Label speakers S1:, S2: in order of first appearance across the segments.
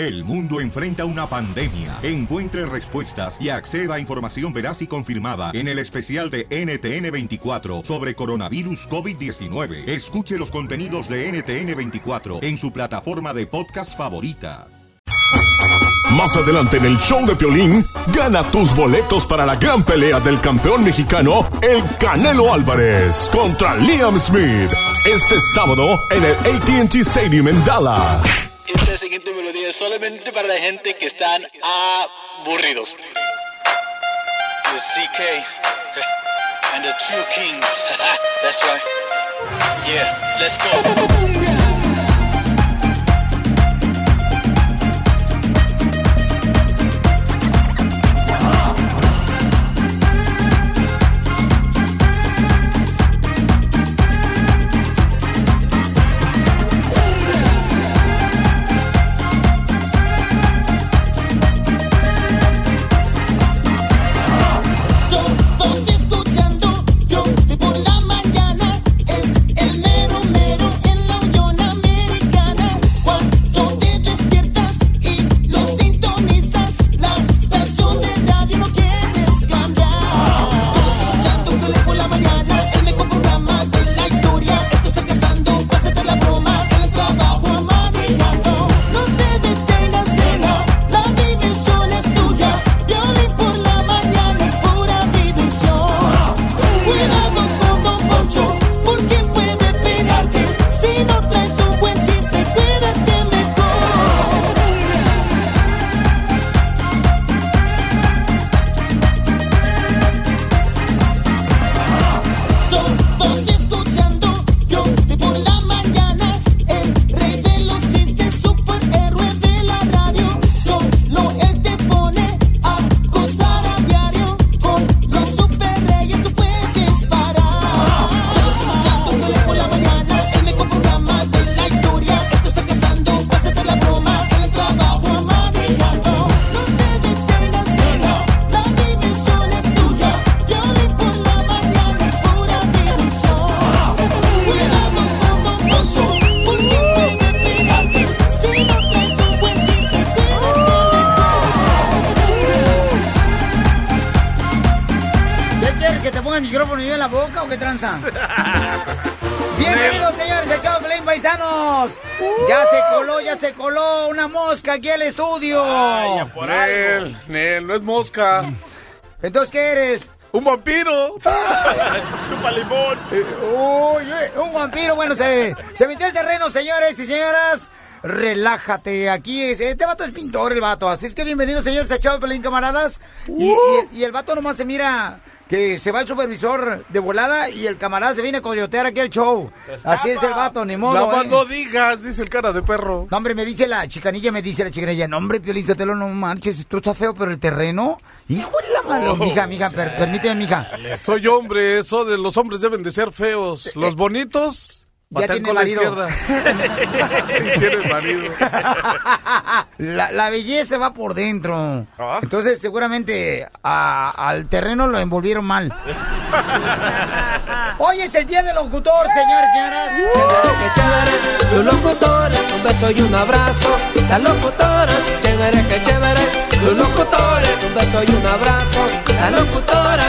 S1: El mundo enfrenta una pandemia. Encuentre respuestas y acceda a información veraz y confirmada en el especial de NTN24 sobre coronavirus COVID-19. Escuche los contenidos de NTN24 en su plataforma de podcast favorita.
S2: Más adelante en el show de Piolín, gana tus boletos para la gran pelea del campeón mexicano, el Canelo Álvarez, contra Liam Smith. Este sábado en el ATT Stadium en Dallas.
S3: Solamente para la gente que están aburridos. The CK and the Two Kings. That's right. Yeah, let's go.
S4: Entonces, ¿qué eres?
S5: ¡Un vampiro! ¡Chupa limón!
S4: Oye, un vampiro. Bueno, se, se metió el terreno, señores y señoras. Relájate, aquí es, este vato es pintor, el vato. Así es que bienvenidos, señores, a Pelín, camaradas. Y, y- y el vato nomás se mira que se va el supervisor de volada y el camarada se viene a coyotear aquí al show. Así es el vato, ni modo.
S5: Más
S4: ¿eh?
S5: no digas, dice el cara de perro.
S4: No, hombre, me dice la chicanilla, me dice la chicanilla, no, hombre, Piolín Sotelo, no marches, tú estás feo, pero el terreno, hijo de la madre,
S5: Oh,
S4: mija, mija, per- permíteme, mija.
S5: Soy hombre, eso de los hombres deben de ser feos. Los bonitos,
S4: Ya tiene
S5: con la
S4: marido.
S5: izquierda. Sí, tiene marido.
S4: La, la belleza va por dentro.
S5: Ah.
S4: Entonces, seguramente a- al terreno lo envolvieron mal. Hoy es el día del locutor, señores y señoras.
S6: Los locutores, un beso y un abrazo. Las locutoras, chévere que chévere. Los locutores, un beso y un abrazo. Las locutoras.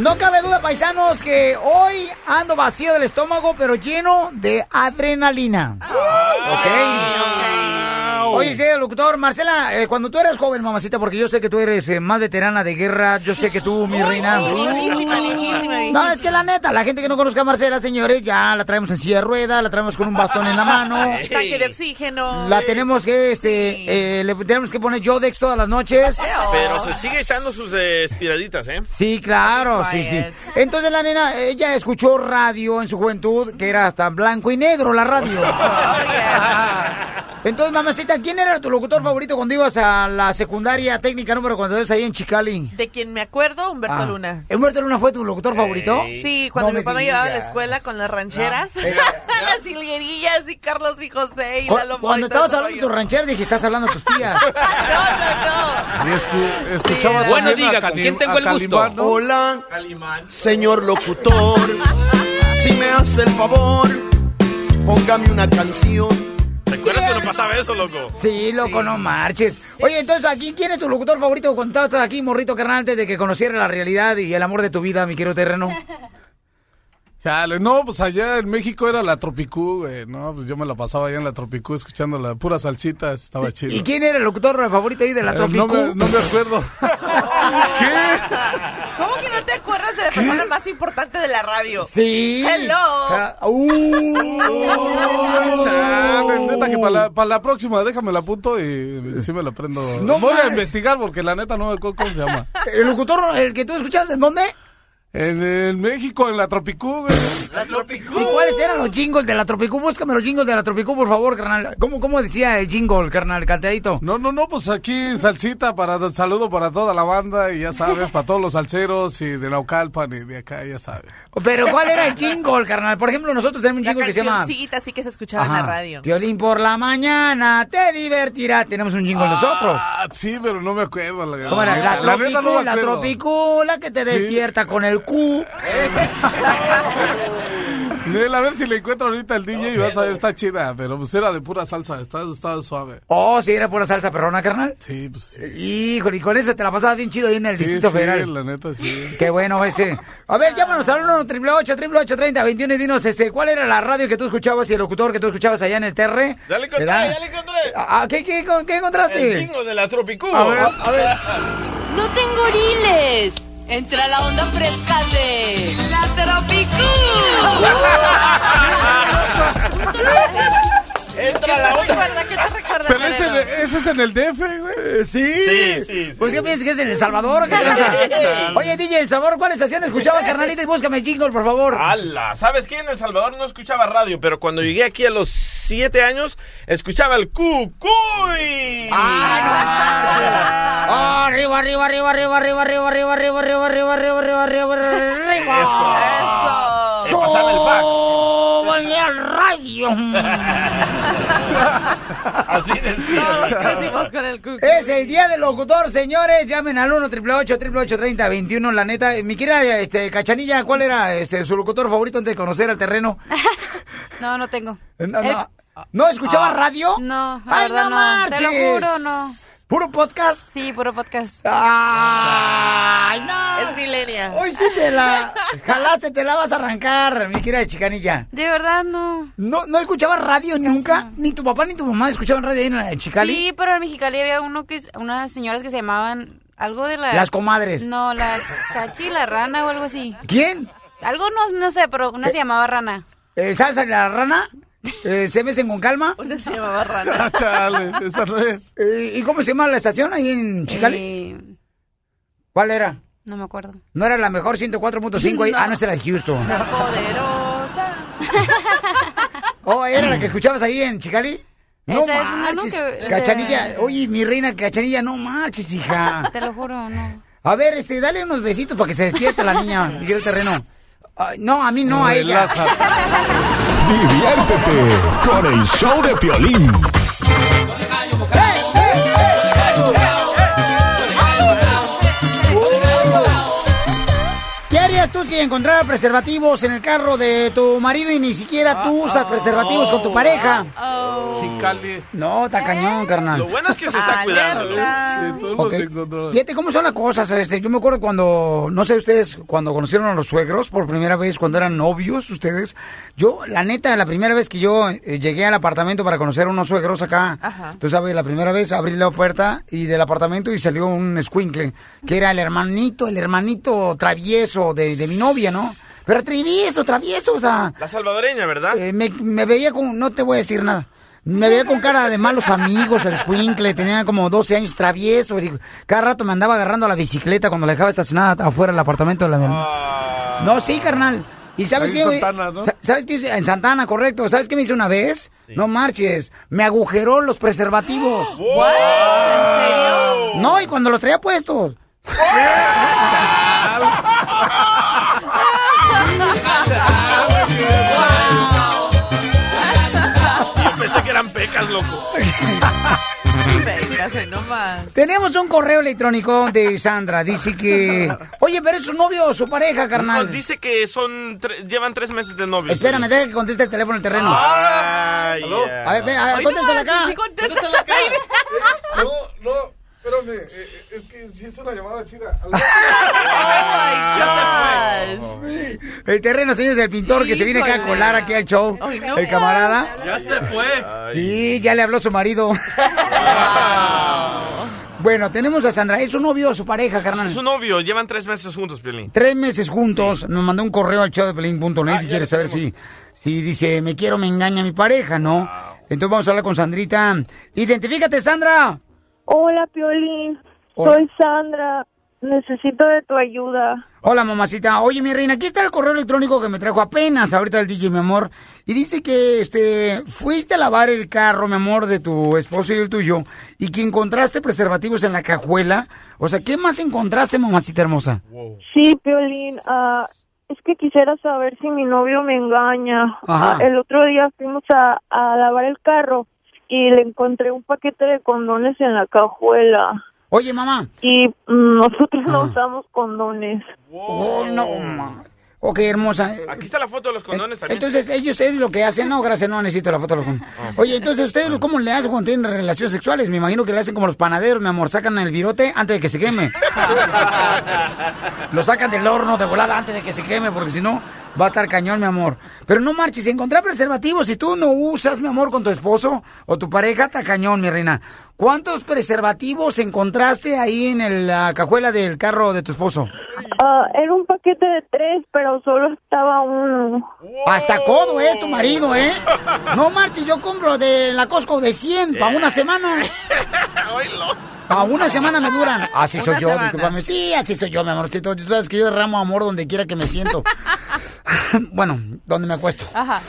S4: No cabe duda, paisanos, que hoy ando vacío del estómago, pero lleno de adrenalina. Ok. Oye, sí, locutor, Marcela, eh, cuando tú eras joven, mamacita, porque yo sé que tú eres eh, más veterana de guerra, yo sé que tú, mi reina.
S7: Viejísima, viejísima,
S4: No, es que la neta, la gente que no conozca a Marcela, señores, ya la traemos en silla de rueda, la traemos con un bastón en la mano.
S7: Tanque de oxígeno.
S4: La tenemos que, este, eh, le tenemos que poner Yodex todas las noches.
S8: Pero se sigue echando sus eh, estiraditas, ¿eh?
S4: Sí, claro, sí, sí. Entonces la nena, ella escuchó radio en su juventud, que era hasta blanco y negro la radio. Entonces, mamacita, ¿quién era tu locutor favorito cuando ibas a la secundaria técnica número 42 ahí en Chicali?
S7: De quien me acuerdo, Humberto
S4: Ah.
S7: Luna.
S4: ¿Humberto Luna fue tu locutor favorito?
S7: Sí, cuando
S4: No
S7: mi
S4: me
S7: papá me llevaba a la escuela con las rancheras, las hilguerillas y Carlos y José y
S4: Cu-
S7: Lalo
S4: Cuando
S7: y
S4: estabas hablando de tu ranchera, dije, estás hablando de tus tías.
S5: Y escu- escuchaba
S7: Sí,
S9: Bueno,
S5: también
S9: diga,
S5: a
S9: ¿con quién tengo
S5: a
S9: el gusto?
S5: Calimán, ¿no?
S10: Hola, señor locutor. Si me hace el favor, póngame una canción
S8: ¿Te acuerdas cuando pasaba eso, loco?
S4: Sí, loco, no marches. Oye, entonces, ¿aquí quién es tu locutor favorito cuando estás aquí, morrito carnal, antes de que conociera la realidad y el amor de tu vida, mi querido terreno?
S5: Chale, no, pues allá en México era la Tropicú, güey. No, pues yo me la pasaba allá en la Tropicú escuchando la pura salsita, estaba chido.
S4: ¿Y quién era el locutor favorito ahí de la
S5: Eh,
S4: Tropicú?
S5: No me, no me acuerdo.
S7: ¿Cómo que no te acuerdas de la persona más importante de la radio?
S4: Sí.
S7: Hello.
S4: Uh.
S5: Chale, neta que para la, pa' la próxima déjame la apunto y sí me la aprendo.
S4: No
S5: Voy a
S4: más.
S5: investigar porque la neta no me acuerdo cómo se llama.
S4: ¿El locutor, el que tú escuchabas, en dónde?
S5: En, en México, en la Tropicú, güey.
S4: ¿Y cuáles eran los jingles de la Tropicú? Búscame los jingles de la Tropicú, por favor, carnal. ¿Cómo, cómo decía el jingle, carnal, cantadito?
S5: No, no, no, pues aquí salsita para saludo para toda la banda y ya sabes, para todos los salseros y de Naucalpan y de acá, ya sabes.
S4: Pero ¿cuál era el jingle, carnal? Por ejemplo, nosotros tenemos un
S7: La
S4: jingle que se llama...
S7: sí que se escuchaba en la radio.
S4: Violín por la mañana, te divertirá. Tenemos un jingle nosotros.
S5: Ah, sí, pero no me acuerdo. La,
S4: ¿Cómo era? La,
S5: la
S4: Tropicú, la. Tropicú, la que te despierta con el
S5: Nel, a ver si le encuentro ahorita el DJ y vas a ver, está chida, pero pues era de pura salsa, está, está suave.
S4: Oh, sí, era pura salsa perrona, carnal.
S5: Sí, pues sí.
S4: Híjole, y con eso te la pasabas bien chido ahí en el
S5: Sí,
S4: Distrito
S5: sí,
S4: Federal.
S5: la neta sí.
S4: Qué bueno ese. A ver, llámanos al 1 888 30 21 y dinos, este, ¿cuál era la radio que tú escuchabas y el locutor que tú escuchabas allá en el Terre?
S8: Ya le encontré,
S4: ¿Verdad?
S8: ya le encontré.
S4: Ah, ¿qué, qué, qué encontraste?
S8: El jingo de la Tropicú.
S4: A ver, a ver.
S9: No tengo goriles. Entra la onda fresca de la Tropicú.
S8: Entra.
S5: Pero ese, ese es en el DF, güey.
S4: Sí.
S8: Sí, sí,
S4: ¿Por
S8: sí.
S4: qué piensas que es en El Salvador? o ¿Qué tranza? Oye, DJ, El Salvador, ¿cuál estación escuchabas, carnalito? Y búscame el jingle, por favor.
S8: ¡Hala! ¿Sabes qué? En El Salvador no escuchaba radio, pero cuando llegué aquí a los siete años, escuchaba el cucuy.
S4: Ah, arriba, arriba, arriba, arriba, arriba, arriba, arriba, arriba, arriba, arriba, arriba, arriba, arriba, arriba, arriba.
S8: Eso. Y pasaba el fax.
S4: Súbale al radio.
S8: Así decía.
S7: Todos con el cucu.
S4: Es el día del locutor, señores. Llamen al 1 888 30 21 La neta, mi querida este, Cachanilla, ¿cuál era este, su locutor favorito antes de conocer al terreno?
S9: No, no tengo.
S4: No, no, ¿no escuchaba radio?
S9: No, la
S4: Ay,
S9: verdad
S4: no
S9: no. Te lo juro, no.
S4: ¿Puro podcast?
S9: Sí, puro podcast.
S4: ¡Ay, no!
S7: Es milenia.
S4: Hoy sí te la jalaste, te la vas a arrancar, mi querida Chicanilla.
S9: De verdad, no.
S4: ¿No, ¿No escuchabas radio nunca? Ni tu papá ni tu mamá escuchaban radio ahí en Chicali.
S9: Sí, pero en Mexicali había uno que, unas señoras que se llamaban algo de la...
S4: Las comadres.
S9: No, la cachi, la rana o algo así.
S4: ¿Quién?
S9: Algo no, no sé, pero una se llamaba rana.
S4: ¿El salsa de la rana? Eh, ¿Se besen con calma?
S7: Una se llamaba rana.
S5: Ah, chale, esa no es.
S4: Eh, ¿Y cómo se llama la estación ahí en Chicali?
S9: Eh,
S4: ¿Cuál era?
S9: no me acuerdo.
S4: ¿No era la mejor 104.5 ahí? Ah, no, esa era de Houston.
S7: Poderosa.
S4: Oh, ¿era la que escuchabas ahí en Chicali? No
S9: Esa es una, ¿no?
S4: marches.
S9: que-
S4: Cachanilla,
S9: sea-
S4: oye, mi reina Cachanilla, no marches, hija.
S9: Te lo juro, no.
S4: A ver, este, dale unos besitos para que se despierte la niña, Miguel Terreno. Ay, no, a mí no, a ella.
S2: Diviértete con el show de Piolín.
S4: ¿Qué harías tú si encontrara preservativos en el carro de tu marido y ni siquiera tú usas preservativos con tu pareja?
S5: Chicali.
S4: No, está cañón, carnal.
S8: Lo bueno es que se está cuidando.
S5: Sí, todos
S4: Ok.
S5: los.
S4: Fíjate cómo son las cosas. Este, yo me acuerdo cuando, no sé ustedes, cuando conocieron a los suegros por primera vez, cuando eran novios ustedes. Yo, la neta, la primera vez que yo eh, llegué al apartamento para conocer a unos suegros acá,
S7: Ajá.
S4: tú sabes, la primera vez abrí la puerta y del apartamento y salió un squinkle, que era el hermanito, el hermanito travieso de, de mi novia, ¿no? Pero travieso, travieso, o sea,
S8: La salvadoreña, ¿verdad?
S4: eh, me, me veía con, no te voy a decir nada. Me veía con cara de malos amigos, el squinkle, tenía como 12 años travieso. cada rato me andaba agarrando la bicicleta cuando la dejaba estacionada afuera del apartamento de la
S8: Ah,
S4: No, sí, carnal. ¿Y sabes qué?
S5: Santana, ¿no?
S4: Sa- ¿Sabes qué? hice? En Santana, correcto. ¿Sabes qué me hizo una vez? No marches. Me agujeró los preservativos.
S7: ¿What? ¿En serio?
S4: No, y cuando los traía puestos.
S8: Pecas, loco.
S7: Nomás.
S4: Tenemos un correo electrónico de Sandra. Dice que. Oye, pero es su novio o su pareja,
S8: No,
S4: carnal.
S8: dice que son tre- llevan tres meses de novios.
S4: Espérame, deja que conteste el teléfono el terreno.
S8: Ay,
S4: A ver, ve, a ver, contéstala acá.
S7: sí, contéstala acá.
S5: No, no, espérame, eh, eh, es que sí es una llamada chida.
S7: Oh my God.
S4: El terreno, señores, el pintor que se viene acá a colar aquí al show.
S7: No.
S4: El camarada.
S10: Ya se fue.
S4: Sí, ya le habló su marido. Bueno, tenemos a Sandra. ¿Es su novio o su pareja, carnal?
S8: Su novio, llevan tres meses juntos, Piolín.
S4: Tres meses juntos. Nos mandó un correo al showdepelín.net y quiere saber si, si dice, me quiero, me engaña mi pareja, ¿no? Entonces vamos a hablar con Sandrita. Identifícate, Sandra.
S11: Hola, Piolín.
S4: Hola.
S11: Soy Sandra. Necesito de tu ayuda.
S4: Hola, mamacita. Oye, mi reina, aquí está el correo electrónico que me trajo apenas ahorita el DJ, mi amor. Y dice que, este, fuiste a lavar el carro, mi amor, de tu esposo y el tuyo, y que encontraste preservativos en la cajuela. O sea, ¿qué más encontraste, mamacita hermosa?
S11: Sí, Piolín. ah, es que quisiera saber si mi novio me engaña.
S4: Ajá.
S11: Ah, el otro día fuimos a, a lavar el carro y le encontré un paquete de condones en la cajuela.
S4: Oye, mamá.
S11: Y mm, nosotros no
S4: Ah.
S11: usamos condones.
S4: Oh, no, ma. Ok, hermosa.
S8: Aquí está la foto de los condones también.
S4: Entonces, ellos es lo que hacen, no, gracias, no necesito la foto de los condones. Oye, entonces, ¿ustedes cómo le hacen cuando tienen relaciones sexuales? Me imagino que le hacen como los panaderos, mi amor, sacan el virote antes de que se queme. lo sacan del horno de volada antes de que se queme, porque si no, va a estar cañón, mi amor. Pero no marches, encontrar preservativos, si tú no usas, mi amor, con tu esposo o tu pareja, está cañón, mi reina. ¿Cuántos preservativos encontraste ahí en el, la cajuela del carro de tu esposo?
S11: Ah, era un paquete de tres, pero solo estaba uno.
S4: Hasta codo es tu marido, ¿eh? No marches, yo compro de la Costco de 100 para una semana. A una semana me duran. Así soy
S7: Una
S4: yo, discúlpame. Sí, así soy yo, mi amorcito. Tú sabes que yo derramo amor donde quiera que me siento. bueno, donde me acuesto.
S7: Ajá.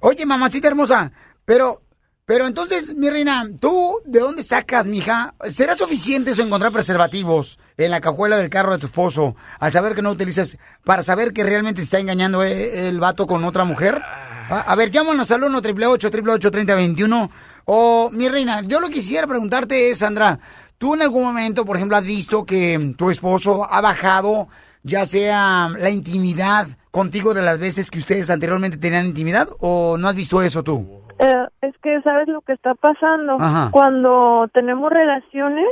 S4: Oye, mamacita hermosa, pero, pero entonces, mi reina, ¿tú de dónde sacas, mija? ¿Será suficiente eso encontrar preservativos en la cajuela del carro de tu esposo al saber que no utilizas, para saber que realmente te está engañando eh, el vato con otra mujer? A, a ver, llámanos al 1 888 3021 O, mi reina, yo lo que quisiera preguntarte es, Sandra, ¿tú en algún momento, por ejemplo, has visto que tu esposo ha bajado ya sea la intimidad contigo de las veces que ustedes anteriormente tenían intimidad o no has visto eso tú?
S11: Eh, es que sabes lo que está pasando.
S4: Ajá.
S11: Cuando tenemos relaciones,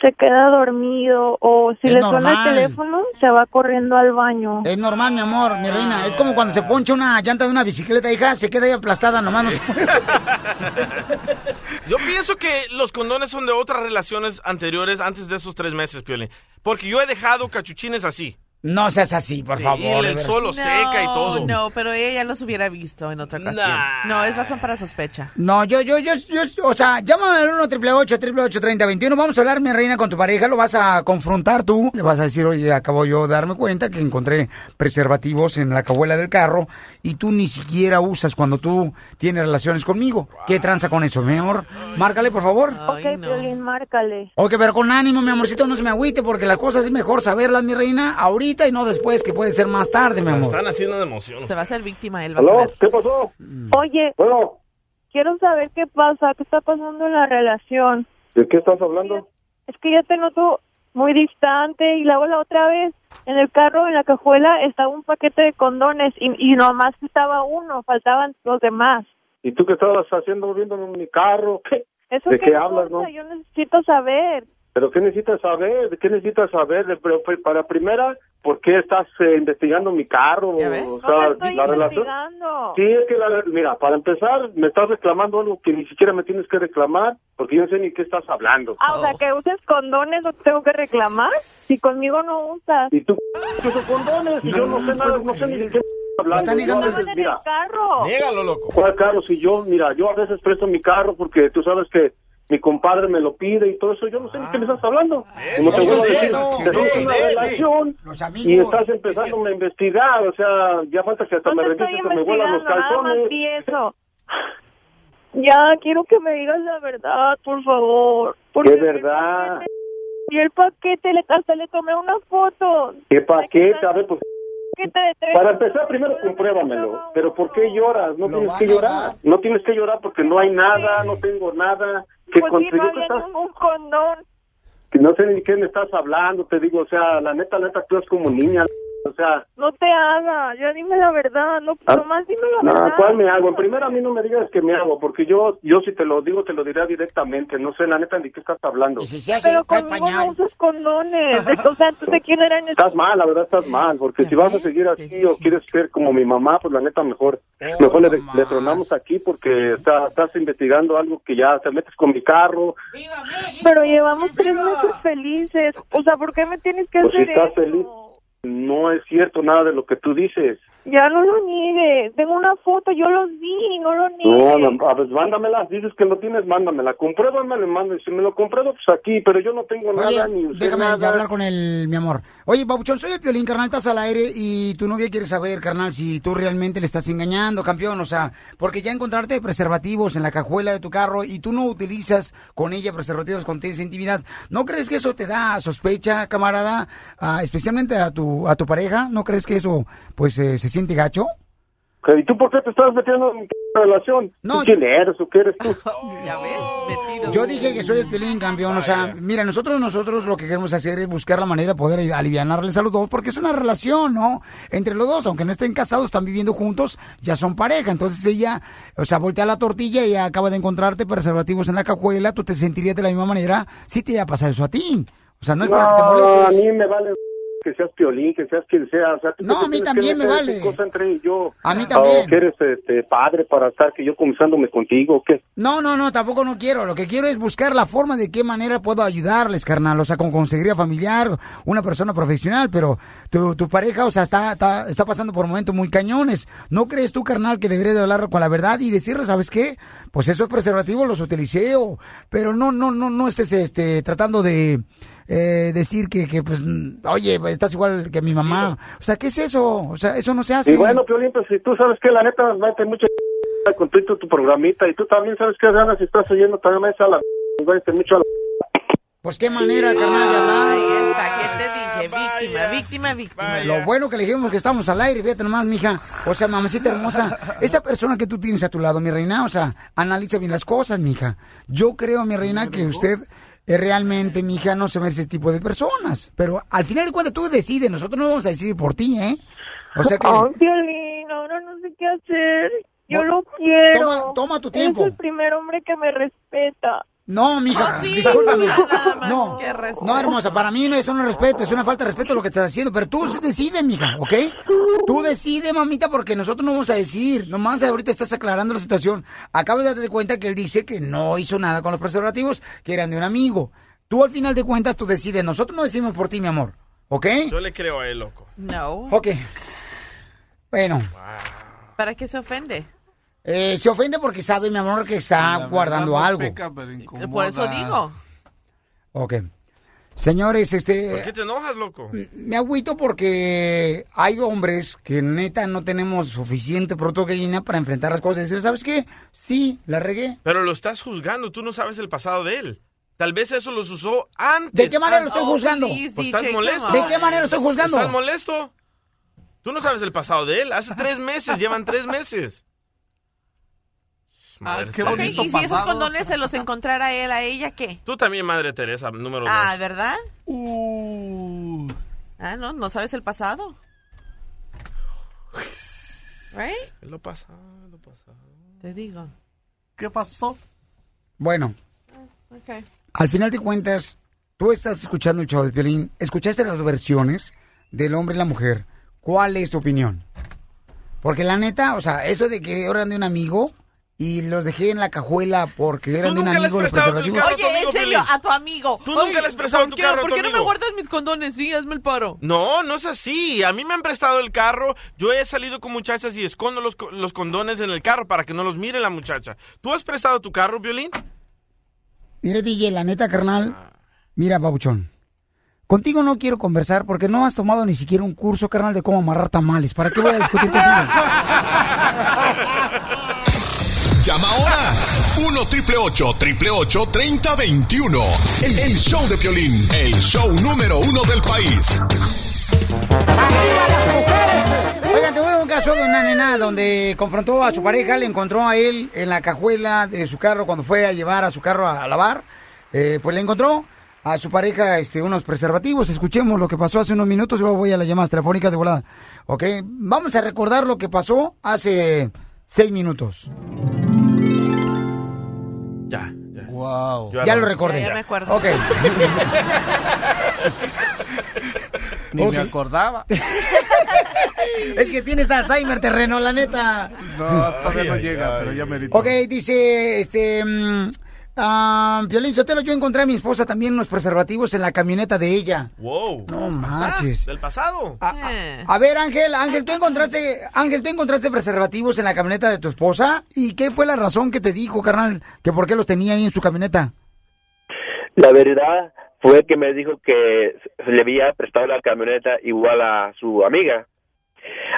S11: se queda dormido o si
S4: Es
S11: le suena el teléfono, se va corriendo al baño.
S4: Es normal, mi amor, mi reina. Es como cuando se poncha una llanta de una bicicleta, hija, se queda ahí aplastada nomás. No se-
S8: Yo pienso que los condones son de otras relaciones anteriores antes de esos tres meses, Piolín. Porque yo he dejado cachuchines así.
S4: No seas así, por
S8: Sí,
S4: favor.
S8: el
S4: veras.
S8: sol lo seca y todo.
S7: No, pero ella ya los hubiera visto en otra ocasión.
S8: Nah.
S7: No, es razón para sospecha.
S4: No, yo, yo, yo, yo, o sea, llámame al 1 888 3021 Vamos a hablar, mi reina, con tu pareja. Lo vas a confrontar tú. Le vas a decir, oye, acabo yo de darme cuenta que encontré preservativos en la cajuela del carro y tú ni siquiera usas cuando tú tienes relaciones conmigo. ¿Qué tranza con eso, mi amor? Márcale, por favor.
S11: ok, Piolín, márcale.
S4: Ok, pero con ánimo, mi amorcito, no se me agüite porque las cosas es mejor saberlas, mi reina, ahorita y no después, que puede ser más tarde, mi amor.
S8: Están haciendo de emoción.
S7: Se va a ser víctima él, vas a ver.
S12: ¿Qué pasó?
S11: Oye, quiero saber qué pasa, qué está pasando en la relación.
S12: ¿De qué estás hablando?
S11: Es que ya te noto muy distante y luego la otra vez en el carro, en la cajuela, estaba un paquete de condones y, y nomás estaba uno, faltaban los demás.
S12: ¿Y tú qué estabas haciendo viendo en mi carro? ¿Qué?
S11: Eso
S12: ¿De
S11: que
S12: qué hablas, no?
S11: Yo necesito saber.
S12: ¿Pero qué necesitas saber? ¿De qué necesitas saber? Para primera, ¿por qué estás eh, investigando mi carro?
S11: ¿Ya ves?
S12: O
S11: No
S12: sea,
S11: te estoy
S12: la relación...
S11: investigando.
S12: Sí, es que, la- mira, para empezar, me estás reclamando algo que ni siquiera me tienes que reclamar, porque yo no sé ni qué estás hablando.
S11: Ah, o sea, que uses condones, ¿no te tengo que reclamar? Si conmigo no usas.
S12: ¿Y tú qué son condones? Y yo no sé nada, no sé ni de qué estás hablando.
S4: Está negando el-
S12: mira,
S11: carro.
S8: Niégalo, loco.
S12: ¿Cuál carro? Si yo, mira, yo a veces presto mi carro porque tú sabes que mi compadre me lo pide y todo eso, yo no sé ni qué me estás hablando. Como te
S4: Eso
S12: vuelvo a decir, tenemos una relación
S4: Los
S12: y estás empezando a investigar, o sea, ya falta que hasta
S11: No
S12: me
S11: te
S12: revises que me vuelan los
S11: investigando, nada más
S12: calzones.
S11: eso. Ya, quiero que me digas la verdad, por favor. Porque
S12: ¿Qué verdad?
S11: Y el paquete, le, hasta le tomé una foto.
S12: ¿Qué paquete? A ver, pues,
S11: de
S12: para empezar, primero compruébamelo. Pero ¿por qué lloras? No tienes que llorar. No tienes que llorar porque no hay nada, no tengo nada. Que
S11: Pues
S12: consiguió
S11: no había
S12: estás-
S11: ningún condón.
S12: que no sé ni qué me estás hablando, te digo, o sea, la neta, la neta, actúas como niña, o sea,
S11: No te hagas, ya dime la verdad, no,
S12: Ah,
S11: nomás dime la
S12: no,
S11: verdad.
S12: ¿cuál me hago? En primera a mí no me digas que me hago, porque yo, yo si te lo digo, te lo diré directamente, no sé la neta ni qué estás hablando.
S11: Pero conmigo no usas condones. O sea, tú dar en el...
S12: Estás mal, la verdad estás mal, porque si vas a seguir así o quieres ser como mi mamá, pues la neta mejor, mejor le, le tronamos aquí porque está- estás investigando algo que ya te metes con mi carro,
S11: Pero llevamos tres meses felices. O sea, ¿por qué me tienes que
S12: pues si
S11: hacer
S12: estás
S11: eso?
S12: feliz, no es cierto nada de lo que tú dices.
S11: Ya no lo niegues. Tengo una foto, yo los vi, no lo
S12: No,
S11: niegues.
S12: no, a ver, mándamela, dices que lo tienes, mándamela, compruébame, le mando, y si me lo compruebo, pues aquí, pero yo no tengo
S4: Oye,
S12: nada, ni usted
S4: déjame
S12: nada.
S4: ya hablar con el, mi amor. Oye, Pabuchón, soy el Piolín, carnal, estás al aire y tu novia quiere saber, carnal, si tú realmente le estás engañando, campeón, o sea, porque ya encontrarte preservativos en la cajuela de tu carro y tú no utilizas con ella preservativos con tienes intimidad, ¿no crees que eso te da sospecha, camarada, Ah, especialmente a tu, a tu pareja? ¿No crees que eso, pues, eh, se siente gacho?
S12: ¿Y tú por qué te estás metiendo en mi relación?
S4: No,
S12: ¿Tú quién eres o qué eres tú?
S4: Yo dije que soy el pelín campeón, o sea, mira, nosotros nosotros lo que queremos hacer es buscar la manera de poder alivianarles a los dos, porque es una relación, ¿no? Entre los dos, aunque no estén casados, están viviendo juntos, ya son pareja, entonces ella, o sea, voltea la tortilla y acaba de encontrarte preservativos en la cajuela, tú te sentirías de la misma manera si te haya pasado eso a ti. O sea, no es para que te
S12: No, a
S4: molestes.
S12: mí me vale que seas piolín, que seas quien sea. O sea, ¿tú
S4: No, a mí también me vale.
S12: esa cosa entre yo?
S4: A mí también.
S12: ¿O que eres este, padre para estar que yo comenzándome contigo o qué?
S4: No, no, no, tampoco no quiero. Lo que quiero es buscar la forma de qué manera puedo ayudarles, carnal. O sea, con consejería familiar, una persona profesional, pero tu, tu pareja, o sea, está, está, está pasando por momentos muy cañones. ¿No crees tú, carnal, que deberías de hablar con la verdad y decirle, ¿sabes qué? Pues esos preservativos los utilicé, o, pero no, no, no, no estés este, tratando de eh, decir que, que, pues, oye, pues, estás igual que mi mamá. O sea, ¿qué es eso? O sea, eso no se hace.
S12: Y bueno, Piolín, pues si tú sabes que la neta nos mete mucha con tu, tu, tu programita y tú también sabes que ganas si estás oyendo también me echa la nos mete mucho a la
S4: Pues qué manera, carnal, de hablar.
S7: Ahí está, ¿qué te dije? Víctima, víctima, víctima.
S4: Lo bueno que le dijimos que estamos al aire, fíjate nomás, mija. O sea, mamacita hermosa, esa persona que tú tienes a tu lado, mi reina, o sea, analiza bien las cosas, mija. Yo creo, mi reina, que usted realmente, mija, no se ve ese tipo de personas. Pero al final de cuentas tú decides, nosotros no vamos a decidir por ti, ¿eh? O sea que...
S11: Ahora no sé qué hacer. Yo lo quiero.
S4: Toma- toma tu tiempo.
S11: Es el primer hombre que me respeta.
S4: No, mija,
S11: Oh, sí,
S4: discúlpame.
S11: nada más
S4: No,
S11: que respeto.
S4: no, hermosa, para mí no es un respeto, es una falta de respeto lo que estás haciendo, pero tú decides, mija, ¿ok? Tú decides, mamita, porque nosotros no vamos a decir, nomás ahorita estás aclarando la situación. Acabas de darte cuenta que él dice que no hizo nada con los preservativos, que eran de un amigo. Tú al final de cuentas, tú decides, nosotros no decimos por ti, mi amor, ¿ok?
S8: Yo le creo a él, loco.
S7: No.
S4: Ok. Bueno,
S7: ¿Para qué se ofende?
S4: Eh, se ofende porque sabe, mi amor, que está guardando algo.
S7: Por eso digo.
S4: Ok. Señores, este...
S8: ¿Por qué te enojas, loco?
S4: Me agüito porque hay hombres que neta no tenemos suficiente proteína para enfrentar las cosas y decir, ¿sabes qué? Sí, la regué.
S8: Pero lo estás juzgando, tú no sabes el pasado de él. Tal vez eso los usó antes.
S4: ¿De qué manera lo estoy
S8: Ah,
S4: juzgando?
S8: Pues estás molesto.
S4: ¿De qué manera lo estoy juzgando?
S8: ¿Estás molesto? Tú no sabes el pasado de él. Hace tres meses, llevan tres meses. Madre
S7: y si esos condones se los encontrara él a ella, ¿qué?
S8: Tú también, Madre Teresa, número dos.
S7: Ah, ¿verdad? Ah, no, no sabes el pasado. Right?
S8: Lo pasado, lo pasado.
S7: Te digo.
S5: ¿Qué pasó?
S4: Bueno,
S7: Ok.
S4: al final de cuentas, tú estás escuchando el show de Piolín, escuchaste las versiones del hombre y la mujer. ¿Cuál es tu opinión? Porque la neta, o sea, eso de que eran de un amigo y los dejé en la cajuela porque eran de un amigo los
S8: prestado tu
S4: preservativos.
S8: carro
S7: Oye, en
S8: amigo,
S7: serio,
S8: Piolín.
S7: a tu amigo.
S8: Tú nunca le has prestado
S7: ¿por
S8: tu
S7: qué-
S8: carro a
S7: ¿Por
S8: tu
S7: qué no me guardas mis condones? Sí, hazme el paro.
S8: No, no es así. A mí me han prestado el carro. Yo he salido con muchachas y escondo los, co- los condones en el carro para que no los mire la muchacha. ¿Tú has prestado tu carro, Violín?
S4: Mira, DJ, la neta, carnal. Mira, babuchón. Contigo no quiero conversar porque no has tomado ni siquiera un curso, carnal, de cómo amarrar tamales. ¿Para qué voy a discutir contigo?
S2: Llama ahora. 1 triple 8 triple 8 3021. El, el show de Piolín. El show número uno del país.
S4: Oigan, tuve un caso de una nena donde confrontó a su pareja, le encontró a él en la cajuela de su carro cuando fue a llevar a su carro a lavar. Eh, pues le encontró a su pareja este, unos preservativos. Escuchemos lo que pasó hace unos minutos y luego voy a las llamadas telefónicas de volada. ¿Ok? Vamos a recordar lo que pasó hace seis minutos.
S8: Ya.
S5: Wow.
S4: Ya lo recordé.
S7: Ya, ya me acuerdo.
S4: Ok.
S5: Ni me acordaba.
S4: es que tienes Alzheimer terreno, la neta.
S5: No, todavía no llega, pero ya merito.
S4: Ok, dice, este... mm, ah, Piolín Sotelo, yo encontré a mi esposa también unos preservativos en la camioneta de ella.
S8: Wow.
S4: No marches.
S8: Del pasado.
S7: Eh.
S4: A ver, Ángel, Ángel, tú encontraste, Ángel, tú encontraste preservativos en la camioneta de tu esposa y qué fue la razón que te dijo, carnal, que por qué los tenía ahí en su camioneta.
S13: La verdad fue que me dijo que se le había prestado la camioneta igual a su amiga.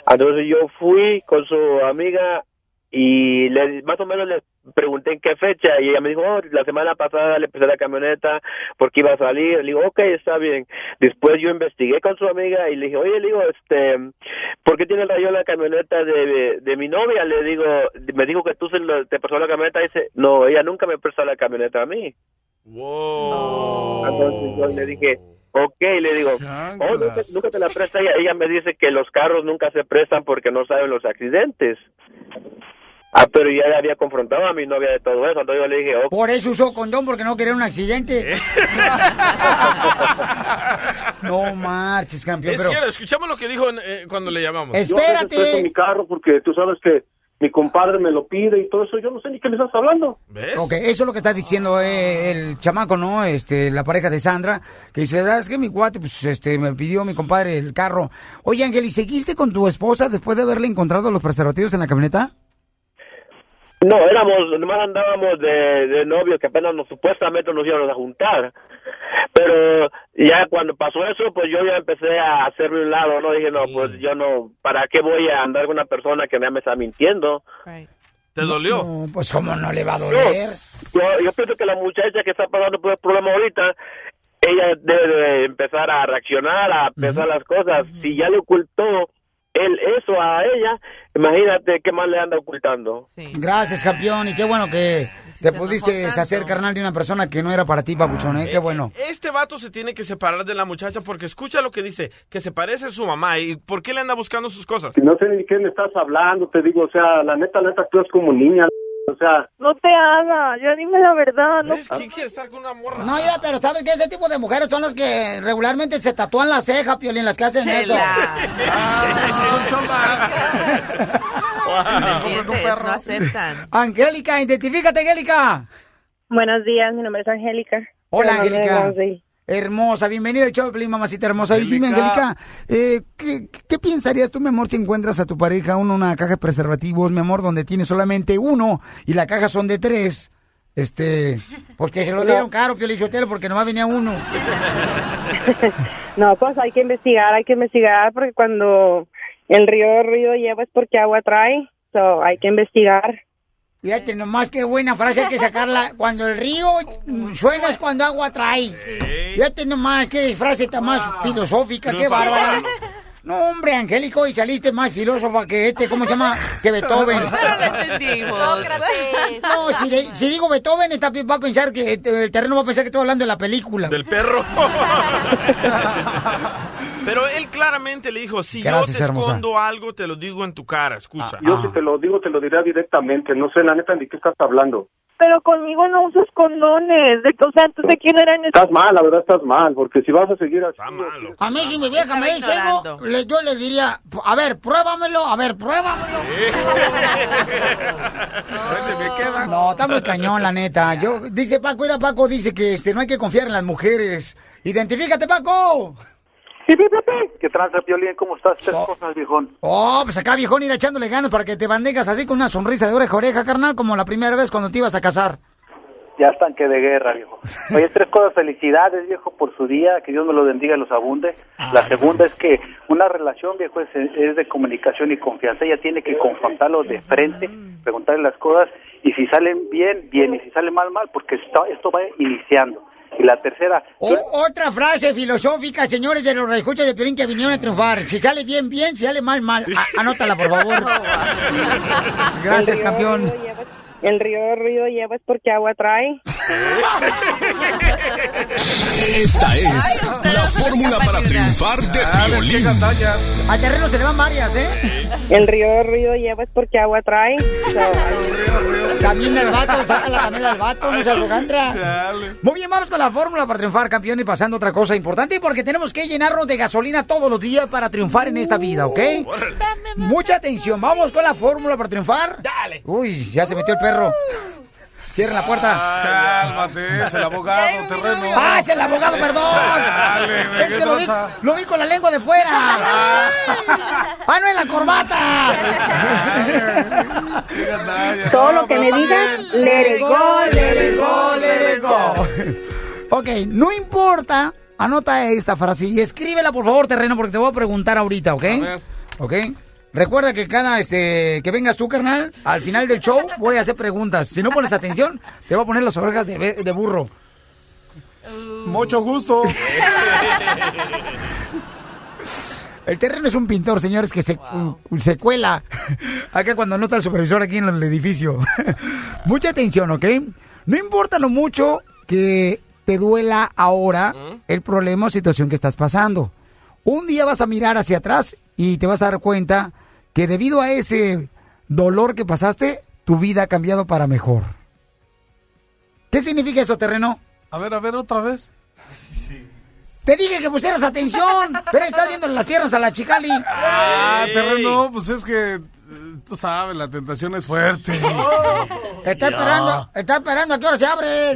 S13: Entonces yo fui con su amiga y le, más o menos le pregunté en qué fecha y ella me dijo, oh, la semana pasada le presté la camioneta porque iba a salir. Le digo, ok, está bien. Después yo investigué con su amiga y le dije, oye, le digo, este, ¿por qué tiene rayón la camioneta de, de mi novia? Le digo, me dijo que tú se lo- te prestó la camioneta y dice, no, ella nunca me prestó la camioneta a mí. Entonces yo le dije, ok, le digo, oh, nunca, nunca te la presta ella. Ella me dice que los carros nunca se prestan porque no saben los accidentes. Ah, pero ya le había confrontado a mi novia de todo eso. Entonces yo le dije, ok.
S4: Por eso usó condón, porque no quería un accidente. no marches, campeón,
S8: Es
S4: pero...
S8: cierto, escuchamos lo que dijo eh, cuando le llamamos.
S12: Yo veces presto mi carro porque tú sabes que mi compadre me lo pide y todo eso. Yo no sé ni qué me estás hablando.
S4: Ok, eso es lo que está diciendo eh, el chamaco, ¿no? Este, la pareja de Sandra, que dice, ¿sabes qué? Mi cuate, pues, este, me pidió mi compadre el carro. Oye, Ángel, ¿y seguiste con tu esposa después de haberle encontrado los preservativos en la camioneta?
S13: No, éramos, nomás andábamos de, de novios que apenas nos, supuestamente nos íbamos a juntar. Pero ya cuando pasó eso, pues yo ya empecé a hacerme un lado, ¿no? Dije, no, pues yo no, ¿para qué voy a andar con una persona que ya me está mintiendo?
S8: ¿Te dolió?
S4: No, pues cómo no le va a doler.
S13: Yo, yo pienso que la muchacha que está pasando por el problema ahorita, ella debe de empezar a reaccionar, a pensar las cosas. Si ya le ocultó él eso a ella, imagínate qué más le anda ocultando.
S4: Gracias, campeón, y qué bueno que te pudiste deshacer, carnal, de una persona que no era para ti, papuchón, ¿eh? Qué bueno.
S8: Este vato se tiene que separar de la muchacha porque escucha lo que dice, que se parece a su mamá. ¿Y por qué le anda buscando sus cosas?
S12: Si no sé ni qué me estás hablando, te digo, o sea, la neta, la neta, tú eres como niña, o sea...
S11: No te hagas, ya dime la verdad. No,
S8: ¿Quién quiere estar con una morra?
S4: No, mira, pero ¿sabes qué? Ese tipo de mujeres son las que regularmente se tatúan la ceja, Piolín, las que hacen eso.
S5: Ah, esos son cholas.
S7: no aceptan.
S4: Angélica, identifícate, Angélica.
S11: Buenos días, mi nombre es Angélica.
S4: Hola, Angélica. Hermosa, bienvenida al Piolín, mamacita hermosa. Y dime, Angélica, eh, ¿qué, qué pensarías tú, mi amor, si encuentras a tu pareja una, una caja de preservativos, mi amor, donde tiene solamente uno y la caja son de tres? Este, porque se lo dieron caro, Piolín Sotelo, porque nomás venía uno.
S11: No, pues hay que investigar, hay que investigar, porque cuando el río río lleva es porque agua trae. So, hay que investigar.
S4: Fíjate nomás qué buena frase hay que sacarla. Cuando el río suena es cuando agua trae. Fíjate nomás qué frase tan más filosófica, qué bárbara. No, hombre, Angélico, y saliste más filósofa que este, ¿cómo se llama? Que Beethoven.
S7: Pero lo entendimos. Sócrates.
S4: No, si, le- si digo Beethoven, está- va a pensar que este, el terreno va a pensar que estoy hablando de la película.
S8: Del perro. Pero él claramente le dijo, si
S4: Gracias,
S8: yo te
S4: hermosa.
S8: escondo algo, te lo digo en tu cara, escucha.
S12: Yo si te lo digo, te lo diré directamente. No sé, la neta, ni qué estás hablando.
S11: Pero conmigo no usas condones. De, o sea, entonces, ¿quién era en
S12: Estás mal, la verdad, estás mal, porque si vas a seguir así...
S4: A mí si mi vieja me dice algo, le- yo le diría, a ver, pruébamelo, a ver, pruébamelo. No, está muy cañón, la neta. Yo, dice Paco, mira, Paco dice que este, no hay que confiar en las mujeres. Identifícate, Paco.
S14: ¿Qué tranza, Piolín? ¿Cómo estás? Tres cosas, viejón.
S4: Oh, pues acá, viejón, ir echándole ganas para que te bandegas así con una sonrisa de oreja a oreja, carnal, como la primera vez cuando te ibas a casar.
S14: Ya están que de guerra, viejo. Oye, tres cosas. Felicidades, viejo, por su día. Que Dios me lo bendiga y los abunde. La segunda es que una relación, viejo, es, es de comunicación y confianza. Ella tiene que confrontarlo de frente, preguntarle las cosas. Y si salen bien, bien. Y si salen mal, mal, porque esto, esto va iniciando. Y la tercera,
S4: O- otra frase filosófica, señores de los escuchas de Piolín que vinieron a triunfar. Si sale bien, bien, si sale mal, mal. A- anótala, por favor. Gracias, campeón.
S15: El río ruido lleva es porque agua trae.
S2: Esta es la fórmula para triunfar de Piolín.
S4: A terreno se le van varias, ¿eh?
S15: El río ruido lleva es porque agua trae.
S4: También del vato, sácala también del vato, no se arrogantra. Muy bien, vamos con la fórmula para triunfar, campeón, y pasando a otra cosa importante, porque tenemos que llenarnos de gasolina todos los días para triunfar en esta vida, ¿ok? Mucha atención, vamos con la fórmula para triunfar. Dale. Uy, ya se metió el perro. Cierra la puerta.
S5: Cálmate, es el abogado, terreno.
S4: ¡Ah, es el abogado, perdón!
S5: Chale,
S4: es
S5: ¿qué
S4: que lo vi, lo vi con la lengua de fuera. ¡Ah, no, en la corbata!
S15: Todo lo que me digas, it go, it go, it go.
S4: Ok, no importa, anota esta frase y escríbela por favor, terreno, porque te voy a preguntar ahorita, ¿ok? ¿Ok? Recuerda que cada este que vengas tú, carnal, al final del show voy a hacer preguntas. Si no pones atención, te voy a poner las orejas de, burro.
S5: Mucho gusto.
S4: El terreno es un pintor, señores, que se, se cuela acá cuando no está el supervisor aquí en el edificio. Mucha atención, ¿ok? No importa lo mucho que te duela ahora el problema o situación que estás pasando. Un día vas a mirar hacia atrás y te vas a dar cuenta que debido a ese dolor que pasaste, tu vida ha cambiado para mejor. ¿Qué significa eso, terreno?
S5: A ver, a ver, otra vez.
S4: Te dije que pusieras atención, pero estás viendo las piernas a la chicali.
S5: Ah, terreno, pues es que tú sabes, la tentación es fuerte.
S4: Está esperando, está esperando a qué hora se abre.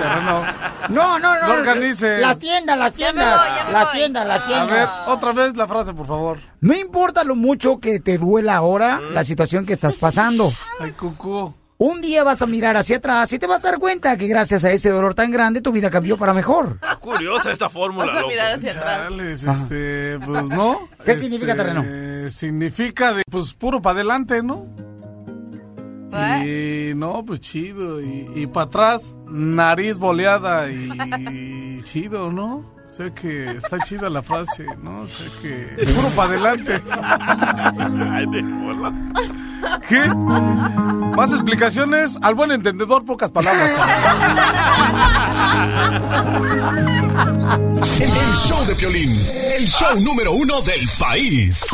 S5: Terreno.
S4: No, no, no.
S5: No organice.
S4: Las tiendas, las tiendas. Las tiendas, las
S5: A
S4: tiendas.
S5: ver, otra vez la frase, por favor.
S4: No importa lo mucho que te duela ahora la situación que estás pasando.
S5: Ay, cucú.
S4: Un día vas a mirar hacia atrás y te vas a dar cuenta que gracias a ese dolor tan grande tu vida cambió para mejor.
S8: Curiosa esta fórmula,
S7: Vas a
S8: loco.
S7: mirar hacia atrás.
S5: Este, pues no.
S4: ¿Qué
S5: Este,
S4: significa terreno?
S5: Significa de, pues puro para adelante, ¿no?
S7: ¿Eh?
S5: Y no, pues chido. Y, y para atrás, nariz boleada y, chido, ¿no? Sé que está chida la frase, ¿no? Sé que puro para adelante.
S8: Ay, de bola.
S5: ¿Qué? Más explicaciones, al buen entendedor, pocas palabras.
S2: El, el show de Piolín, el show número uno del país.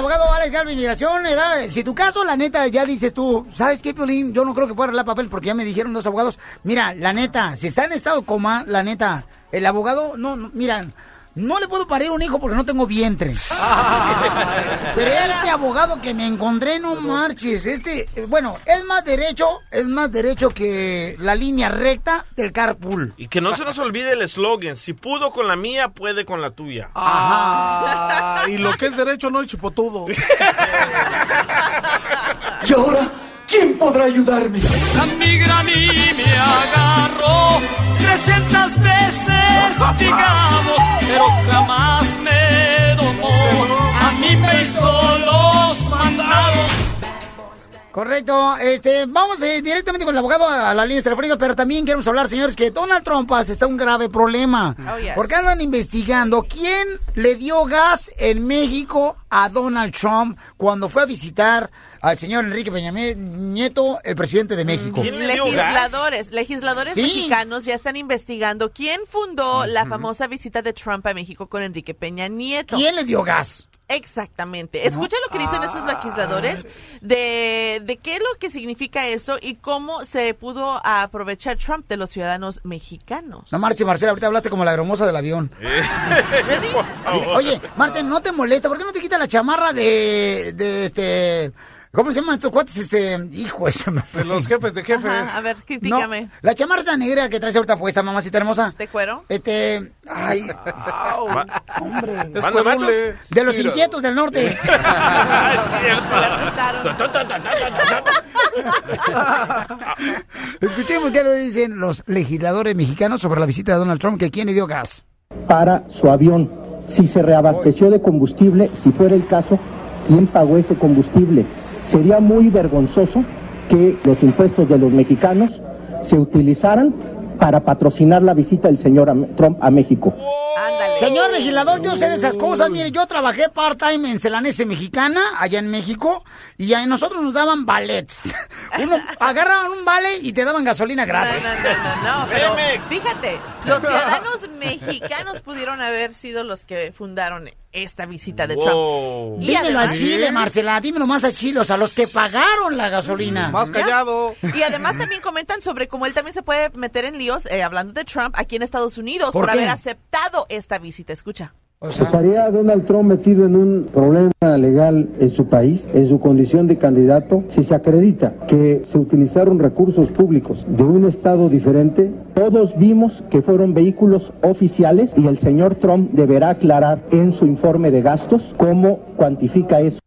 S4: Abogado Alex Galvin Migración. ¿verdad? Si tu caso, la neta, ya dices tú, ¿sabes qué, Piolín? Yo no creo que pueda arreglar papel porque ya me dijeron dos abogados. Mira, la neta, si está en estado coma, la neta, el abogado, no, no mira, no le puedo parir un hijo porque no tengo vientre. Pero este abogado que me encontré, no marches, este, eh, bueno, es más derecho, es más derecho que la línea recta del carpool.
S8: Y que no se nos olvide el eslogan, si pudo con la mía, puede con la tuya.
S5: Ah, y lo que es derecho no es chipotudo.
S16: ¿Y ahora quién podrá ayudarme?
S6: La migra a mí me agarró 300 veces, digamos, pero jamás me domó. A mí me hizo.
S4: Correcto, este, vamos eh, directamente con el abogado a, a las líneas telefónicas, pero también queremos hablar, señores, que Donald Trump hace- está un grave problema.
S7: Oh, yes.
S4: Porque andan investigando quién le dio gas en México a Donald Trump cuando fue a visitar al señor Enrique Peña Nieto, el presidente de México.
S7: Legisladores, legisladores
S4: Sí.
S7: mexicanos ya están investigando quién fundó la famosa visita de Trump a México con Enrique Peña Nieto.
S4: ¿Quién le dio gas?
S7: Exactamente. Escucha lo que dicen estos legisladores de, de qué es lo que significa eso y cómo se pudo aprovechar Trump de los ciudadanos mexicanos.
S4: No marche, Marcela, ahorita hablaste como la hermosa del avión. Oye, Marcel, ¿no te molesta? ¿Por qué no te quita la chamarra de, de este... ¿Cómo se llaman estos cuates? Este, hijo, este...
S5: De los jefes de jefes.
S7: Ajá, a ver, critícame.
S4: No, la chamarra negra que traes ahorita puesta, mamacita hermosa.
S7: ¿De cuero?
S4: Este, ay, hombre.
S5: Es.
S4: De los inquietos del norte. Escuchemos qué lo dicen los legisladores mexicanos sobre la visita de Donald Trump, que quién le dio gas.
S17: para su avión. si se reabasteció de combustible, si fuera el caso, quién pagó ese combustible. Sería muy vergonzoso que los impuestos de los mexicanos se utilizaran para patrocinar la visita del señor Trump a México.
S4: Señor legislador, yo sé de esas cosas. Mire, yo trabajé part-time en Celanese Mexicana, allá en México, y a nosotros nos daban ballets. Uno agarraban un vale y te daban gasolina gratis.
S7: No, no, no, pero fíjate, los ciudadanos mexicanos pudieron haber sido los que fundaron esta visita de Trump. Y
S4: Dímelo a Chile, Marcela, dímelo más a Chile, o sea, los que pagaron la gasolina.
S7: Ya. Y además también comentan sobre cómo él también se puede meter en líos, eh, hablando de Trump, aquí en Estados Unidos,
S17: ¿Por
S7: haber aceptado esta visita. Escucha.
S17: ¿Estaría Donald Trump metido en un problema legal en su país, en su condición de candidato, si se acredita que se utilizaron recursos públicos de un estado diferente? Todos vimos que fueron vehículos oficiales y el señor Trump deberá aclarar en su informe de gastos cómo cuantifica eso.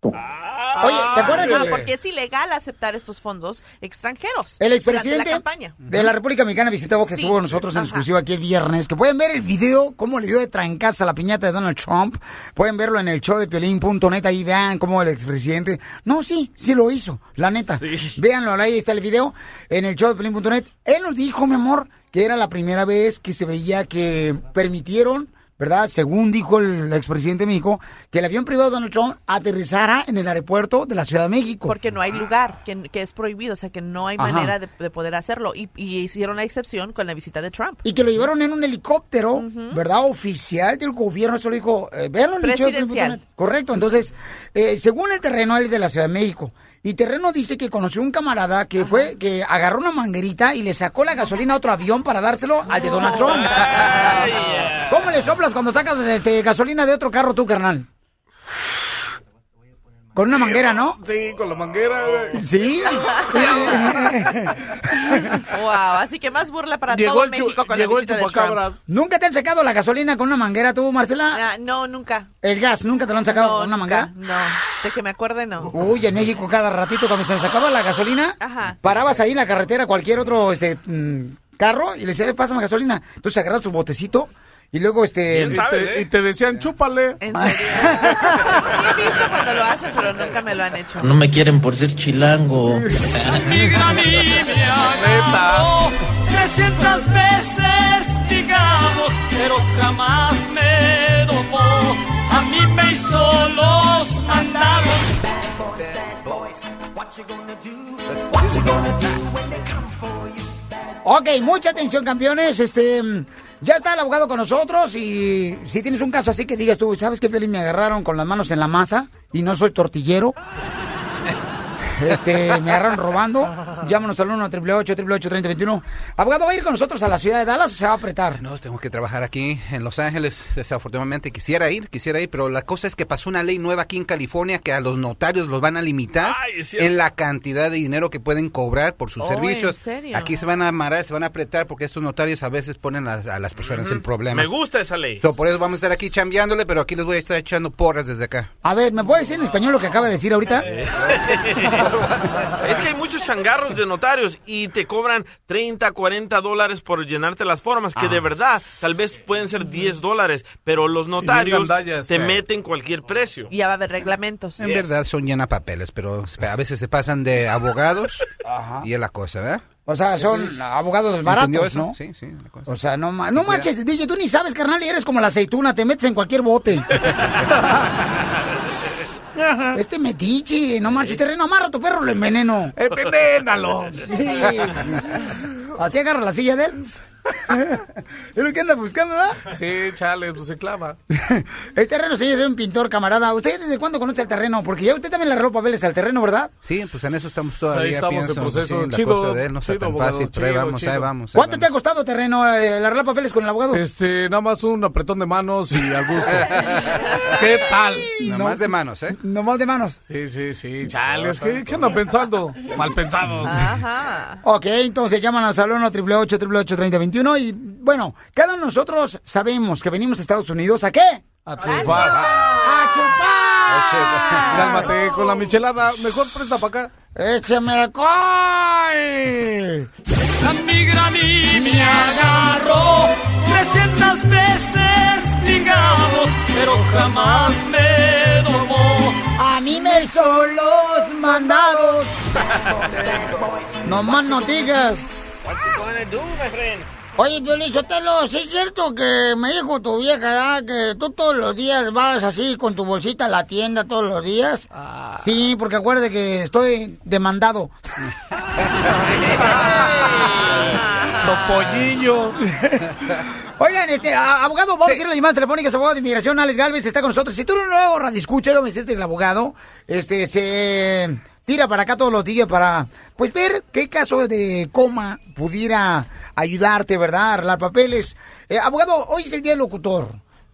S4: Oye, ¿te acuerdas
S7: No,
S4: que
S7: porque es ilegal aceptar estos fondos extranjeros.
S4: el expresidente
S7: la campaña.
S4: de la República Mexicana visitó que
S7: Sí.
S4: estuvo con nosotros en
S7: Ajá.
S4: exclusiva aquí el viernes, que pueden ver el video, cómo le dio de trancaza a la piñata de Donald Trump. Pueden verlo en el show de piolín.net, ahí vean cómo el expresidente... No, sí, sí lo hizo, la neta. Véanlo, ahí está el video, en el show de piolín.net. Él nos dijo, mi amor, que era la primera vez que se veía que permitieron... ¿Verdad? Según dijo el expresidente de México, que el avión privado de Donald Trump aterrizara en el aeropuerto de la Ciudad de México.
S7: Porque no hay lugar, que, que es prohibido, o sea que no hay
S4: Ajá.
S7: manera de, de poder hacerlo. Y, y hicieron la excepción con la visita de Trump.
S4: Y que lo llevaron en un helicóptero, ¿verdad? Oficial del gobierno, eso lo dijo, eh, véanlo en
S7: Presidencial.
S4: Correcto, entonces, eh, según el terreno, él es de la Ciudad de México. Y Terreno dice que conoció un camarada que fue, que agarró una manguerita y le sacó la gasolina a otro avión para dárselo al de Donald Trump. ¿Cómo le soplas cuando sacas este, gasolina de otro carro tú, carnal? Con una manguera, ¿no?
S5: Sí, con la manguera, güey.
S4: Sí.
S7: wow, así que más burla para
S4: Llegó
S7: todo
S4: el
S7: México con
S4: llegó
S7: la
S4: el
S7: visita de
S4: chupacabras.
S7: Trump.
S4: ¿Nunca te han sacado la gasolina con una manguera tú, Marcela?
S7: Ah, no, nunca.
S4: ¿El gas nunca te lo han sacado
S7: No,
S4: con una
S7: nunca,
S4: manguera?
S7: No, de que me acuerde, no.
S4: Uy, en México cada ratito cuando se sacaba la gasolina,
S7: Ajá.
S4: parabas ahí en la carretera cualquier otro este mm, carro y le decías, "Eh, pásame gasolina. Entonces agarras tu botecito y luego este...
S5: Y te, y te decían, chúpale.
S7: En serio. Sí he visto cuando lo hacen, pero nunca me lo han hecho.
S18: No me quieren por ser chilango.
S6: Amiga a mí me agarró 300 veces, digamos, pero jamás me domó. A mí me hizo los mandados.
S4: Ok, mucha atención, campeones. Este, ya está el abogado con nosotros y si tienes un caso así que digas tú, ¿sabes qué, Piolín? Me agarraron con las manos en la masa y no soy tortillero. Este, me agarraron robando. Llámanos al 1 888 3021 Abogado, ¿va a ir con nosotros a la ciudad de Dallas o se va a apretar?
S19: No, tengo que trabajar aquí en Los Ángeles. Desafortunadamente quisiera ir, quisiera ir, pero la cosa es que pasó una ley nueva aquí en California que a los notarios los van a limitar
S8: Ay,
S19: en la cantidad de dinero que pueden cobrar por sus
S7: Oh,
S19: servicios.
S7: ¿en serio?
S19: Aquí se van a amarrar, se van a apretar porque estos notarios a veces ponen a, a las personas en problemas.
S8: Me gusta esa ley.
S19: So, por eso vamos a estar aquí chambeándole, pero aquí les voy a estar echando porras desde acá.
S4: A ver, ¿me puede decir en español lo que acaba de decir ahorita?
S8: Es que hay muchos changarros de notarios y te cobran 30, 40 dólares por llenarte las formas, que de verdad tal vez pueden ser 10 dólares, pero los notarios te
S19: eh.
S8: meten cualquier precio.
S7: Y ya va a haber reglamentos.
S19: En verdad son llena papeles, pero a veces se pasan de abogados y es la cosa, ¿verdad?
S4: O sea, son abogados baratos. ¿no?
S19: Sí, sí. la cosa.
S4: O sea, no, ma- no marches, DJ, tú ni sabes, carnal, y eres como la aceituna, te metes en cualquier bote. este metiche, no marches, terreno, amarra a tu perro, lo enveneno.
S5: Envenénalo.
S4: Sí. Así agarra la silla de él. ¿Es lo que anda buscando, verdad?
S5: Sí, chale, pues se clava.
S4: El terreno, señor, es un pintor, camarada. ¿Usted desde cuándo conoce el terreno? Porque ya usted también le arregló papeles al terreno, ¿verdad?
S19: Sí, pues en eso estamos todavía.
S5: Ahí estamos en proceso.
S19: sí,
S5: Chido,
S19: de él no está
S5: chido,
S19: tan
S5: abogado,
S19: fácil, pero ahí
S5: chido,
S19: vamos, ahí
S5: chido.
S19: vamos. ahí
S4: ¿Cuánto te ha costado, terreno, eh, el arreglar papeles con el abogado?
S5: Este, nada más un apretón de manos y al gusto. ¿Qué tal?
S19: Nada más de manos, ¿eh?
S4: Nomás de manos.
S5: Sí, sí, sí. Chales, ¿qué, qué andan pensando? Mal pensados.
S7: Ajá.
S4: Ok, entonces llámanos al 1 888 3021 y bueno, cada uno de nosotros sabemos que venimos a Estados Unidos, ¿a qué?
S5: A triunfar.
S4: ¡A chupar!
S5: Cálmate con la michelada. Mejor presta para acá.
S4: ¡Échame alcohol!
S6: A mi gran y me agarró 300 veces, investigamos, pero jamás me domó.
S4: A mí me hizo los mandados. No más no digas.
S8: What you gonna do, my friend?
S4: Oye, Piolín Sotelo, ¿sí es cierto que me dijo tu vieja ya que tú todos los días vas así con tu bolsita a la tienda todos los días? Sí, porque acuerde que estoy demandado.
S5: Topollillo.
S4: Oigan, este, a- abogado, vamos a decir las llamadas telefónicas, abogado de inmigración, Alex Galvez está con nosotros. Si tú eres nuevo radio escucha, déjame decirte que el abogado, este, se tira para acá todos los días para, pues, ver qué caso de coma pudiera ayudarte, ¿verdad? A arreglar papeles. Eh, abogado, hoy es el día del locutor.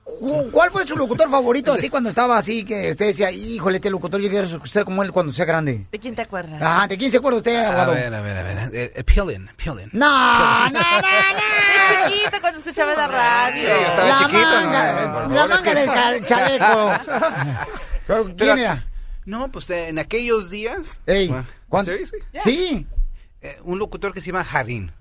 S4: Cu- ¿Cuál fue su locutor favorito así cuando estaba así que usted decía, híjole, este locutor, yo quiero ser como él cuando sea grande?
S7: ¿De quién te acuerdas?
S4: Ah, ¿de quién se acuerda usted,
S19: A
S4: abogado?
S19: ver, a ver, a ver. Eh, eh, Piolín, Piolín.
S4: No, no, no,
S7: chiquito cuando escuchaba la radio.
S19: Sí, yo estaba
S4: La
S19: chiquito. no,
S4: manga,
S19: eh,
S4: la
S19: es
S4: manga
S19: que-
S4: del chaleco. ¿Quién era?
S19: No, pues eh, en aquellos días.
S4: Ey,
S19: Bueno,
S4: ¿cuánto?
S19: Sí, sí.
S4: Sí.
S19: Eh, un locutor que se llama Jarín.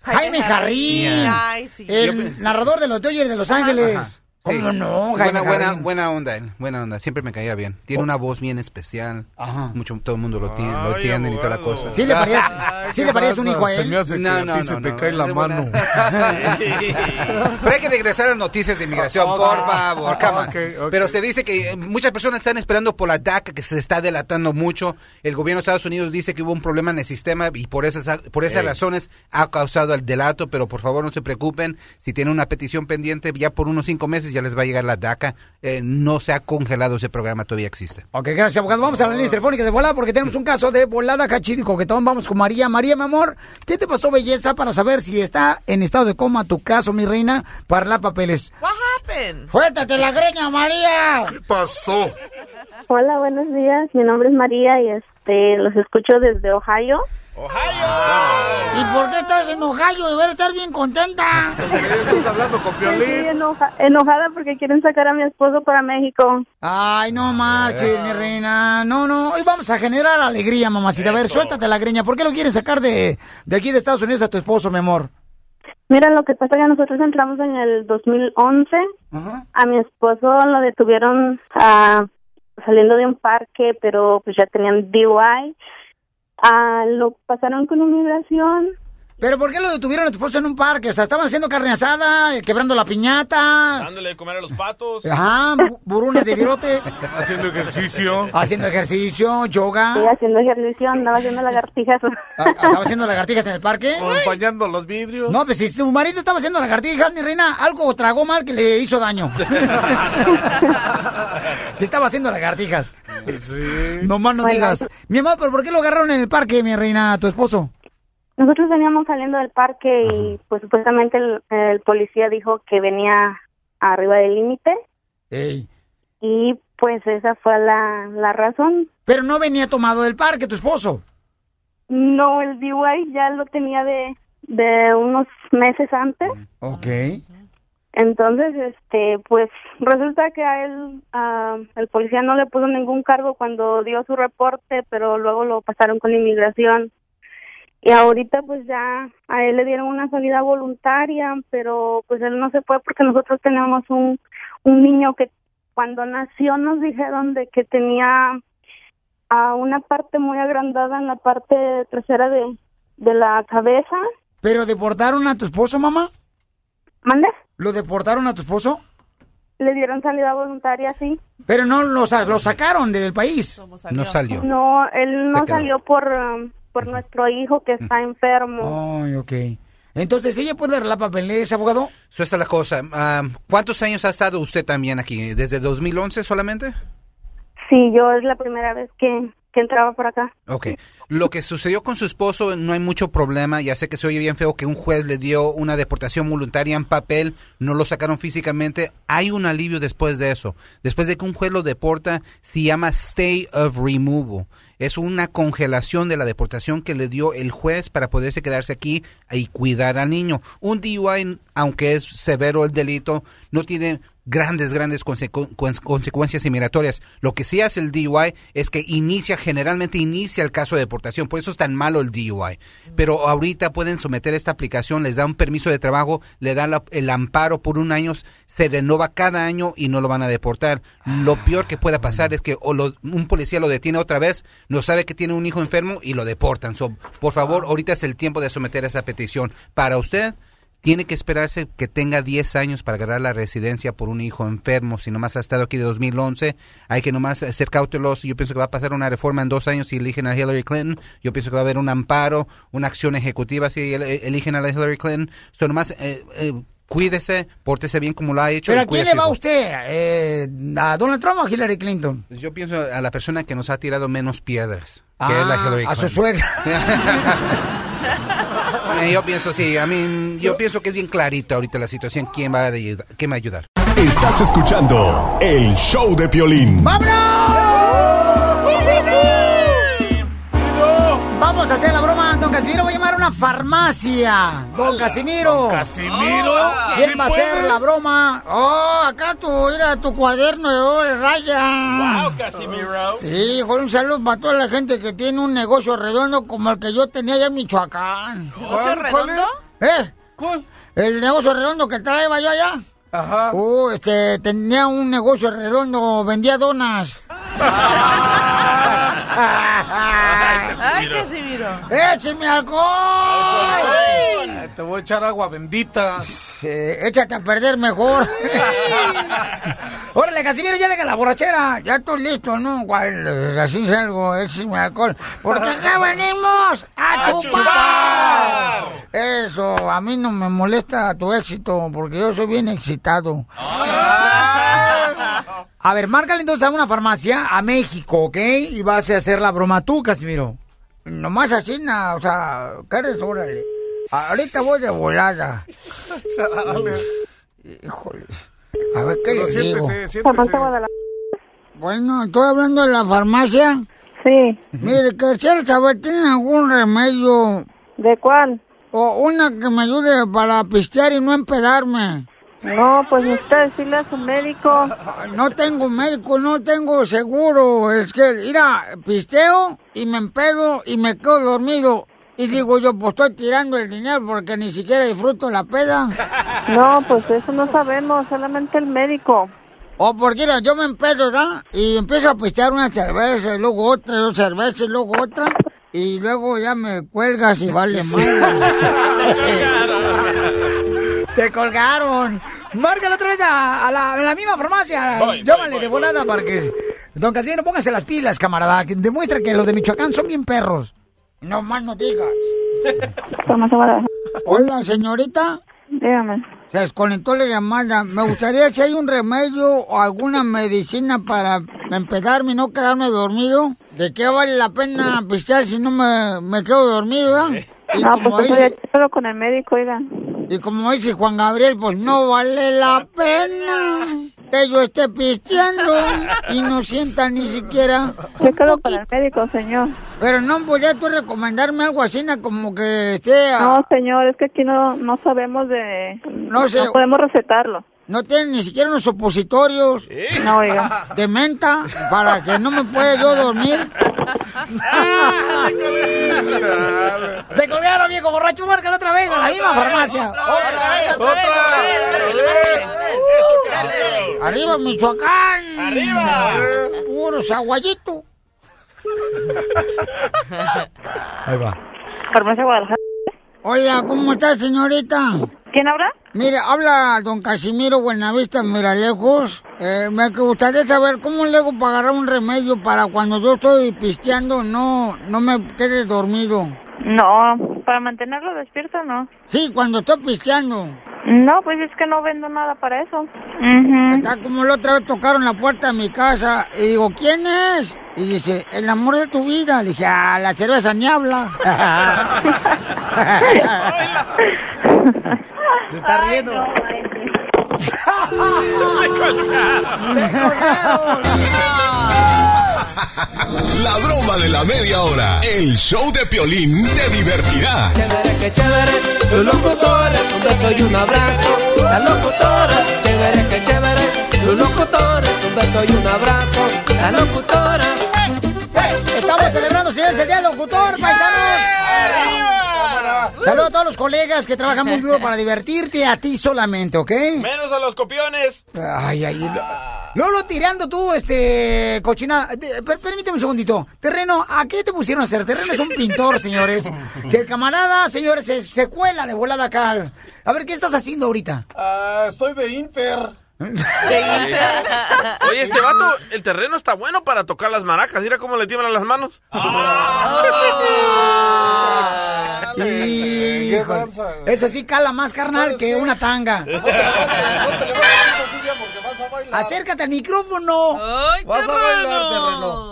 S4: Jaime Jarrín.
S19: Yeah.
S7: Ay, sí.
S4: El narrador de los Dodgers de Los Ángeles.
S19: Ajá.
S4: ¿Cómo
S19: Sí.
S4: no, Jaime
S19: buena, buena, buena onda, él, buena onda. Siempre me caía bien. Tiene una voz bien especial. Mucho, todo el mundo lo tiene, lo
S8: Ay,
S19: entienden y toda la cosa.
S4: ¿Sí le parece, sí
S5: ¿qué
S4: le parece un hijo a
S5: Se
S4: él?
S5: me hace que
S19: No,
S5: a
S19: no,
S5: ti se
S19: no,
S5: te
S19: no,
S5: cae la mano.
S19: Pero hay que regresar a las noticias de inmigración, por favor, come on.
S5: Ok, ok.
S19: Pero se dice que eh, muchas personas están esperando por la DACA, que se está delatando mucho. El gobierno de Estados Unidos dice que hubo un problema en el sistema y por esas, por esas razones ha causado el delato, pero por favor no se preocupen. Si tienen una petición pendiente, ya por unos cinco meses ya les va a llegar la DACA. Eh, no se ha congelado ese programa, todavía existe.
S4: Ok, gracias, abogado. Vamos a la línea telefónica de volada porque tenemos un caso de volada cachido y coquetón. Vamos con María. María, mi amor, ¿qué te pasó, belleza, para saber si está en estado de coma tu caso, mi reina, para las papeles?
S7: What happened?
S4: ¡Suéltate la greña, María!
S5: ¿Qué pasó?
S15: Hola, buenos días. Mi nombre es María y este los escucho desde Ohio.
S4: ¿Y por qué estás en Ohio? Deberías estar bien contenta.
S5: Estás hablando con
S15: Estoy
S5: Piolín.
S15: enoja- enojada porque quieren sacar a mi esposo para México.
S4: Ay, no marches, mi reina. No, no. Hoy vamos a generar alegría, mamacita. A ver, suéltate la greña. ¿Por qué lo quieren sacar de, de aquí de Estados Unidos a tu esposo, mi amor?
S15: Mira, lo que pasa es que nosotros entramos en el 2011. A mi esposo lo detuvieron ah, saliendo de un parque, pero pues ya tenían DUI. Ah, lo pasaron con inmigración.
S4: ¿Pero por qué lo detuvieron a tu esposo en un parque? O sea, estaban haciendo carne asada, eh, quebrando la piñata.
S8: Dándole de comer a los patos.
S4: Ajá, bu- burunes de virote.
S5: Haciendo ejercicio.
S4: Haciendo ejercicio, yoga.
S15: Sí, haciendo ejercicio, andaba haciendo lagartijas.
S4: Ah, ¿Estaba haciendo lagartijas en el parque?
S5: O empañando los vidrios.
S4: No, pues si tu marido estaba haciendo lagartijas, mi reina, algo tragó mal que le hizo daño. Si estaba haciendo lagartijas.
S5: Sí.
S4: No más no
S15: Bueno,
S4: digas. Mi amor, ¿pero por qué lo agarraron en el parque, mi reina, a tu esposo?
S15: Nosotros veníamos saliendo del parque y pues supuestamente el, el policía dijo que venía arriba del límite
S4: Ey.
S15: y pues esa fue la, la razón.
S4: Pero no venía tomado del parque, tu esposo.
S15: No, el DUI ya lo tenía de, de unos meses antes.
S4: Ok.
S15: Entonces, este, pues resulta que a él, ah, el policía no le puso ningún cargo cuando dio su reporte, pero luego lo pasaron con inmigración. Y ahorita pues ya a él le dieron una salida voluntaria, pero pues él no se fue porque nosotros tenemos un, un niño que cuando nació nos dijeron de que tenía a una parte muy agrandada en la parte trasera de, de la cabeza.
S4: ¿Pero deportaron a tu esposo, mamá?
S15: ¿Mande?
S4: ¿Lo deportaron a tu esposo?
S15: Le dieron salida voluntaria, sí.
S4: Pero no lo, sa- lo sacaron del país.
S19: No salió.
S15: No, él no salió por, um, por nuestro hijo que está enfermo.
S4: Ay, ok. Entonces, ¿ella puede arreglar papeles, abogado?
S19: Eso está la cosa. ¿Cuántos años ha estado usted también aquí? ¿Desde 2011 solamente?
S15: Sí, yo es la primera vez que, que entraba por acá.
S19: Ok. Lo que sucedió con su esposo no hay mucho problema. Ya sé que se oye bien feo que un juez le dio una deportación voluntaria en papel, no lo sacaron físicamente. Hay un alivio después de eso. Después de que un juez lo deporta, se llama stay of removal. Es una congelación de la deportación que le dio el juez para poderse quedarse aquí y cuidar al niño. Un DUI, aunque es severo el delito, no tiene grandes, grandes consecu- cuen- consecuencias inmigratorias. Lo que sí hace el DUI es que inicia, generalmente inicia el caso de deportación. Por eso es tan malo el DUI. Pero ahorita pueden someter esta aplicación, les da un permiso de trabajo, le dan el amparo por un año, se renova cada año y no lo van a deportar. Lo peor que pueda pasar es que o lo- un policía lo detiene otra vez, no sabe que tiene un hijo enfermo y lo deportan. So, por favor, ahorita es el tiempo de someter esa petición. Para usted, tiene que esperarse que tenga 10 años para ganar la residencia por un hijo enfermo. Si nomás ha estado aquí de 2011, hay que nomás ser cauteloso. Yo pienso que va a pasar una reforma en dos años si eligen a Hillary Clinton. Yo pienso que va a haber un amparo, una acción ejecutiva si el- eligen a la Hillary Clinton. So, nomás eh, eh, cuídese, pórtese bien como lo ha hecho.
S4: ¿Pero a quién le va usted? Eh, ¿A Donald Trump o a Hillary Clinton?
S19: Yo pienso a la persona que nos ha tirado menos piedras. Que
S4: Ah,
S19: es la Hillary
S4: a su
S19: Clinton.
S4: suegra.
S19: Eh, yo pienso, sí, a mí, yo pienso que es bien clarito ahorita la situación. ¿Quién va a ayudar? ¿Quién va a ayudar?
S2: Estás escuchando el show de Piolín.
S4: Vamos a hacer la broma, Casimiro. Voy a llamar a una farmacia. Don Casimiro.
S5: don Casimiro.
S4: ¿Quién
S5: ¿Sí
S4: va a hacer la broma? Oh, acá tu, mira, tu cuaderno de oro de raya.
S8: Wow, Casimiro.
S4: Sí, con un saludo para toda la gente que tiene un negocio redondo como el que yo tenía allá en Michoacán.
S7: ¿Negocio redondo?
S4: ¿Eh? ¿Cuál? El negocio redondo que traía yo allá. Ajá. Uh, este, tenía un negocio redondo, vendía donas.
S7: Ay, Casimiro.
S4: ¡Écheme alcohol!
S5: Ay, Te voy a echar agua bendita.
S4: échate a perder mejor. Órale, Casimiro, ya deja la borrachera. Ya estoy listo, ¿no? Cual, Así salgo, écheme alcohol. Porque acá venimos a,
S16: ¡A
S4: chupar. Eso, a mí no me molesta tu éxito, porque yo soy bien excitado. A ver, márcale entonces a una farmacia a México, ¿ok? Y vas a hacer la broma tú, Casimiro. Nomás así, na, o sea, ¿qué eres? Órale. Ahorita voy de volada. Híjole. A ver, ¿qué digo? Bueno, estoy hablando de la farmacia.
S15: Sí.
S4: Mire, quisiera saber, ¿tienen algún remedio?
S15: ¿De cuál?
S4: O una que me ayude para pistear y no empedarme.
S15: No, pues necesita decirle a su médico.
S4: No tengo médico, no tengo seguro. Es que, mira, pisteo y me empedo y me quedo dormido. Y digo yo, pues estoy tirando el dinero porque ni siquiera disfruto la peda.
S15: No, pues eso no sabemos, solamente el médico.
S4: O porque mira, yo me empedo, ¿da? Y empiezo a pistear una cerveza, y luego otra, dos cervezas, y luego otra. Y luego ya me cuelgas y vale mal. Te colgaron. Márcala otra vez a, a la, a la misma farmacia.
S16: Voy,
S4: Llámale
S16: voy,
S4: de volada para que... Don Casimiro, póngase las pilas, camarada. que demuestra que los de Michoacán son bien perros. No más no digas. Hola, señorita.
S15: Dígame.
S4: Se desconectó la llamada. Me gustaría si hay un remedio o alguna medicina para empedarme y no quedarme dormido. ¿De qué vale la pena pistear si no me, me quedo dormido, verdad? Y
S15: No,
S4: como
S15: pues
S4: dice-
S15: solo con el médico, oiga.
S4: Y como dice Juan Gabriel, pues no vale la pena que yo esté pisteando y no sienta ni siquiera.
S15: Chécalo para el médico, señor.
S4: Pero no podías tú recomendarme algo así, como que sea.
S15: No, señor, es que aquí no, no sabemos de...
S4: No sé.
S15: podemos recetarlo.
S4: No tienen ni siquiera unos supositorios.
S15: No, oiga.
S4: De menta, para que no me pueda yo dormir. Te colgaron, viejo borracho, márcalo otra vez a la misma farmacia.
S16: Otra vez, otra vez, otra.
S4: Arriba, Michoacán.
S16: Arriba.
S4: Puro saguayito. Ahí va.
S15: Farmacia Guadalajara.
S4: Hola, ¿cómo está, señorita?
S15: ¿Quién habla?
S4: Mire, habla don Casimiro Buenavista Miralejos. Eh, me gustaría saber cómo le hago para agarrar un remedio para cuando yo estoy pisteando no, no me quede dormido.
S15: No, para mantenerlo despierto, no.
S4: Sí, cuando estoy pisteando.
S15: No, pues es que no vendo nada para eso.
S4: Está como la otra vez tocaron la puerta de mi casa y digo, ¿quién es? Y dice, el amor de tu vida. Le dije, ah, la cerveza ni habla. Se está riendo.
S2: La broma de la media hora. El show de Piolín te divertirá.
S16: Chévere, que chévere, los locutores, un beso y un abrazo. La locutora, chévere, que chévere, Los locutores, un beso y un abrazo. La locutora.
S4: Estamos celebrando, señores, el Día del Locutor, paisanos. Saludos a todos los colegas que trabajan muy duro para divertirte a ti solamente, ¿ok?
S8: Menos a los copiones.
S4: Ay, ay, lo- Lolo tirando tú, este, cochinada. De- per- permíteme un segundito. Terreno, ¿a qué te pusieron a hacer? Terreno es un pintor, señores. Que el camarada, señores, se, se cuela de volada acá. A ver, ¿qué estás haciendo ahorita?
S5: Ah, estoy de Inter.
S8: Oye, este vato, el terreno está bueno para tocar las maracas. Mira cómo le tiemblan las manos.
S4: Híjole. Eso sí cala más carnal que una tanga. Acércate al micrófono.
S5: Vas a bailar, terreno.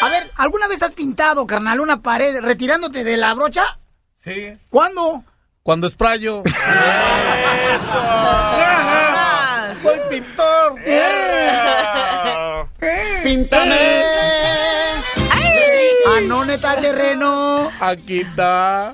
S4: A ver, ¿alguna vez has pintado, carnal, una pared retirándote de la brocha?
S5: Sí.
S4: ¿Cuándo?
S5: Cuando sprayo. Soy pintor.
S4: Píntame. Anóneta el terreno.
S5: Aquí está.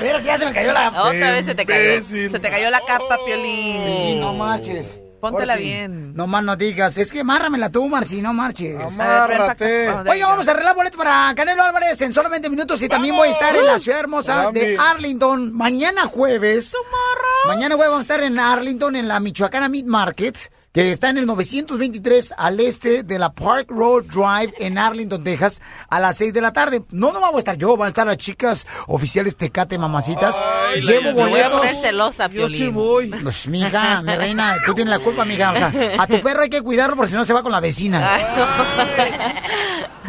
S4: Pero que ya se me cayó la...
S7: Otra vez se te cayó.
S5: Imbécil.
S7: Se te cayó la capa, Piolín.
S4: Sí, no marches.
S7: Póntela bien.
S4: No más no digas. Es que márramela tú, Marci, no marches.
S5: Amárrate.
S4: Oiga, vamos a arreglar boletos para Canelo Álvarez en solamente minutos y también voy a estar en la ciudad hermosa de. Arlington mañana jueves. Mañana jueves vamos a estar en Arlington en la Michoacana Meat Market. Que está en el 923 al este de la Park Road Drive en Arlington, Texas, a las 6 de la tarde. No, no vamos a estar yo, van a estar las chicas oficiales Tecate Mamacitas. Llevo
S7: Me voy a
S4: boletos.
S7: poner celosa,
S5: Yo sí voy.
S4: Pues, mija, mi reina, tú tienes la culpa, mija. O sea, a tu perro hay que cuidarlo porque si no se va con la vecina.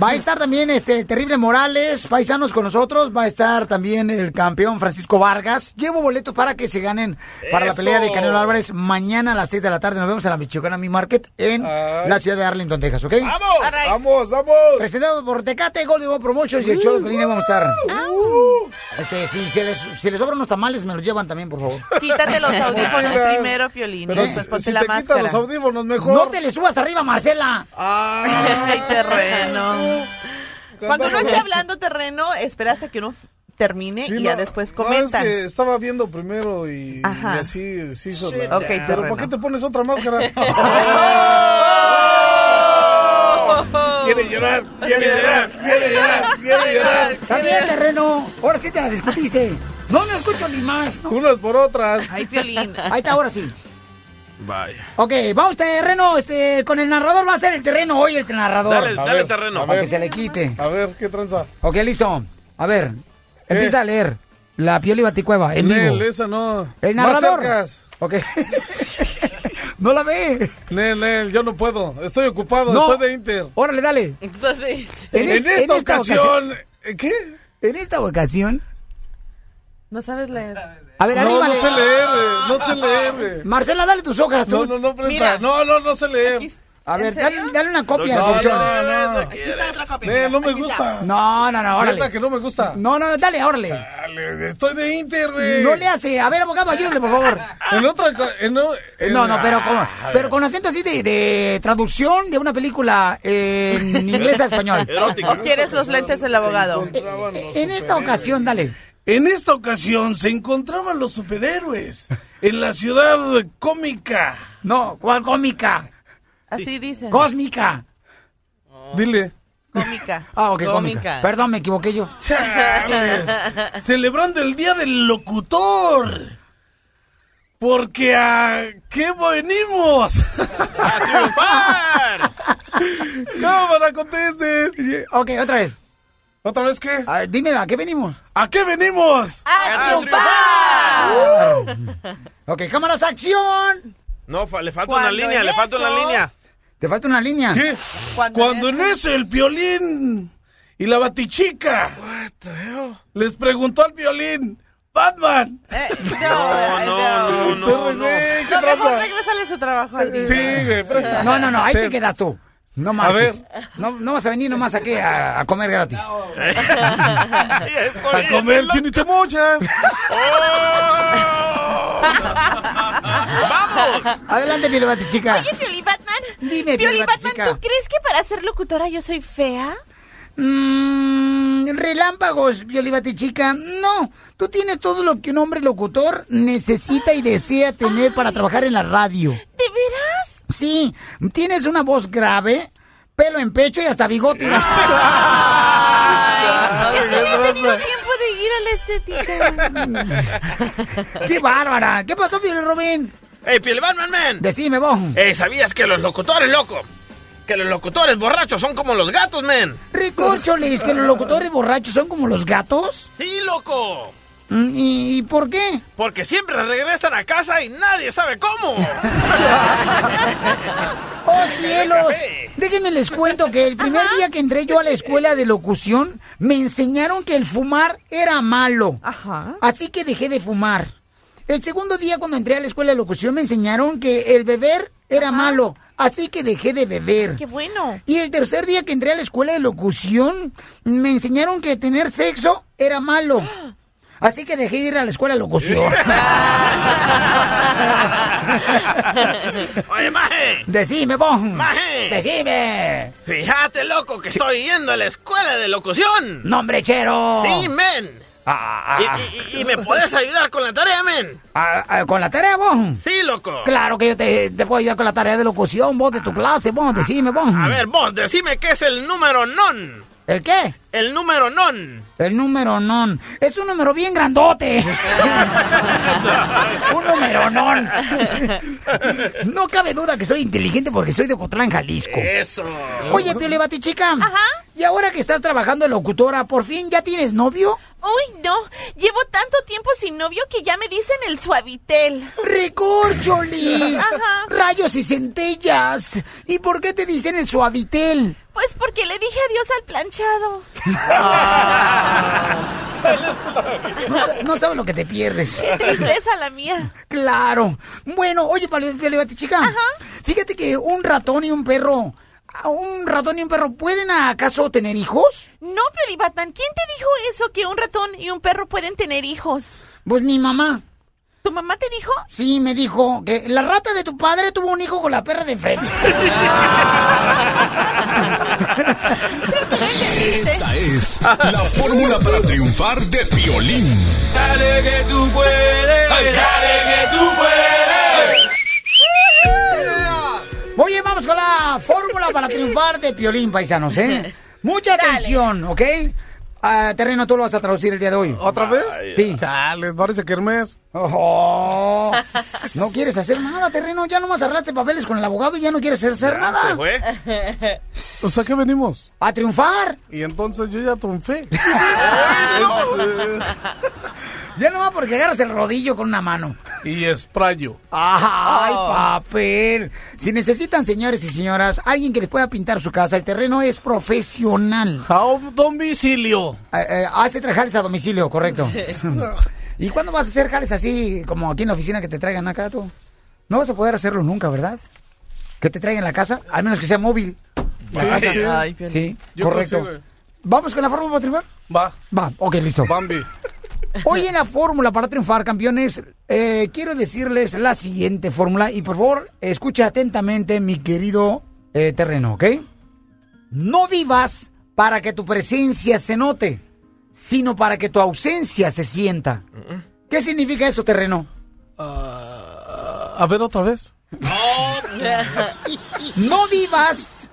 S4: Va a estar también este Terrible Morales, paisanos con nosotros. Va a estar también el campeón Francisco Vargas. Llevo boletos para que se ganen para la pelea de Canelo Álvarez mañana a las 6 de la tarde. Nos vemos en la Michoacana Mi Market en
S5: Ay.
S4: la ciudad de Arlington, Texas, ¿ok?
S8: ¡Vamos!
S5: Vamos, vamos.
S4: Presentado por Tecate, Gold Boy Promotions y el show de Pelín, vamos a estar. Este, si, se les, si les sobran unos tamales, me los llevan también, por favor.
S7: Quítate los audífonos primero, Piolín.
S5: Pero
S7: después
S5: si,
S7: ponte
S5: si
S7: la
S5: te
S7: máscara.
S5: los audífonos, mejor.
S4: No te le subas arriba, Marcela.
S7: Ay, terreno. Cuando uno esté hablando terreno, espera hasta que uno termine
S5: Sí,
S7: y ya
S5: no,
S7: después
S5: no,
S7: comentas.
S5: es que estaba viendo primero y,
S7: Ajá.
S5: y así se hizo. La-
S7: ok,
S5: Pero
S7: terreno.
S5: ¿por qué te pones otra máscara? quiere llorar, quiere llorar, quiere llorar, quiere llorar.
S4: Está bien, terreno. Ahora sí te la discutiste. No, no escucho ni más. ¿no?
S5: Unas por otras.
S7: Ay, Piolín.
S4: Ahí está, ahora sí.
S8: Vaya.
S4: Ok, vamos terreno, este, con el narrador va a ser el terreno hoy, el narrador.
S8: Dale, dale
S5: ver,
S8: terreno.
S5: a
S4: Para
S5: ver.
S4: que se le quite.
S5: A ver, ¿qué tranza?
S4: Ok, listo. A ver, empieza a leer. La piel y baticueva, en
S5: Nel,
S4: vivo.
S5: esa no.
S4: El
S5: Más
S4: narrador.
S5: cercas.
S4: Ok. no la ve.
S5: Nel, Nel, yo no puedo. Estoy ocupado,
S4: No.
S5: estoy de Inter.
S4: Órale, dale.
S7: Entonces,
S5: En,
S4: es-
S5: esta ocasión... ¿eh, ¿Qué?
S4: En esta ocasión.
S7: no sabes leer.
S4: A ver,
S5: No,
S4: arríbale.
S5: no sé leer, eh, no sé leer.
S4: Marcela, dale tus hojas. tú.
S5: No, no, no, presta.
S7: Mira.
S5: No, no, no sé leer.
S4: A ver, dale, dale una copia
S5: No,
S4: al colchón.
S5: no, no.
S7: Aquí está otra copia. Mira,
S5: no me gusta.
S4: No, no, no, órale.
S5: Que no me gusta.
S4: No, no, dale, órale.
S5: Dale, estoy de Inter, güey.
S4: No le hace. A ver, abogado, ayúdale, por favor.
S5: En otra... En, en-
S4: No, no, pero con,
S5: Ah,
S4: pero con acento así de, de traducción de una película en inglés a español.
S8: Erótico.
S7: ¿O quieres los lentes del abogado?
S4: En esta ocasión, dale.
S5: En esta ocasión se encontraban los superhéroes en la ciudad cómica.
S4: No, ¿cuál cómica?
S7: Así dicen.
S4: Cósmica.
S5: Dile.
S7: Cómica.
S4: Ah, ok, cómica.
S9: Cómica.
S4: Perdón, me equivoqué yo.
S5: Celebrando el Día del Locutor. Porque a qué venimos.
S8: ¡A triunfar!
S5: Cámara, contesten.
S4: Ok, otra vez.
S5: ¿Otra vez qué?
S4: A ver, dímelo, ¿a qué venimos?
S5: ¿A qué venimos?
S7: ¡A triunfar!
S4: Ok, cámaras, acción.
S8: No, fa- le falta una línea, le falta una línea.
S4: Te falta una línea.
S5: ¿Qué?
S7: Cuando
S5: Cuando
S7: en
S5: en eso el violín y la batichica les preguntó al violín, Batman.
S7: Eh,
S8: No, no, no,
S5: Se
S8: no, no.
S5: güey, ¿Qué
S7: No, mejor regrésale su trabajo al día.
S5: Sí, güey, presta.
S4: No, no, no, ahí
S5: Sí.
S4: te quedas tú. No marches. No, no vas a venir nomás aquí a, a comer gratis.
S8: Sí,
S5: A comer sin ni te mochas.
S8: ¡Vamos!
S4: Adelante, Piel chica.
S7: Oye, Pioli Batman.
S4: Dime,
S7: Pioli Batman,
S4: chica.
S7: ¿tú crees que para ser locutora yo soy fea?
S4: Mmm, relámpagos, Violivate chica. No, tú tienes todo lo que un hombre locutor necesita y desea tener para trabajar en la radio.
S7: ¿De veras?
S4: Sí. Tienes una voz grave, pelo en pecho y hasta bigote.
S7: Es que no he tenido tiempo de ir al estético.
S4: ¡Qué bárbara! ¿Qué pasó, Piel Robin?
S8: ¡Ey, Pielman, man, man!
S4: Decime, vos.
S8: Ey, ¿sabías que los locutores, loco? Que los locutores borrachos son como los gatos, men.
S4: Ricorcholis, que los locutores borrachos son como los gatos.
S8: Sí, loco.
S4: Mm, ¿Y, y por qué?
S8: Porque siempre regresan a casa y nadie sabe cómo.
S4: ¡Oh, cielos! Déjenme les cuento que el primer día que entré yo a la escuela de locución, me enseñaron que el fumar era malo.
S7: Ajá.
S4: Así que dejé de fumar. El segundo día cuando entré a la escuela de locución me enseñaron que el beber era malo. Así que dejé de beber.
S7: ¡Qué bueno!
S4: Y el tercer día que entré a la escuela de locución, me enseñaron que tener sexo era malo. Así que dejé de ir a la escuela de locución.
S8: Oye, Maje.
S4: Decime, vos.
S8: Maje.
S4: Decime.
S8: Fíjate, loco, que estoy yendo a la escuela de locución.
S4: Nombre chero.
S8: Sí, men.
S4: Ah,
S8: Y,
S4: ah,
S8: y- y me puedes ayudar con la tarea, men.
S4: ah, ah, ¿Con la tarea, vos?
S8: Sí, loco.
S4: Claro que yo te, te puedo ayudar con la tarea de locución, vos, de tu clase, vos. Decime, vos.
S8: A ver, vos, decime qué es el número non.
S4: ¿El qué?
S8: El número non.
S4: El número non. Es un número bien grandote. un número non. No cabe duda que soy inteligente porque soy de Ocotlán, Jalisco.
S8: Eso.
S4: Oye, Piole Batichica. Ajá. Y ahora que estás trabajando de locutora, ¿por fin ya tienes novio?
S7: Uy, no. Llevo tanto tiempo sin novio que ya me dicen el suavitel.
S4: ¡Recorcholis!
S7: Ajá.
S4: ¡Rayos y centellas! ¿Y por qué te dicen el suavitel?
S7: Pues porque le dije adiós al planchado.
S4: No, sa- no sabes lo que te pierdes.
S7: Qué tristeza la mía.
S4: Claro. Bueno, oye, Piole Batichica. Fíjate que un ratón y un perro... ¿Un ratón y un perro pueden acaso tener hijos?
S7: No, Pioli Batman, ¿quién te dijo eso que un ratón y un perro pueden tener hijos?
S4: Pues mi mamá.
S7: ¿Tu mamá te dijo?
S4: Sí, me dijo que la rata de tu padre tuvo un hijo con la perra de enfrente.
S2: Esta es la fórmula para triunfar de violín.
S6: Dale que tú puedes, dale que tú puedes.
S4: Oye, vamos con la fórmula para triunfar de Piolín, paisanos, ¿eh? Mucha atención, ¿ok? Ah, terreno, tú lo vas a traducir el día de hoy.
S5: ¿Otra vez?
S4: Sí.
S5: Chales, parece que Hermes.
S4: Oh, no quieres hacer nada, terreno. Ya nomás arreglaste papeles con el abogado y ya no quieres hacer nada.
S5: O sea, ¿qué venimos?
S4: A triunfar.
S5: Y entonces yo ya triunfé.
S4: Ya nomás porque agarras el rodillo con una mano.
S5: y sprayo.
S4: ¡Ay,
S7: Oh.
S4: papel! Si necesitan, señores y señoras, alguien que les pueda pintar su casa, el terreno es profesional.
S5: A domicilio.
S4: Eh, eh, hace traer jales a domicilio, correcto. ¿Y cuándo vas a hacer jales así, como aquí en la oficina, que te traigan acá tú? No vas a poder hacerlo nunca, ¿verdad? Que te traigan la casa, al menos que sea móvil. La
S5: Sí,
S4: casa.
S5: sí.
S7: Ay.
S4: Sí,
S5: Yo
S4: correcto.
S5: consigo.
S4: ¿Vamos con la fórmula para triunfar?
S5: Va,
S4: Va, ok, listo.
S5: Bambi.
S4: Hoy en la fórmula para triunfar, campeones, eh, quiero decirles la siguiente fórmula y por favor, escucha atentamente, mi querido eh, terreno, ¿ok? No vivas para que tu presencia se note, sino para que tu ausencia se sienta. ¿Qué significa eso, terreno?
S5: A ver otra vez.
S4: No vivas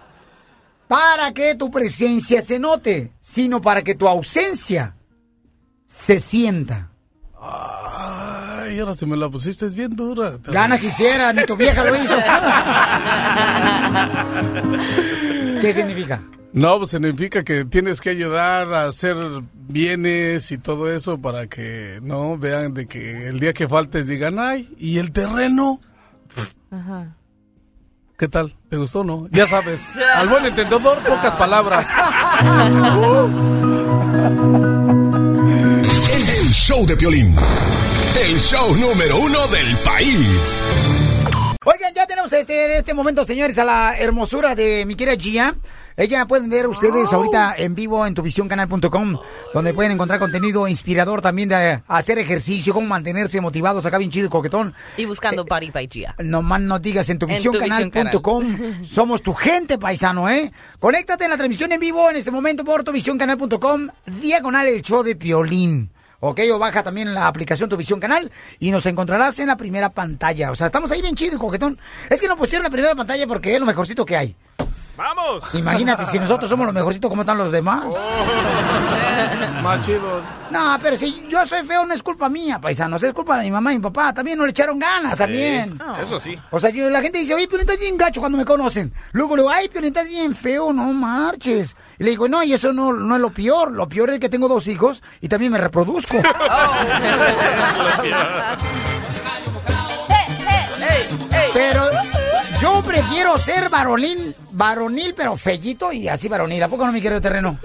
S4: para que tu presencia se note, sino para que tu ausencia se sienta.
S5: Ay, ahora si me la pusiste es bien dura.
S4: Gana quisiera, ni tu vieja lo hizo. ¿Qué significa?
S5: No, pues significa que tienes que ayudar a hacer bienes y todo eso para que no vean de que el día que faltes digan, ay, ¿y el terreno?
S7: Ajá.
S5: ¿Qué tal? ¿Te gustó o no? Ya sabes, al buen entendedor, pocas palabras.
S2: Show de Piolín. El show número uno del país.
S4: Oigan, ya tenemos este, en este momento, señores, a la hermosura de mi querida Gia. Ella pueden ver ustedes ahorita en vivo en tuvisioncanal.com, donde pueden encontrar contenido inspirador también de hacer ejercicio, cómo mantenerse motivados acá bien chido y coquetón.
S20: Y buscando Party by Gia.
S4: No más no digas en
S20: En
S4: tuvisioncanal.com. Somos tu gente, paisano, ¿eh? Conéctate en la transmisión en vivo en este momento por tuvisioncanal.com, diagonal el show de Piolín. Ok, o baja también la aplicación Tu Visión Canal y nos encontrarás en la primera pantalla. O sea, estamos ahí bien chido y coquetón. Es que no pusieron la primera pantalla porque es lo mejorcito que hay.
S8: ¡Vamos!
S4: Imagínate, si nosotros somos los mejorcitos, ¿cómo están los demás?
S5: Más chidos.
S4: No, pero si yo soy feo, no es culpa mía, paisanos, es culpa de mi mamá y mi papá. También no le echaron ganas, también.
S8: Eso sí.
S4: O sea, yo- la gente dice, oye, Piolín, estás bien gacho cuando me conocen. Luego le digo, ay, Piolín, estás bien feo, no marches. Y le digo, no, y eso no, no es lo peor. Lo peor es que tengo dos hijos y también me reproduzco. Pero yo prefiero ser varonil, varonil, pero fellito y así varonil. ¿A poco no me quiere terreno?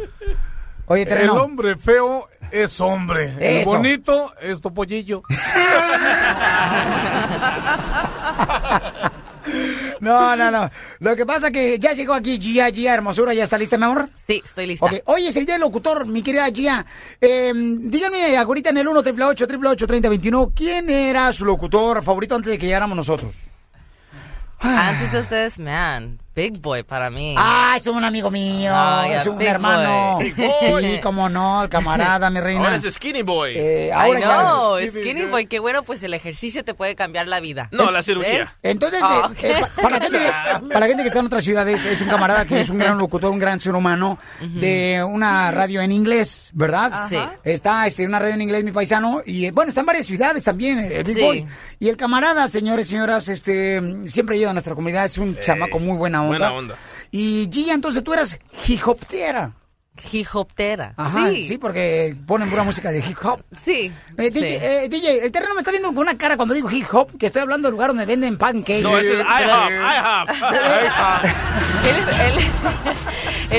S4: Oye,
S5: El
S4: terreno.
S5: hombre feo es hombre. El bonito es topollillo.
S4: No, no, no. Lo que pasa que ya llegó aquí Gia, Gia Hermosura. ¿Ya está lista, mi amor?
S20: Sí, estoy lista.
S4: Ok, hoy es el día del locutor, mi querida Gia. Eh, díganme ahorita en el 1 888 3021 ¿quién era su locutor favorito antes de que llegáramos nosotros?
S20: Antes de ustedes, man, Big Boy para mí.
S4: Ah, es un amigo mío,
S20: Ah,
S4: es un
S20: Big
S4: hermano.
S20: Boy.
S8: Big Boy.
S4: Sí, cómo no, el camarada, mi reina.
S8: Ahora es Skinny Boy.
S4: Eh, ahora ya-
S20: know, Skinny Boy, qué bueno, pues el ejercicio te puede cambiar la vida.
S8: No, la cirugía.
S20: ¿Ves?
S4: Entonces,
S20: Ah,
S4: eh, eh, pa- para, la gente, para la gente que está en otras ciudades, es un camarada que es un gran locutor, un gran ser humano de una radio en inglés, ¿verdad?
S20: Sí.
S4: Está este, una radio en inglés, mi paisano, y bueno, está en varias ciudades también, el Big
S20: Sí.
S4: Boy. Y el camarada, señores y señoras, este, siempre ayuda a nuestra comunidad, es un chamaco muy buena onda.
S8: buena onda.
S4: Y Gia, entonces tú eras hip-hoptera.
S20: Hip-hoptera.
S4: Ajá, sí.
S20: sí.
S4: porque ponen pura música de hip hop.
S20: Sí.
S4: Eh, DJ,
S20: sí.
S4: eh, DJ, el terreno me está viendo con una cara cuando digo hip hop, que estoy hablando del lugar donde venden pancakes.
S8: No, ese es IHOP, IHOP.
S20: El, el-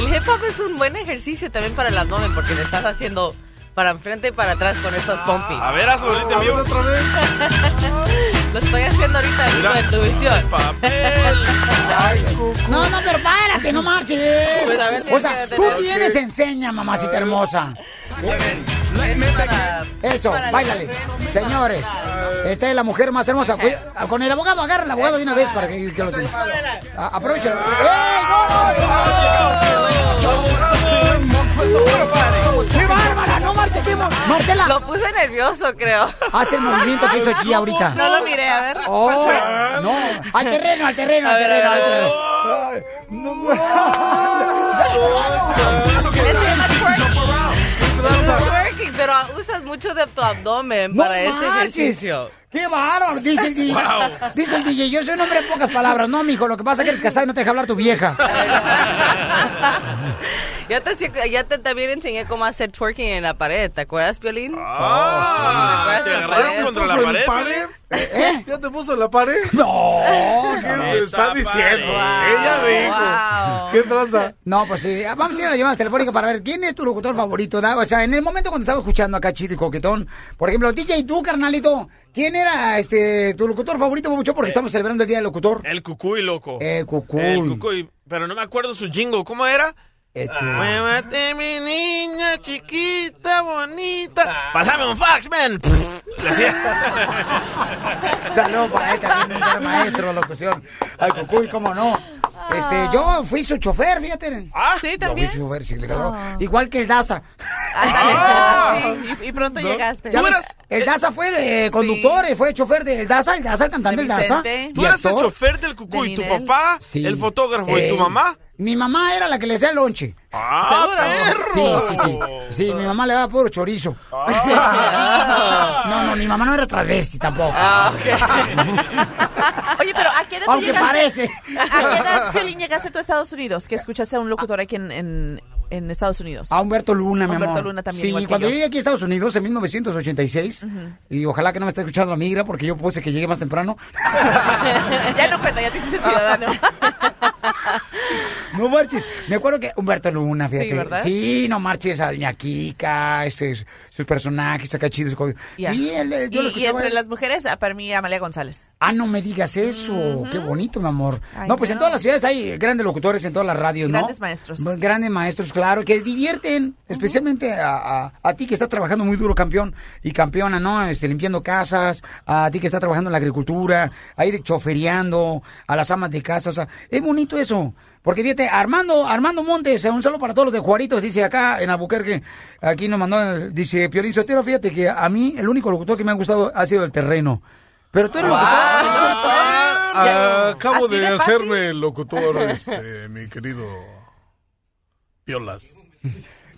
S20: el hip hop es un buen ejercicio también para el abdomen porque le estás haciendo para enfrente y para atrás con estos pompis.
S8: A ver, hazlo ahorita vivo.
S5: otra vez.
S20: Lo estoy haciendo ahorita en vivo en tu visión.
S8: Papel.
S4: No, no, pero párate, no marches.
S20: Pues a ver,
S4: o sea, tú tienes enseña, mamacita hermosa. Eso, bailale. Señores, esta es la mujer más hermosa. Con el abogado, agarra el abogado de una vez para que, lo tenga. A- Aprovecha. ¡Ey, Marce, qué mo- Marcela!
S20: Lo puse nervioso, creo.
S4: Haz el movimiento que hizo aquí ahorita.
S7: No lo miré, a ver.
S4: Oh, no, al terreno, al terreno, al terreno, al terreno.
S20: Pero usas mucho de tu abdomen para ese ejercicio.
S4: ¡Qué bárbaro! Dice el DJ. Dice el DJ, yo soy un hombre de pocas palabras. No, mijo, lo que pasa es que eres casado y no te deja hablar tu vieja.
S20: Ya te, ya te también enseñé cómo hacer twerking en la pared, ¿te acuerdas, Piolín?
S8: Ah,
S20: ¿Te
S8: te
S20: acuerdas
S8: agarraron contra la
S5: ¿Puso en
S8: pared.
S4: ¿Eh?
S5: ¿Ya te puso en la pared?
S4: No.
S5: ¿Qué te está
S8: Esa
S5: diciendo? Ella dijo.
S7: Wow.
S5: ¿Qué tranza?
S4: No, pues sí. Vamos a ir a las llamadas telefónicas para ver quién es tu locutor favorito. ¿da? O sea, en el momento cuando estaba escuchando acá Chido y Coquetón, por ejemplo, DJ, tú, carnalito, ¿quién era este tu locutor favorito, mucho? Porque estamos celebrando el Día del Locutor.
S8: El cucuy, loco.
S4: El cucuy.
S8: El cucuy. Pero no me acuerdo su jingle. ¿Cómo era?
S4: Este,
S8: Muévete, mi niña chiquita, bonita. Pásame un fax, man.
S4: Saludos para él también, maestro de locución. Al Cucuy, cómo no. Este, yo fui su chofer, fíjate.
S8: Ah,
S7: Sí,
S4: Yo fui
S7: también.
S4: su chofer, sí, claro. Igual que el Daza.
S7: Sí, y, pronto llegaste.
S4: Ya ves, el Daza fue eh, conductor, eh, fue chofer del Daza, el Daza, el cantante
S7: De
S4: del Daza.
S8: ¿Tú eras el chofer del cucuy?
S7: De
S8: ¿Tu papá?
S4: Sí.
S8: ¿El fotógrafo? ¿Y tu
S4: Eh,
S8: mamá?
S4: Mi mamá era la que le hacía el lonche.
S8: ¡Ah,
S4: Sí,
S8: perro!
S4: sí, sí. Sí, mi mamá le daba puro chorizo.
S8: Ah.
S4: No, no, mi mamá no era travesti tampoco.
S7: Oye, pero ¿a qué edad
S4: Aunque
S7: llegaste?
S4: parece.
S7: ¿A qué edad, Piolín, llegaste tú a Estados Unidos? Que escuchaste a un locutor aquí en, en, en Estados Unidos.
S4: A Humberto Luna, mi
S7: Humberto
S4: amor.
S7: Luna también,
S4: Sí,
S7: igual que
S4: cuando
S7: yo.
S4: llegué aquí a Estados Unidos en 1986, y ojalá que no me esté escuchando la migra, porque yo puse que llegué más temprano.
S7: ya no cuenta, ya te hiciste ciudadano.
S4: No marches. Me acuerdo que Humberto Luna, fíjate.
S7: Sí, ¿verdad?
S4: Sí, no marches a Doña Kika, este, sus personajes acá chidos. Sí, él, yo lo
S7: y, y entre las mujeres, ah, para mí, Amalia González.
S4: Ah, no me digas eso. Qué bonito, mi amor.
S7: Ay,
S4: no, pues en todas las ciudades hay grandes locutores, en todas las radios, ¿no?
S7: Grandes maestros.
S4: Grandes maestros, claro, que divierten, especialmente a, a- a ti que estás trabajando muy duro, campeón y campeona, ¿no? Este, limpiando casas, a ti que estás trabajando en la agricultura, a ir chofereando, a las amas de casa, o sea, es bonito eso. Porque fíjate, Armando, Armando Montes, un saludo para todos los de Juaritos, dice acá en Albuquerque, aquí nos mandó, el- dice Piolín Sotero, fíjate que a mí el único locutor que me ha gustado ha sido el terreno. Pero tú eres locutor.
S5: Ah, acabo
S4: ¿Así
S5: de,
S4: de
S5: hacerme locutor, este, mi querido Piolas.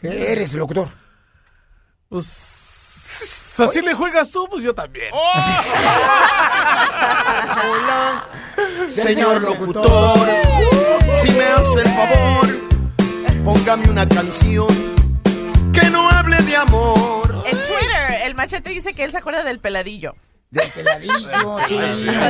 S4: Eres locutor.
S5: Pues, así le juegas tú, pues yo también.
S21: Hola, señor locutor. Si me hace el favor, póngame una canción que no hable de amor.
S7: En Twitter, el machete dice que él se acuerda del peladillo.
S4: Del peladillo, sí.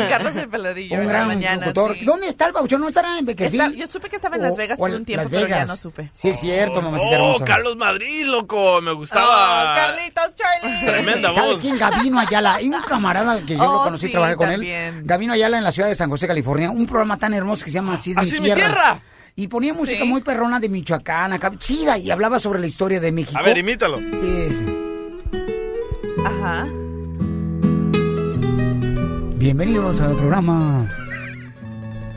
S7: Carlos el peladillo.
S4: Un gran
S7: mañana,
S4: locutor.
S7: sí.
S4: ¿Dónde está el babuchón? ¿No estará en Beckerfield?
S7: Está- yo supe que estaba en Las Vegas por un tiempo,
S4: Las
S7: pero ya no supe.
S4: Sí, es cierto, mamacita
S8: Oh,
S4: hermosa.
S8: Carlos Madrid, loco. Me gustaba.
S7: Oh, Carlitos Charlie.
S8: Tremenda
S4: ¿Sabes
S8: voz.
S4: quién? Gavino Ayala. Hay un camarada que yo lo
S7: Oh,
S4: conocí,
S7: sí,
S4: trabajé con
S7: también.
S4: él. Gavino Ayala en la ciudad de San José, California. Un programa tan hermoso que se llama Así es
S8: Así
S4: mi
S8: es mi
S4: tierra.
S8: tierra.
S4: Y ponía música
S7: Sí.
S4: muy perrona de Michoacán, acá, chida, y hablaba sobre la historia de México.
S8: A ver, imítalo.
S7: Ajá.
S4: Bienvenidos al programa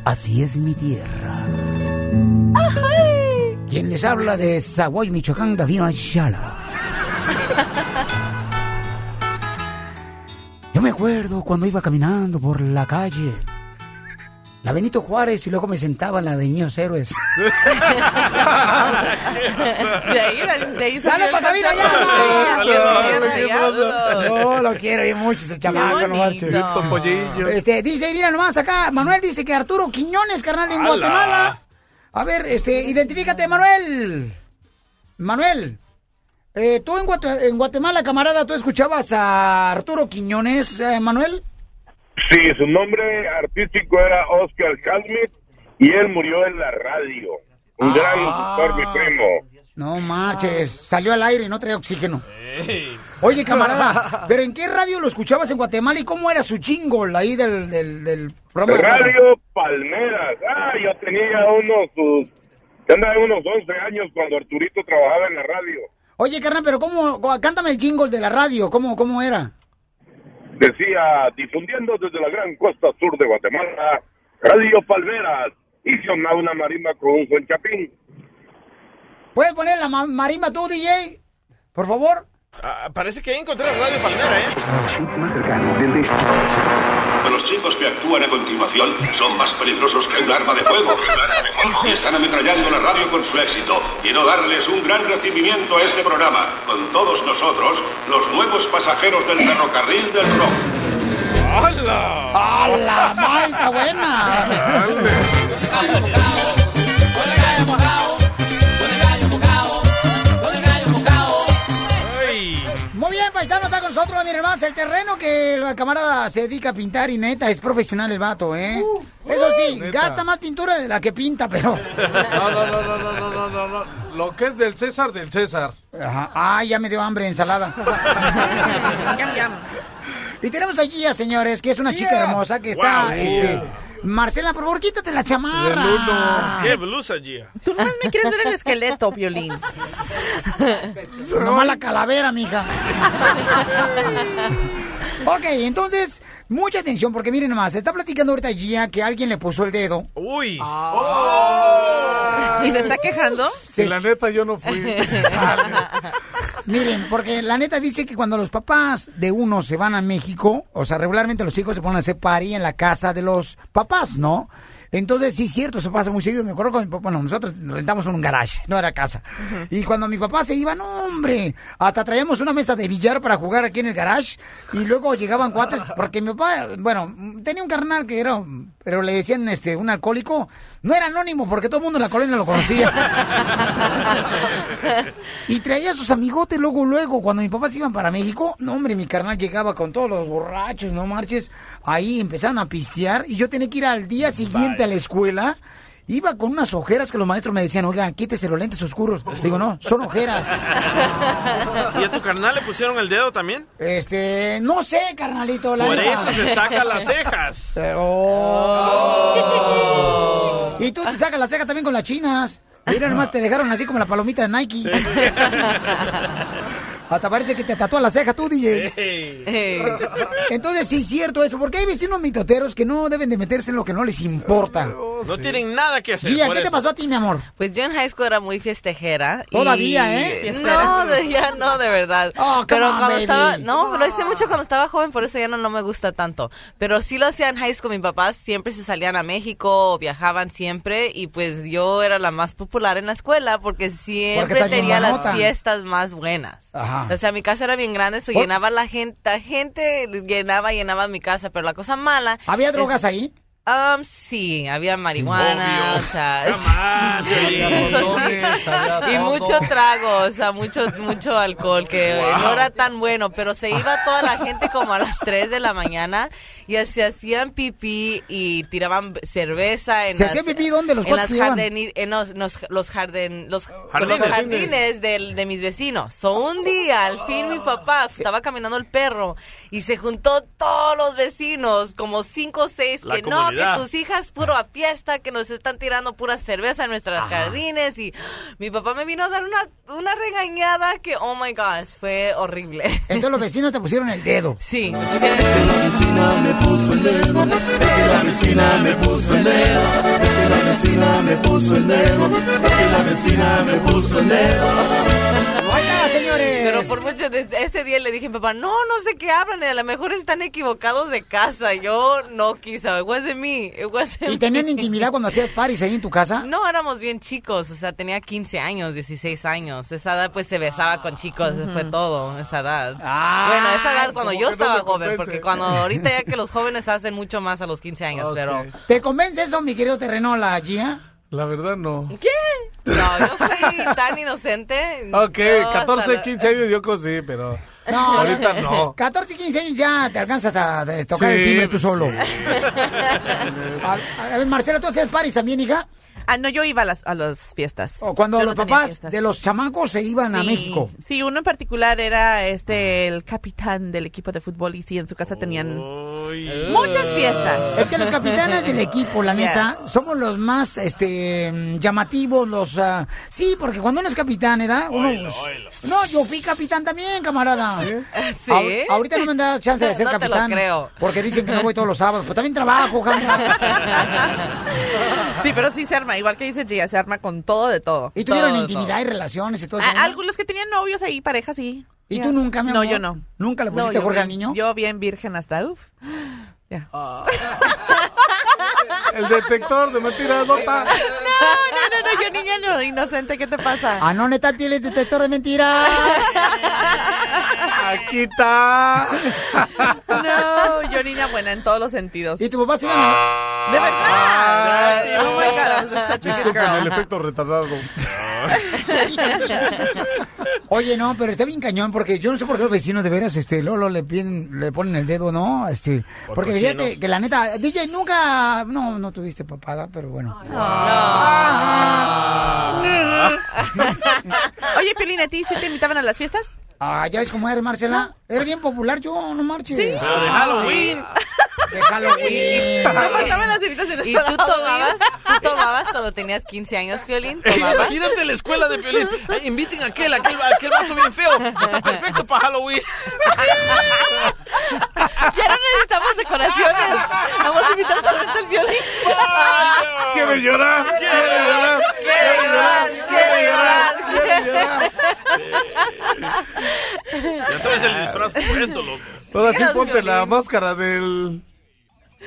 S4: Así es mi tierra. Quien les habla de Zaguay, Michoacán, Gavino Ayala. Yo me acuerdo cuando iba caminando por la calle. La Benito Juárez y luego me sentaba en la de Niños Héroes.
S7: De ahí, de ahí
S4: ¡Sale para
S7: ya.
S4: No, lo quiero bien mucho ese chamaco, no marches. Este, dice, mira nomás acá, Manuel dice que Arturo Quiñones, carnal, en. Guatemala. A ver, este, identifícate, Manuel. Manuel. eh, tú en, Guate- en Guatemala, camarada, ¿tú escuchabas a Arturo Quiñones, eh, Manuel?
S22: Sí, su nombre artístico era Oscar Hasmith y él murió en la radio. Un gran locutor, mi primo.
S4: No marches, salió al aire y no traía oxígeno. Oye, camarada, ¿pero en qué radio lo escuchabas en Guatemala y cómo era su jingle ahí del, del, del programa? de
S22: Radio Palmeras. Ah, yo tenía unos, sus, andaba unos 11 años cuando Arturito trabajaba en la radio.
S4: Oye, carnal, pero ¿cómo? Cántame el jingle de la radio, ¿cómo, cómo era?
S22: Decía, difundiendo desde la gran costa sur de Guatemala, Radio Palmeras. Y sonaba una marimba con un buen chapín.
S4: ¿Puedes poner la ma- marimba tú, DJ? Por favor.
S8: Ah, parece que encontré Radio Palmera, ¿eh?
S23: Los chicos que actúan a continuación son más peligrosos que un arma de fuego. Y están ametrallando la radio con su éxito. Quiero darles un gran recibimiento a este programa. Con todos nosotros, los nuevos pasajeros del ferrocarril del rock.
S8: ¡Hala!
S4: ¡Hala! ¡Mal, está buena! paisano está con nosotros, mi hermano. El terreno que la camarada se dedica a pintar y neta es profesional el vato, ¿eh? Uh, Eso sí,
S5: uh,
S4: gasta más pintura de la que pinta, pero.
S5: No, no, no, no, no, no, no, no. Lo que es del César, del César.
S4: Ajá. Ah, ya me dio hambre, ensalada. y tenemos allí a señores, que es una chica hermosa que está. Este, Marcela, por favor, quítate la chamarra.
S8: ¡Qué blusa, Gia!
S7: Tú nomás me quieres ver el esqueleto, Violín.
S4: Nomás la calavera, mija. ok, entonces, mucha atención, porque miren nomás, está platicando ahorita Gia que alguien le puso el dedo.
S8: ¡Uy!
S7: ¿Y se está quejando?
S5: Y la neta, yo no fui.
S4: Miren, porque la neta dice que cuando los papás de uno se van a México, o sea, regularmente los hijos se ponen a hacer party en la casa de los papás, ¿no? Entonces, sí, es cierto, eso pasa muy seguido. Me acuerdo con mi papá, bueno, nosotros rentamos un garage, no era casa. Y cuando mi papá se iba, no, hombre, hasta traíamos una mesa de billar para jugar aquí en el garage. Y luego llegaban cuates, porque mi papá, bueno, tenía un carnal que era, pero le decían, este, un alcohólico. No era anónimo, porque todo el mundo en la colonia lo conocía. Y traía a sus amigotes luego, luego, cuando mis papás iban para México, no hombre, mi carnal llegaba con todos los borrachos, no marches, ahí empezaron a pistear y yo tenía que ir al día siguiente a la escuela, iba con unas ojeras que los maestros me decían, oiga, quítese los lentes oscuros. Digo, no, son ojeras.
S8: ¿Y a tu carnal le pusieron el dedo también?
S4: Este, no sé, carnalito, la
S8: Por
S4: neta.
S8: eso se saca las cejas.
S4: Oh. Y tú te sacas la ceja también con las chinas. Mira, nomás te dejaron así como la palomita de Nike. Hasta parece que te tatúa la ceja tú, DJ. Entonces sí es cierto eso, porque hay vecinos mitoteros que no deben de meterse en lo que no les importa.
S8: No tienen nada que hacer.
S4: Gia, ¿qué te pasó a ti, mi amor?
S20: Pues yo en high school era muy festejera. y-
S4: Todavía, ¿eh?
S20: No, de- ya no, de verdad.
S4: Oh,
S20: pero
S4: on,
S20: cuando
S4: baby.
S20: estaba, no, lo hice mucho cuando estaba joven, por eso ya no, no me gusta tanto. Pero sí lo hacía en high school, mis papás siempre se salían a México, viajaban siempre, y pues yo era la más popular en la escuela porque siempre tenía las fiestas más buenas.
S4: Ajá.
S20: O sea, mi casa era bien grande, se llenaba la gente, la gente llenaba, llenaba mi casa, pero la cosa mala.
S4: ¿Había
S20: es-
S4: drogas ahí?
S20: Um, sí, había marihuana, o sea,
S4: Jamás,
S20: sí. y
S4: todo.
S20: mucho trago, o sea, mucho mucho alcohol que
S4: Wow.
S20: no era tan bueno, pero se iba toda la gente como a las 3 de la mañana y se hacían pipí y tiraban cerveza en
S4: ¿Se
S20: las,
S4: hacían pipí dónde? ¿Los
S20: en las jardini- en los, los, los jarden- los,
S4: Jardines.
S20: los jardines del- de mis vecinos. So, un día, al fin, mi papá estaba caminando el perro y se juntó todos los vecinos, como cinco o seis,
S8: La
S20: que no, que tus hijas puro a fiesta, que nos están tirando pura cerveza en nuestros jardines y mi papá me vino a dar una, una regañada que, oh my gosh, fue horrible.
S4: Entonces los vecinos te pusieron el dedo.
S20: Sí.
S16: vecina me puso el dedo, es que la vecina me puso el dedo, es que la vecina me puso el dedo, es que la vecina me puso el dedo.
S4: Señores!
S20: Pero por mucho, desde ese día le dije a mi papá, no, no sé qué hablan, a lo mejor están equivocados de casa. Yo no quise, it wasn't me, it wasn't
S4: ¿Y tenían
S20: me.
S4: intimidad cuando hacías paris ahí en tu casa?
S20: No, éramos bien chicos, o sea, tenía 15 años, 16 años. Esa edad pues se besaba con chicos, fue todo, esa edad. bueno, esa edad cuando yo
S4: no
S20: estaba joven, porque cuando ahorita ya que los jóvenes hacen mucho más a los 15 años, pero...
S4: ¿Te convence eso, mi querido terreno, la Gia?
S5: La verdad no.
S20: ¿Qué? No, yo soy tan inocente.
S5: Ok,
S20: Yo hasta
S5: 14,
S20: la-
S5: 15 años yo creo sí, pero
S4: No,
S5: ahorita no.
S4: 14, 15 años ya te alcanzas a, tocar el
S5: Sí,
S4: timbre tú solo. A, a ver, Marcela, ¿tú hacías paris también, hija?
S7: Ah, no, yo iba a las, a las fiestas.
S4: O cuando
S7: Yo
S4: los
S7: no
S4: papás
S7: fiestas.
S4: de los chamacos se iban a México.
S7: Sí, uno en particular era este el capitán del equipo de fútbol y sí, en su casa tenían muchas fiestas.
S4: Es que los capitanes del equipo, la neta, somos los más este mm, llamativos, los ah, sí, porque cuando uno es capitán, ¿verdad? Uno No, yo fui capitán también, camarada.
S20: ¿Sí?
S4: Ahor- ahorita no me han dado chance de ser
S20: No te lo
S4: capitán.
S20: creo.
S4: Porque dicen que no voy todos los sábados. Pues también trabajo, camarada.
S7: Sí, pero sí se arma, igual que dice Gia, se arma con todo de todo.
S4: ¿Y tuvieron
S7: Todo,
S4: intimidad
S7: todo.
S4: y relaciones y todo eso?
S7: Ah, algunos que tenían novios ahí, parejas, sí.
S4: ¿Y
S7: Ya.
S4: tú nunca, mi
S7: No,
S4: amor?
S7: yo no.
S4: ¿Nunca le
S7: No,
S4: pusiste
S7: yo
S4: Jorge al
S7: bien-
S4: niño?
S7: Yo bien virgen hasta, uf. Ya.
S5: El detector de mentiras no está.
S7: No, no, no, yo niña no, inocente, ¿qué te pasa?
S4: Ah, no, neta, piel es detector de mentiras.
S5: Aquí está.
S7: No, yo niña buena en todos los sentidos.
S4: ¿Y tu papá se iba a...
S7: ¡De verdad! Oh my God, such
S5: Disculpen el efecto retardado.
S4: Oye, no, pero está bien cañón porque yo no sé por qué los vecinos de veras, este, Lolo le piden, le ponen el dedo, ¿no? Este,
S8: Por
S4: porque fíjate que la neta, DJ nunca, no, no tuviste papada, pero bueno.
S7: Oye, Piolín, ¿a ti sí te invitaban a las fiestas?
S4: Ah, ya ves cómo eres, Marcela. Eres bien popular, yo, no marches.
S7: Sí.
S8: Pero de Halloween.
S4: De Halloween.
S7: ¿Cómo pasaban las invitaciones
S20: ¿Y
S7: para
S20: tú
S7: Halloween?
S20: tomabas, tú tomabas cuando tenías 15 años, Violín? ¿Tomabas?
S8: Imagínate la escuela de Piolín. Ay, inviten a aquel, aquel, aquel vato bien feo. Está perfecto para Halloween.
S7: Ya no necesitamos decoraciones. Vamos a invitar solamente el violín.
S5: Quiere llorar, quiere llorar, quiere llorar, quiere llorar, quiere llorar.
S8: Ya traes el disfraz puesto, loco.
S5: Ahora sí ponte la máscara del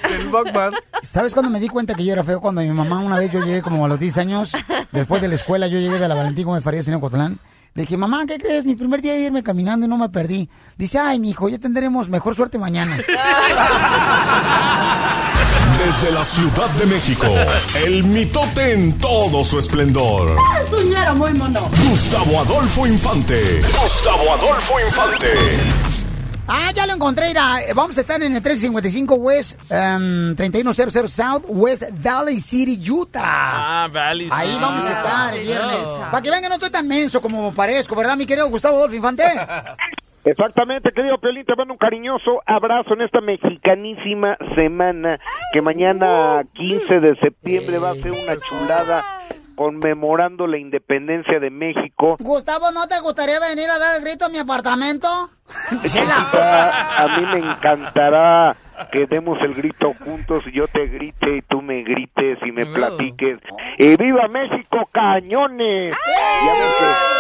S5: del Batman.
S4: ¿Sabes cuándo me di cuenta que yo era feo? Cuando mi mamá una vez yo llegué como a los 10 años, después de la escuela, yo llegué de la Valentín Gómez Farías en Ocotlán. Le dije, mamá, ¿qué crees? Mi primer día de irme caminando y no me perdí. Dice, ay, mi hijo, ya tendremos mejor suerte mañana.
S2: Desde la Ciudad de México, el mitote en todo su esplendor.
S16: Es un ñero muy mono.
S2: Gustavo Adolfo Infante. Gustavo Adolfo Infante.
S4: Ah, ya lo encontré, mira, eh, vamos a estar en el 1355 West, em, 3100 South, West Valley City, Utah.
S8: Ah, Valley.
S4: Ahí
S8: sí.
S4: vamos a estar el viernes. Para que vean que no estoy tan menso como parezco, ¿verdad, mi querido Gustavo Adolfo Infante?
S24: Exactamente, querido Piolín, te mando un cariñoso abrazo en esta mexicanísima semana que mañana 15 de septiembre va a ser una chulada conmemorando la independencia de México.
S4: Gustavo, ¿no te gustaría venir a dar el grito a mi apartamento?
S24: A mí me encantará que demos el grito juntos y yo te grite y tú me grites y me platiques. ¡Y viva México, cañones! Ya ves que,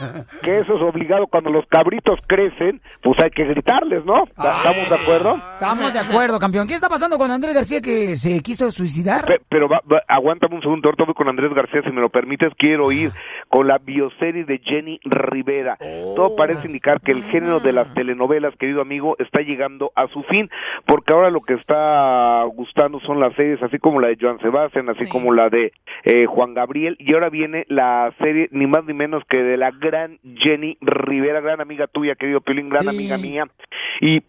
S24: que eso es obligado cuando los cabritos crecen, pues hay que gritarles, ¿no? ¿Estamos de acuerdo?
S4: Estamos de acuerdo, campeón. ¿Qué está pasando con Andrés García que se quiso suicidar?
S24: Pe- Pero va- va- aguántame un segundo, ahorita voy con Andrés García, si me lo permites, quiero ir con la bioserie de Jenny Rivera. Todo parece indicar que el género de las telenovelas, querido amigo, está llegando a su fin, porque ahora lo que está gustando son las series, así como la de Joan Sebastián, así como la de eh, Juan Gabriel, y ahora viene la serie, ni más ni menos que de la gran Jenny Rivera, gran amiga tuya, querido Piolín, gran amiga mía, y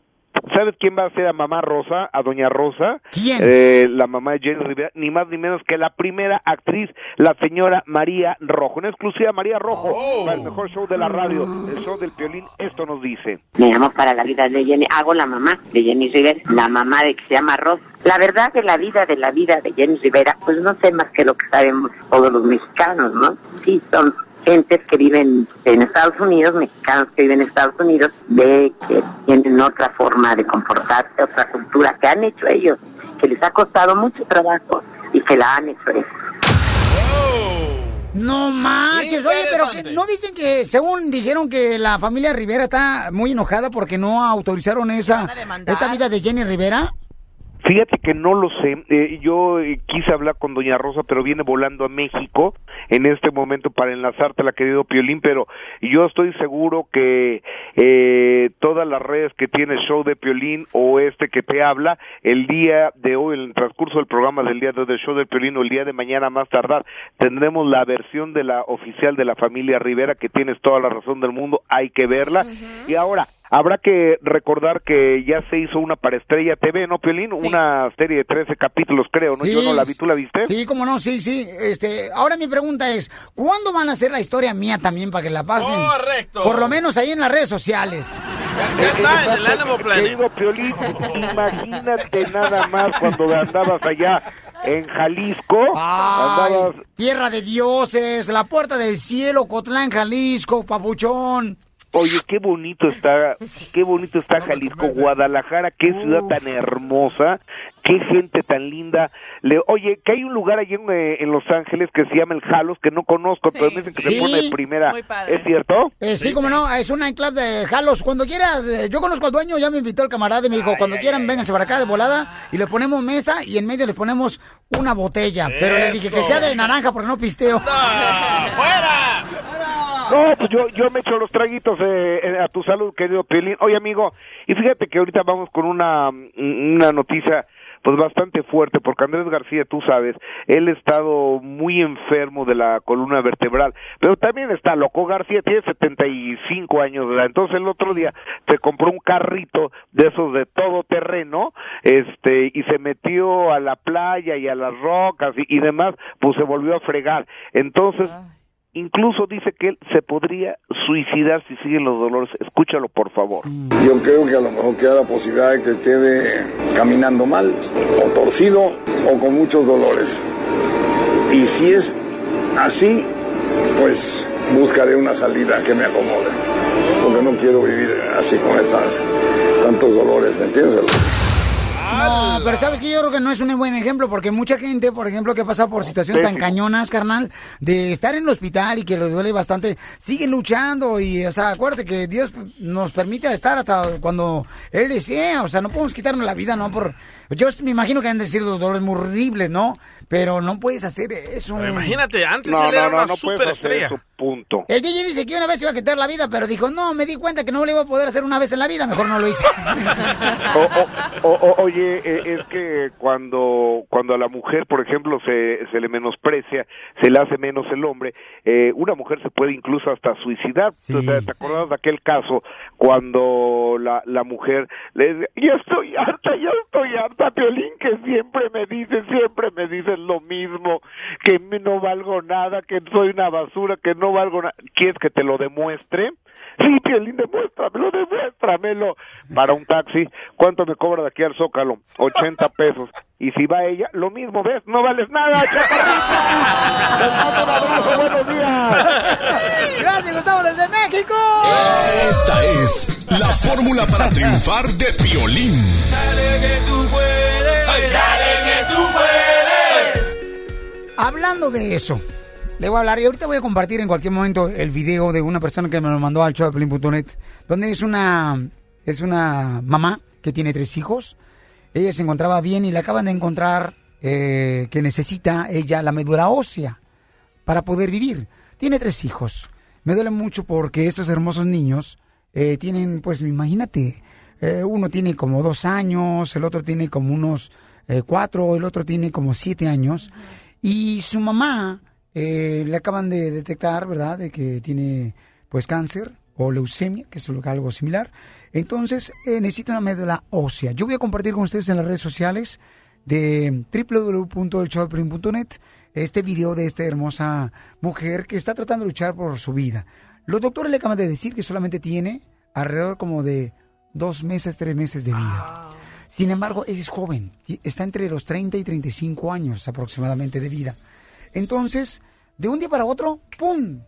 S24: ¿Sabes quién va a ser a mamá Rosa, a doña Rosa?
S4: ¿Quién?
S24: Eh, la mamá de Jenny Rivera, ni más ni menos que la primera actriz, la señora María Rojo. En exclusiva, María Rojo, para el mejor show de la radio, el show del Piolín, esto nos dice.
S25: Me llamo para la vida de Jenny, hago la mamá de Jenny Rivera, la mamá de que se llama Rosa. La verdad de la vida de la vida de Jenny Rivera, pues no sé más que lo que sabemos todos los mexicanos, ¿no? Sí, son gentes que viven en Estados Unidos, mexicanos que viven en Estados Unidos, de que tienen otra forma de comportarse, otra cultura que han hecho ellos, que les ha costado mucho trabajo y que la han hecho ellos.
S4: No manches, oye, pero que no dicen que, según dijeron que la familia Rivera está muy enojada porque no autorizaron esa, esa vida de Jenny Rivera.
S24: Fíjate que no lo sé. Eh, yo eh, quise hablar con Doña Rosa, pero viene volando a México en este momento para enlazártela, querido Piolín. Pero yo estoy seguro que eh, todas las redes que tiene el show de Piolín o este que te habla, el día de hoy, en el transcurso del programa del día de hoy del show de Piolín o el día de mañana más tardar, tendremos la versión de la oficial de la familia Rivera, que tienes toda la razón del mundo, hay que verla. Y ahora, Habrá que recordar que ya se hizo una para Estrella TV, ¿no, Piolín? Una serie de 13 capítulos, creo, ¿no? Yo no la vi, ¿tú la viste?
S4: Sí, cómo no, sí, sí. Este, ahora mi pregunta es, ¿cuándo van a hacer la historia mía también para que la pasen?
S8: Correcto.
S4: Por lo menos ahí en las redes sociales.
S8: Ya está en el Animal Planet.
S24: Querido Piolín, imagínate nada más cuando andabas allá en Jalisco,
S4: Ay,
S24: andabas
S4: tierra de dioses, la puerta del cielo, Cotlán, Jalisco, papuchón.
S24: Oye, qué bonito está, qué bonito está Jalisco, Guadalajara, qué ciudad tan hermosa, qué gente tan linda. Le, oye, que hay un lugar allí en, eh, en Los Ángeles que se llama el Jalos, que no conozco, pero me dicen que
S4: Sí.
S24: se pone de primera.
S4: Muy padre.
S24: ¿Es cierto?
S4: Eh, sí, como no, es un nightclub de Jalos. Cuando quieras, eh, yo conozco al dueño, ya me invitó el camarada y me dijo, cuando quieran, vénganse para acá de volada y le ponemos mesa y en medio le ponemos una botella. Pero le dije que sea de naranja porque no pisteo.
S8: ¡Fuera!
S24: No, pues yo, yo me echo los traguitos eh, eh, a tu salud, querido Pelín. Oye, amigo, y fíjate que ahorita vamos con una, mm, una noticia pues bastante fuerte, porque Andrés García, tú sabes, él ha estado muy enfermo de la columna vertebral, pero también está loco García, tiene 75 años de edad, entonces el otro día se compró un carrito de esos de todo terreno, este, y se metió a la playa y a las rocas y demás, pues se volvió a fregar. Entonces, Incluso dice que él se podría suicidar si siguen los dolores. Escúchalo, por favor.
S26: Yo creo que a lo mejor queda la posibilidad de que quede caminando mal, o torcido, o con muchos dolores. Y si es así, pues buscaré una salida que me acomode. Porque no quiero vivir así con estas, tantos dolores, ¿me entiendes?
S4: No, pero sabes que yo creo que no es un buen ejemplo porque mucha gente, por ejemplo, que pasa por situaciones tan cañonas, carnal, de estar en el hospital y que les duele bastante, siguen luchando y, o sea, acuérdate que Dios nos permite estar hasta cuando Él desea, o sea, no podemos quitarnos la vida, ¿no? Por, yo me imagino que han de ser los dolores muy horribles, ¿no? Pero no puedes hacer eso.
S8: Pero imagínate, antes
S24: No,
S8: él era
S24: no, no,
S8: una superestrella.
S24: eso, punto.
S4: El DJ dice que una vez iba a quitar la vida, pero dijo, no, me di cuenta que no lo iba a poder hacer una vez en la vida, mejor no lo hice.
S24: O- o- o- oye, eh, es que cuando cuando a la mujer, por ejemplo, se, se le menosprecia, se le hace menos el hombre, eh, una mujer se puede incluso hasta suicidar. ¿Te, acordás de aquel caso cuando la, la mujer le dice, yo estoy harta, yo estoy harta, Piolín, que siempre me dicen, siempre me dicen lo mismo, que no valgo nada, que soy una basura, que no valgo nada. ¿Quieres que te lo demuestre? Sí, Piolín, demuéstramelo, demuéstramelo. Para un taxi, ¿cuánto me cobra de aquí al Zócalo? 80 pesos. Y si va ella, lo mismo, ¿ves? No vales nada, chaparrita. Les mando un abrazo, buenos días.
S4: Gracias, Gustavo, desde México.
S2: Esta es la fórmula para triunfar de Piolín.
S4: Dale que tú puedes. Dale que tú puedes. Hablando de eso, le voy a hablar y ahorita voy a compartir en cualquier momento el video de una persona que me lo mandó al show de Pelín.net, donde es una, es una mamá que tiene tres hijos. Ella se encontraba bien y le acaban de encontrar eh, que necesita ella la médula ósea para poder vivir. Tiene tres hijos. Me duele mucho porque estos hermosos niños eh, tienen, pues imagínate, eh, uno tiene como dos años, el otro tiene como unos cuatro, el otro tiene como siete años. Y su mamá eh, le acaban de detectar, ¿verdad?, de que tiene pues cáncer o leucemia, que es algo similar. Entonces eh, necesita una médula ósea. Yo voy a compartir con ustedes en las redes sociales de www.elshowdepiolín.net este video de esta hermosa mujer que está tratando de luchar por su vida. Los doctores le acaban de decir que solamente tiene alrededor como de dos meses, tres meses de vida. Sin embargo, es joven, está entre los 30 y 35 años aproximadamente de vida. Entonces, de un día para otro, ¡pum!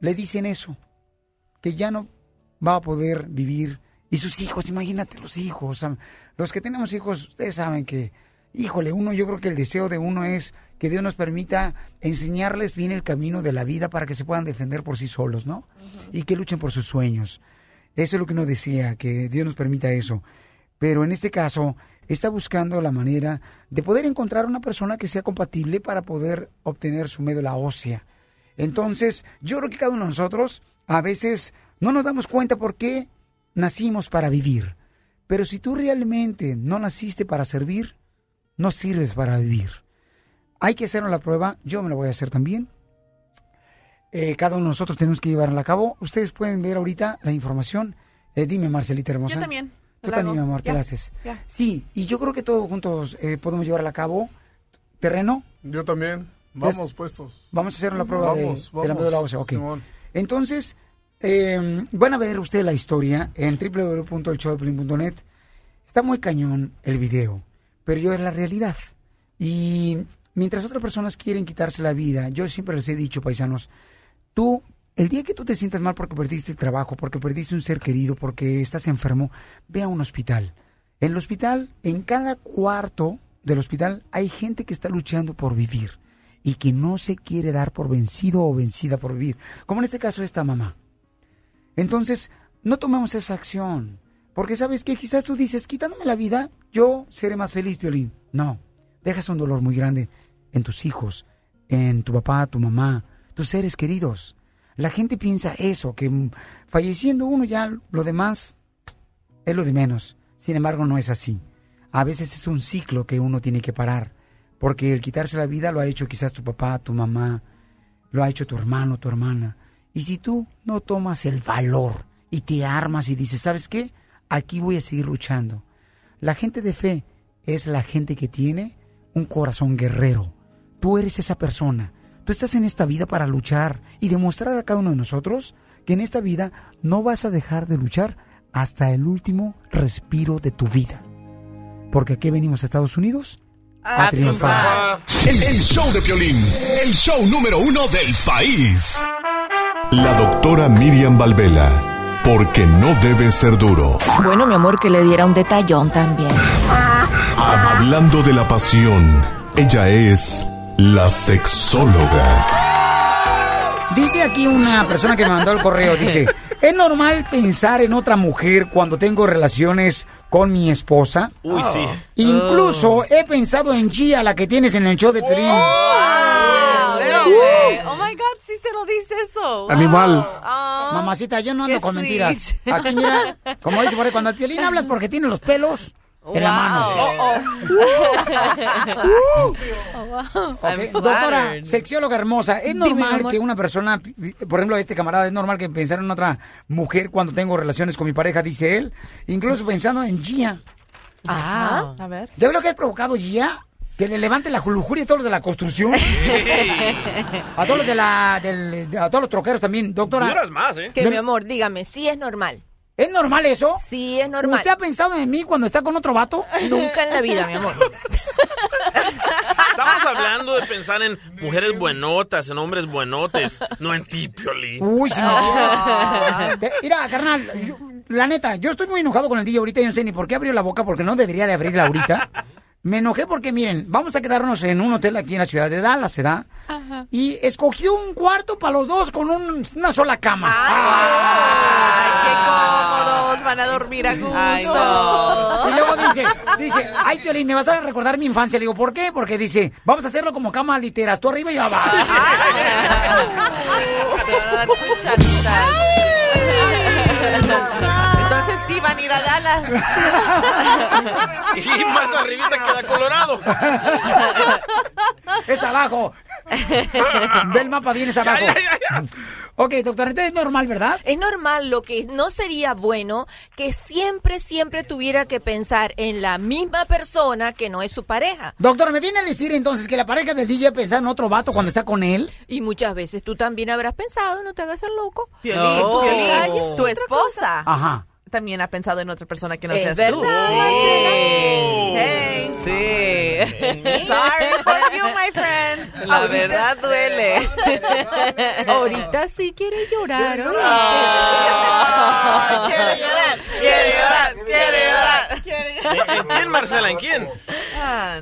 S4: Le dicen eso, que ya no va a poder vivir. Y sus hijos, imagínate los hijos, los que tenemos hijos, ustedes saben que, híjole, uno, yo creo que el deseo de uno es que Dios nos permita enseñarles bien el camino de la vida para que se puedan defender por sí solos, ¿no? Y que luchen por sus sueños. Eso es lo que uno desea, que Dios nos permita eso. Pero en este caso, está buscando la manera de poder encontrar una persona que sea compatible para poder obtener su médula ósea. Entonces, yo creo que cada uno de nosotros a veces no nos damos cuenta por qué nacimos para vivir. Pero si tú realmente no naciste para servir, no sirves para vivir. Hay que hacernos la prueba, yo me la voy a hacer también. Eh, cada uno de nosotros tenemos que llevarla a cabo. Ustedes pueden ver ahorita la información. Eh, dime, Marcelita hermosa.
S7: Yo también.
S4: Tú también, mi amor, te la haces.
S7: ya.
S4: Sí, y yo creo que todos juntos eh, podemos llevarla a cabo. ¿Terreno?
S5: Yo también. Vamos puestos.
S4: Vamos a hacer la prueba de-
S5: Vamos,
S4: de, la médula ósea. Ok.
S5: Simón.
S4: Entonces, eh, van a ver ustedes la historia en www.elshowdepiolín.net. Está muy cañón el video, pero yo es la realidad. Y mientras otras personas quieren quitarse la vida, yo siempre les he dicho, paisanos, tú, el día que tú te sientas mal porque perdiste el trabajo, porque perdiste un ser querido, porque estás enfermo, ve a un hospital. En el hospital, en cada cuarto del hospital, hay gente que está luchando por vivir y que no se quiere dar por vencido o vencida por vivir. Como en este caso esta mamá. Entonces, no tomemos esa acción. Porque sabes que quizás tú dices, quitándome la vida, yo seré más feliz, Violín. No, dejas un dolor muy grande en tus hijos, en tu papá, tu mamá, tus seres queridos. La gente piensa eso, que falleciendo uno ya lo demás es lo de menos. Sin embargo, no es así. A veces es un ciclo que uno tiene que parar. Porque el quitarse la vida lo ha hecho quizás tu papá, tu mamá, lo ha hecho tu hermano, tu hermana. Y si tú no tomas el valor y te armas y dices, ¿sabes qué? Aquí voy a seguir luchando. La gente de fe es la gente que tiene un corazón guerrero. Tú eres esa persona. Tú estás en esta vida para luchar y demostrar a cada uno de nosotros que en esta vida no vas a dejar de luchar hasta el último respiro de tu vida. Porque aquí venimos a Estados Unidos a, triunfar.
S2: El, el show de Piolín, el show número uno del país. La doctora Miriam Valvela, porque no debe ser duro.
S27: Bueno, mi amor, que le diera un detallón también.
S2: Hablando de la pasión, ella es la sexóloga.
S4: Dice aquí una persona que me mandó el correo, dice, ¿es normal pensar en otra mujer cuando tengo relaciones con mi esposa?
S8: Uy, sí.
S4: Incluso he pensado en Gia, la que tienes en el show de Piolín.
S20: Güey, Oh my God, sí se lo dice eso.
S4: Animal.
S20: Ah,
S4: Mamacita, yo no ando
S20: qué
S4: con
S20: sweet.
S4: mentiras. Aquí mira, como dice por ahí, cuando el Piolín hablas porque tiene los pelos en la mano.
S20: Oh,
S4: Ok,
S20: I'm
S4: Doctora, sexióloga hermosa, ¿es normal que una persona, por ejemplo, este camarada, es normal que pensar en otra mujer cuando tengo relaciones con mi pareja, dice él, incluso pensando en Gia?
S20: Ah, a ver.
S4: ¿Ya ves lo que ha provocado Gia? Que le levante la lujuria a todos los de la construcción. a todos los de la, del- de- a todos los troqueros también, doctora.
S8: Duras más, ¿eh?
S28: Que mi amor, dígame, sí es normal.
S4: ¿Es normal eso?
S28: Sí, es normal.
S4: ¿Usted ha pensado en mí cuando está con otro vato?
S28: Nunca en la vida, mi amor.
S8: Estamos hablando de pensar en mujeres buenotas, en hombres buenotes, no en ti, Piolín.
S4: Uy. Te- Mira, carnal, yo- la neta, yo estoy muy enojado con el DJ ahorita. Yo no sé ni por qué abrió la boca, porque no debería de abrirla ahorita. Me enojé porque, miren, vamos a quedarnos en un hotel aquí en la ciudad de Dallas, ¿se da? Y escogió un cuarto para los dos con un- una sola cama.
S7: Ay, qué cómodos, van a dormir a gusto.
S4: Ay, no. Y luego dice, dice, ay, Piolín, me vas a recordar mi infancia. Le digo, ¿por qué? Porque dice, vamos a hacerlo como cama literas, tú arriba y yo abajo.
S7: Entonces sí van a ir a Dallas.
S8: Y más arribita queda Colorado.
S4: Es abajo. Ve el mapa bien, es abajo. Ok, doctor, entonces es normal, ¿verdad?
S28: Es normal, lo que no sería bueno que siempre, siempre tuviera que pensar en la misma persona que no es su pareja.
S4: Doctor, ¿me viene a decir entonces que la pareja del DJ pensar en otro vato cuando está con él?
S28: Y muchas veces tú también habrás pensado, no te hagas el loco. No. Te calles,
S7: tu esposa
S4: Ajá.
S7: También ha pensado en otra persona que no
S28: Es
S7: seas tú. Hey.
S20: Sí.
S7: Sorry for you, my friend.
S20: La verdad duele.
S28: Ahorita sí quiere llorar.
S7: Ah, quiere llorar, quiere llorar, quiere llorar.
S8: ¿En en quién, Marcela? ¿En quién?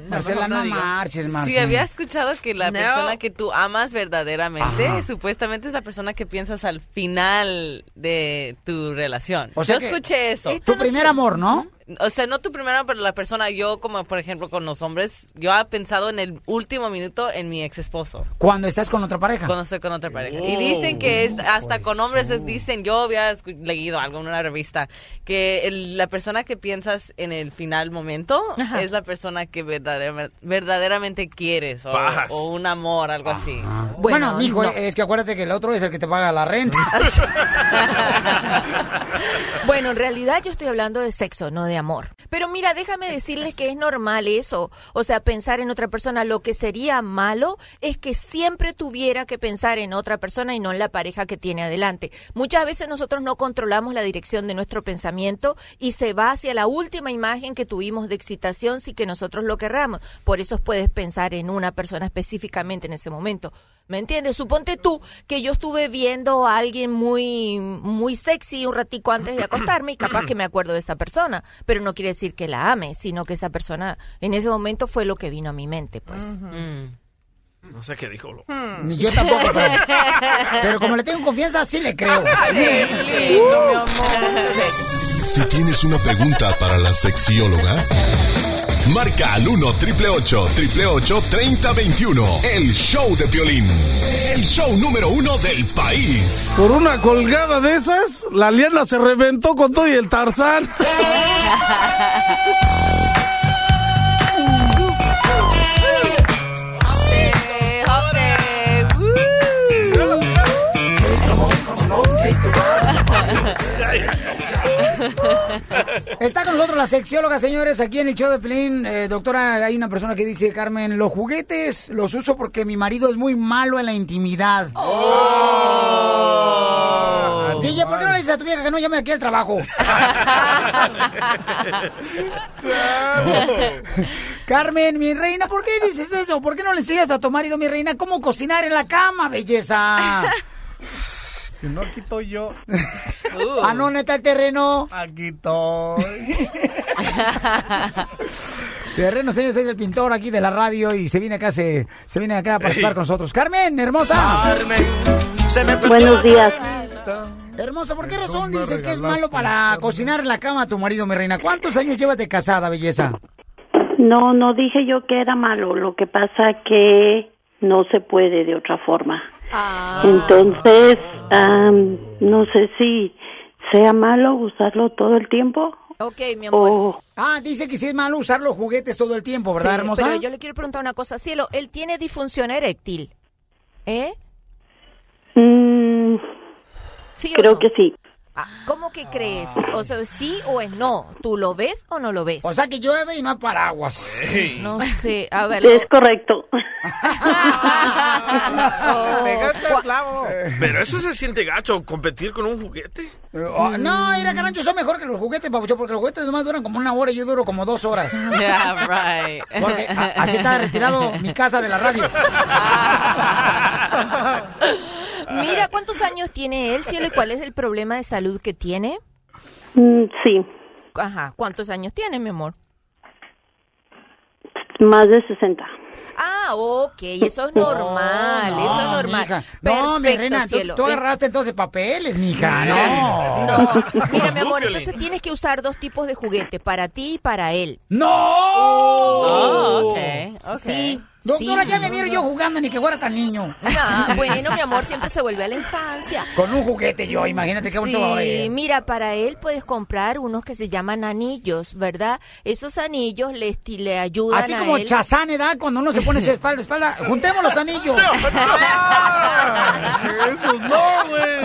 S7: No,
S4: Marcela, no
S7: digo.
S4: marches,
S20: Sí,
S4: Marcela.
S20: había escuchado que la
S7: No.
S20: persona que tú amas verdaderamente,
S4: Ajá.
S20: supuestamente es la persona que piensas al final de tu relación.
S4: O sea
S20: yo
S4: que-
S20: escuché eso.
S4: Tu primer amor, ¿no?
S20: O sea, no tu primera, pero la persona, yo como por ejemplo con los hombres, yo he pensado en el último minuto en mi ex esposo.
S4: Cuando estás con otra pareja.
S20: Cuando estoy con otra pareja. Y dicen que es, hasta con hombres es, dicen, yo había leído algo en una revista, que el- la persona que piensas en el final momento es la persona que verdadera- verdaderamente quieres o, un amor, algo así.
S4: Bueno, mijo,
S20: no.
S4: es que acuérdate que el otro es el que te paga la renta.
S28: Bueno, en realidad yo estoy hablando de sexo, no de amor. Pero mira, déjame decirles que es normal eso. O sea, pensar en otra persona. Lo que sería malo es que siempre tuviera que pensar en otra persona y no en la pareja que tiene adelante. Muchas veces nosotros no controlamos la dirección de nuestro pensamiento y se va hacia la última imagen que tuvimos de excitación sin que nosotros lo querramos. Por eso puedes pensar en una persona específicamente en ese momento. ¿Me entiendes? Suponte tú que yo estuve viendo a alguien muy, muy sexy un ratico antes de acostarme y capaz que me acuerdo de esa persona, pero no quiere decir que la ame, sino que esa persona en ese momento fue lo que vino a mi mente, pues.
S8: No sé qué dijo. lo-
S4: Ni yo tampoco, pero, pero como le tengo confianza, sí le creo.
S2: Si tienes una pregunta para la sexióloga, marca al 1 triple 888 3021. El show de Piolín. El show número uno del país.
S5: Por una colgada de esas, la liana se reventó con todo y el tarzán.
S4: la sexióloga, señores, aquí en el show de Pelín. Eh, doctora, hay una persona que dice, Carmen, los juguetes los uso porque mi marido es muy malo en la intimidad.
S7: Oh.
S4: DJ, ¿por qué no le dices a tu vieja que no llame aquí al trabajo? Carmen, mi reina, ¿por qué dices eso? ¿Por qué no le enseñas a tu marido, mi reina, cómo cocinar en la cama, belleza?
S5: Si no, aquí estoy yo.
S4: Ah, no, neta, el terreno.
S5: Aquí estoy.
S4: Terreno, señores, es el pintor aquí de la radio y se viene acá, se, se viene acá a participar con nosotros. Carmen, hermosa.
S15: Buenos días.
S4: Hermosa, ¿por qué razón dices que es malo para cocinar en la cama a tu marido, mi reina? ¿Cuántos años llevas de casada, belleza?
S15: No, no dije yo que era malo. Lo que pasa que no se puede de otra forma. Entonces, am, no sé si sea malo usarlo todo el tiempo.
S28: Ok, mi amor.
S15: O
S4: Ah, dice que sí es malo usar los juguetes todo el tiempo, ¿verdad,
S28: Sí,
S4: hermosa?
S28: Pero yo le quiero preguntar una cosa, cielo, él tiene disfunción eréctil, ¿eh?
S15: mm,
S28: ¿Sí
S15: creo
S28: no?
S15: que sí.
S28: Ah, ¿Cómo que crees? O sea, sí o es no. ¿Tú lo ves o no lo ves?
S4: O sea, que llueve y no hay paraguas.
S28: No sé, a ver.
S15: Es correcto.
S28: Oh,
S8: Pero eso se siente gacho, competir con un juguete.
S4: Oh, no, era carnal, yo soy mejor que los juguetes, papucho, porque los juguetes nomás duran como una hora y yo duro como dos horas.
S20: Yeah, right.
S4: Porque a- así está retirado mi casa de la radio.
S28: Mira, ¿cuántos años tiene él, cielo? ¿Y cuál es el problema de salud que tiene?
S15: Mm, sí,
S28: Ajá, ¿cuántos años tiene, mi amor?
S15: más de 60.
S28: Ah, ok, eso es normal, eso es normal.
S4: mija. No, mi reina, tú,
S28: cielo.
S4: tú agarraste entonces papeles, mija, no.
S28: No, mira, mi amor, entonces tienes que usar dos tipos de juguete, para ti y para él.
S4: ¡No!
S28: Oh, ok, ok. Sí,
S4: Doctora,
S28: sí.
S4: ya me miro yo jugando, ni que fuera tan niño.
S28: No, bueno, mi amor, siempre se vuelve a la infancia.
S4: Con un juguete yo, imagínate qué bonito va a
S28: Sí, mira, para él puedes comprar unos que se llaman anillos, ¿verdad? Esos anillos le, ayudan
S4: Así
S28: a
S4: como
S28: él.
S4: Chazán, ¿edad? Cuando uno se pone espalda, espalda, juntemos los anillos.
S5: Esos no, güey.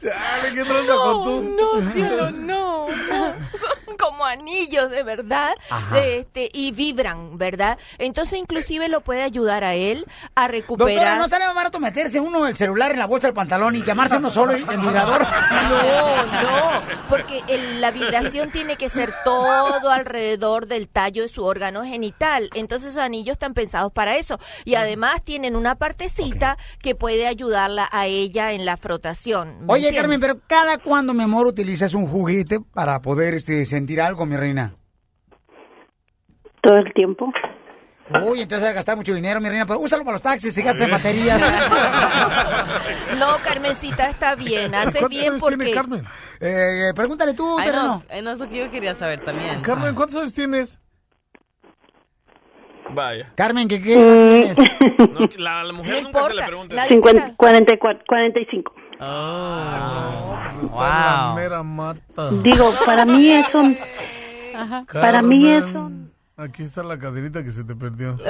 S5: ¿qué tranza con tú?
S28: No, cielo, no. Como anillos, de verdad. Este, y vibran, ¿verdad? Entonces, inclusive lo puede ayudar a él a recuperar.
S4: Doctora, ¿no sale más barato meterse uno el celular en la bolsa del pantalón y llamarse uno solo en vibrador?
S28: No, no, porque el- la vibración tiene que ser todo alrededor del tallo de su órgano genital. Entonces esos anillos están pensados para eso. Y además tienen una partecita que puede ayudarla a ella en la frotación. ¿me
S4: Oye,
S28: entiendes?
S4: Carmen, pero ¿cada cuándo, mi amor, utilizas un juguete para poder este, sentir algo, mi reina?
S15: Todo el tiempo.
S4: Uy, entonces que gastar mucho dinero, mi reina, pero úsalo para los taxis y gasta en baterías.
S28: No, Carmencita, está bien, hace bien porque...
S4: Eh, pregúntale tú,
S20: Ay,
S4: terreno.
S20: no, ay, no, eso que yo quería saber también.
S5: Carmen, ¿cuántos años tienes?
S8: Vaya.
S4: Carmen, ¿qué, qué edad tienes?
S8: No, la, la mujer nunca se le pregunta.
S15: 50, 44, 45.
S20: Wow.
S5: la mera mata.
S15: Digo, para mí eso... Para mí eso...
S5: Aquí está la caderita que se te perdió.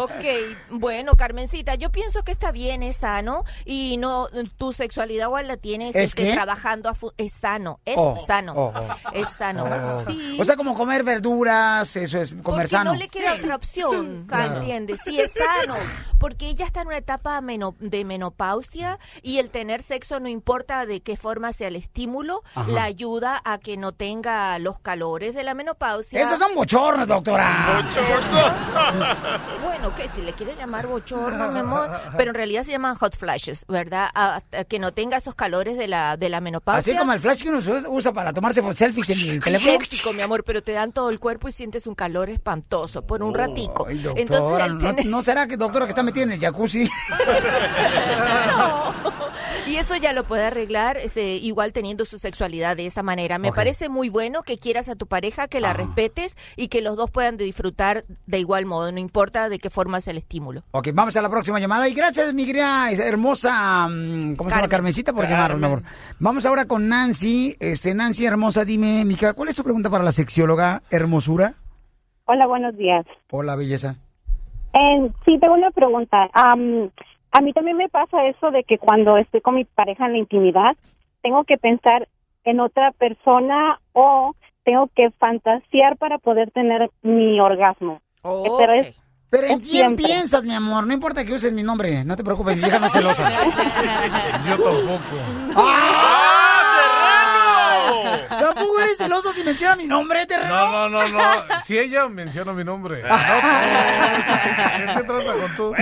S28: Ok, bueno, Carmencita, yo pienso que está bien, es sano y no tu sexualidad igual la tienes
S4: ¿Es
S28: este, trabajando a fu- es sano, es
S4: Oh,
S28: sano,
S4: oh, oh.
S28: es sano.
S4: Oh.
S28: Sí.
S4: O sea, como comer verduras, eso es comer
S28: porque
S4: sano.
S28: no le queda otra opción, ¿me
S4: Claro.
S28: entiendes? Sí, es sano, porque ella está en una etapa de menopausia y el tener sexo no importa de qué forma sea el estímulo,
S4: Ajá.
S28: la ayuda a que no tenga los calores de la menopausia.
S4: Esos son bochornos, doctora.
S28: Bueno, que si le quiere llamar bochorno, mi amor, pero en realidad se llaman hot flashes, ¿verdad? Que no tenga esos calores de la de la menopausia.
S4: Así como el flash que uno usa- para tomarse selfies en el teléfono.
S28: Idéntico, mi amor, pero te dan todo el cuerpo y sientes un calor espantoso por un ratico.
S4: Ay, doctora,
S28: Entonces
S4: ¿no,
S28: tiene-
S4: no será que doctora que está metida en el jacuzzi?
S28: y eso ya lo puede arreglar este, igual teniendo su sexualidad de esa manera. Me parece muy bueno que quieras a tu pareja, que la respetes y que los dos puedan disfrutar de igual modo, no importa de qué forma es el estímulo.
S4: Ok, vamos a la próxima llamada. Y gracias, mi querida hermosa, mm, ¿cómo se llama?
S28: Carmen.
S4: Carmencita, por llamarnos, mi amor. Vamos ahora con Nancy. Este, Nancy, hermosa, dime, mija, ¿cuál es tu pregunta para la sexióloga hermosura?
S29: Hola, buenos días.
S4: Hola, belleza.
S29: Eh, sí, tengo una pregunta. Am, a mí también me pasa eso de que cuando estoy con mi pareja en la intimidad, tengo que pensar en otra persona o tengo que fantasear para poder tener mi orgasmo. Eh, Pero es,
S4: Pero en quién
S29: siempre.
S4: piensas, mi amor. No importa que uses mi nombre. No te preocupes, mi vieja no es celosa.
S5: Yo tampoco.
S4: ¿Tampoco eres celoso si menciona mi nombre, terreno?
S5: No, no, no, no. Si ella menciona mi nombre. No, ¿Qué te tranza con tú?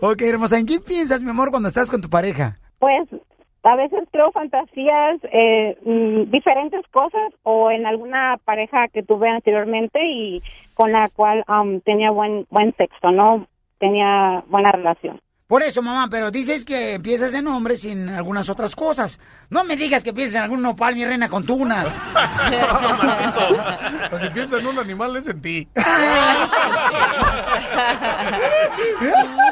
S4: Ok, hermosa, ¿en quién piensas, mi amor, cuando estás con tu pareja?
S29: Pues a veces creo fantasías, eh, mm, diferentes cosas o en alguna pareja que tuve anteriormente y con la cual am, tenía buen buen sexo, ¿no? Tenía buena relación.
S4: Por eso, mamá, pero dices que empiezas en hombre sin algunas otras cosas. No me digas que empiezas en algún nopal, mi reina, con tunas.
S5: Si piensas en un animal, es en ti.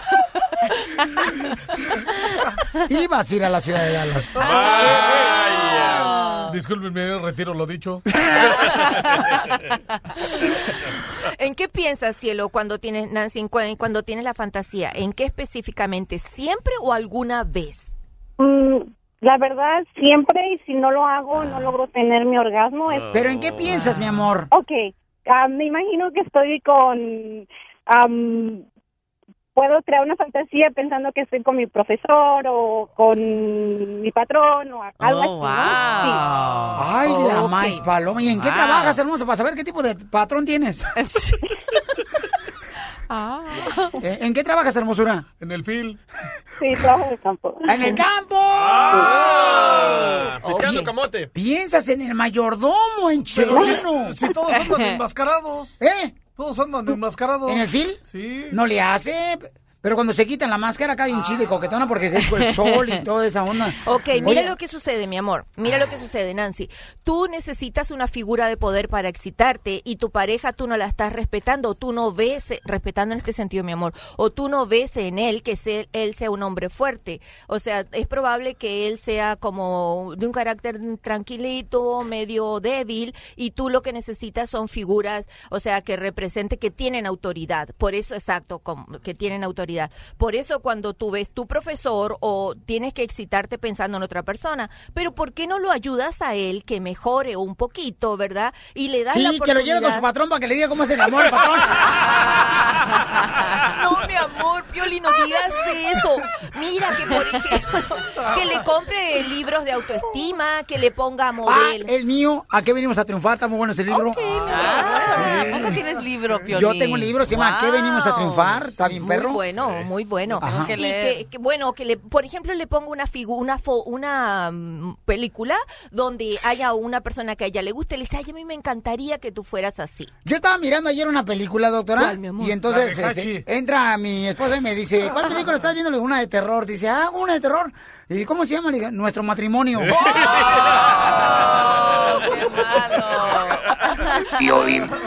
S4: Ibas a ir a la ciudad de Dallas.
S5: Discúlpenme, retiro lo dicho.
S28: ¿En qué piensas, cielo, cuando tienes, Nancy, cuando tienes la fantasía? ¿En qué específicamente? ¿Siempre o alguna vez?
S29: Mm, la verdad, siempre, y si no lo hago, no logro tener mi orgasmo. es-
S4: ¿Pero en qué piensas, mi amor?
S29: Ok, ah, me imagino que estoy con... am, puedo crear una fantasía pensando que estoy con mi profesor o con mi patrón o algo
S4: Oh,
S29: así. ¿no?
S4: Ay, la
S29: Ok.
S4: más paloma. ¿Y en qué
S29: Wow.
S4: trabajas, hermosa? Para saber qué tipo de patrón tienes. ¿Eh, ¿En qué trabajas, hermosura?
S5: En el fil.
S29: Sí, trabajo en el campo.
S4: ¡En el campo!
S8: Ah, pescando camote.
S4: Piensas en el mayordomo, en Cheleno.
S5: Si todos andan enmascarados.
S4: ¿Eh?
S5: Todos andan enmascarados.
S4: ¿En el fil?
S5: Sí.
S4: No le hace. Pero cuando se quitan la máscara hay un chile coquetona porque es el sol y toda esa onda.
S28: Ok, mira
S4: Oye,
S28: lo que sucede, mi amor. Mira lo que sucede, Nancy. Tú necesitas una figura de poder para excitarte y tu pareja tú no la estás respetando, o tú no ves, eh, respetando en este sentido, mi amor, o tú no ves en él que se- él sea un hombre fuerte. O sea, es probable que él sea como de un carácter tranquilito, medio débil, y tú lo que necesitas son figuras, o sea, que represente que tienen autoridad. Por eso, exacto, como que tienen autoridad. Por eso cuando tú ves tu profesor o tienes que excitarte pensando en otra persona, pero ¿por qué no lo ayudas a él que mejore un poquito, verdad? Y le das la
S4: Sí, que lo lleve con su patrón para que le diga cómo es el amor, patrón.
S28: No, mi amor, Pioli, no digas eso. Mira que, por ejemplo, que le compre libros de autoestima, que le ponga
S4: Ah,
S28: modelo.
S4: el mío, ¿a qué venimos a triunfar? Está muy bueno ese libro.
S20: Ah, ¿a poco tienes libro, Piolín?
S4: Yo tengo un libro, se llama ¿A qué venimos a triunfar? Está bien,
S28: Muy
S4: perro.
S28: Bueno, muy bueno.
S4: Ajá.
S28: Y que, que, bueno, que le, por ejemplo, le ponga una figu una fo- una mm, película donde haya una persona que a ella le guste, le dice, ay, a mí me encantaría que tú fueras así.
S4: Yo estaba mirando ayer una película, doctora,
S28: ¿Cuál, mi amor?
S4: y entonces este, entra mi esposa y me dice, ¿cuál película estás viendo? Una de terror. Dice, ah, una de terror. ¿Y cómo se llama? Nuestro matrimonio.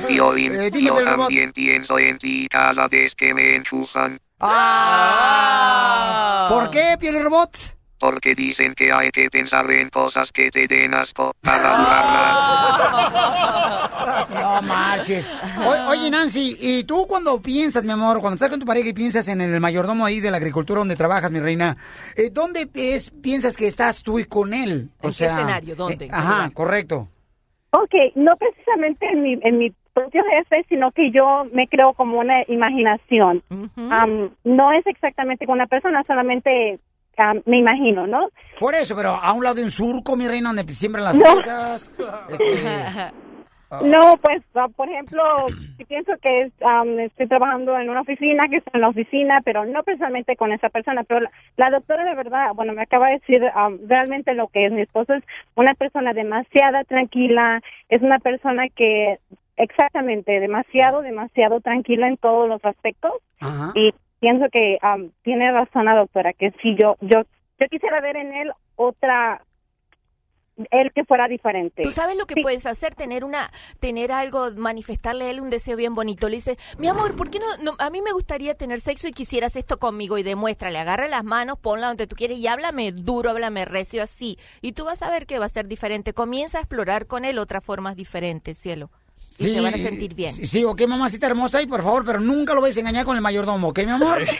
S30: Violín,
S4: Eh, dime,
S30: yo también pienso en ti cada vez que me enchufan,
S4: Ah. ¿Por qué, Piel Robot?
S30: porque dicen que hay que pensar en cosas que te den asco para durarlas.
S4: No marches. O- oye, Nancy, ¿y tú cuando piensas, mi amor, cuando estás con tu pareja y piensas en el mayordomo ahí de la agricultura donde trabajas, mi reina, eh, ¿dónde es, piensas que estás tú y con él? O
S28: ¿En qué escenario? ¿Dónde?
S4: eh,
S28: ¿En qué
S4: ajá, correcto.
S29: Ok, no precisamente en mi, en mi propio jefe, sino que yo me creo como una imaginación. Am, no es exactamente con una persona, solamente am, me imagino, ¿no?
S4: Por eso, pero a un lado de un surco, mi reina, donde siembran las
S29: No.
S4: fresas. este,
S29: No, pues, ah, por ejemplo, si pienso que es, am, estoy trabajando en una oficina, que estoy en la oficina, pero no precisamente con esa persona, pero la, la doctora de verdad, bueno, me acaba de decir am, realmente lo que es. Mi esposo es una persona demasiada tranquila, es una persona que, exactamente, demasiado, demasiado tranquila en todos los aspectos. Y pienso que am, tiene razón la doctora, que si yo, yo, yo quisiera ver en él otra, él que fuera diferente.
S28: Tú sabes lo que puedes hacer, tener una, tener algo, manifestarle a él un deseo bien bonito. Le dices, mi amor, ¿por qué no, no- A mí me gustaría tener sexo y quisieras esto conmigo y demuéstrale, agarra las manos, ponla donde tú quieres y háblame duro, háblame recio así. Y tú vas a ver que va a ser diferente. Comienza a explorar con él otras formas diferentes, cielo. Y se van a sentir bien.
S4: Sí, sí, ok, mamacita hermosa, y por favor, pero nunca lo vais a engañar con el mayordomo, ¿ok, mi amor?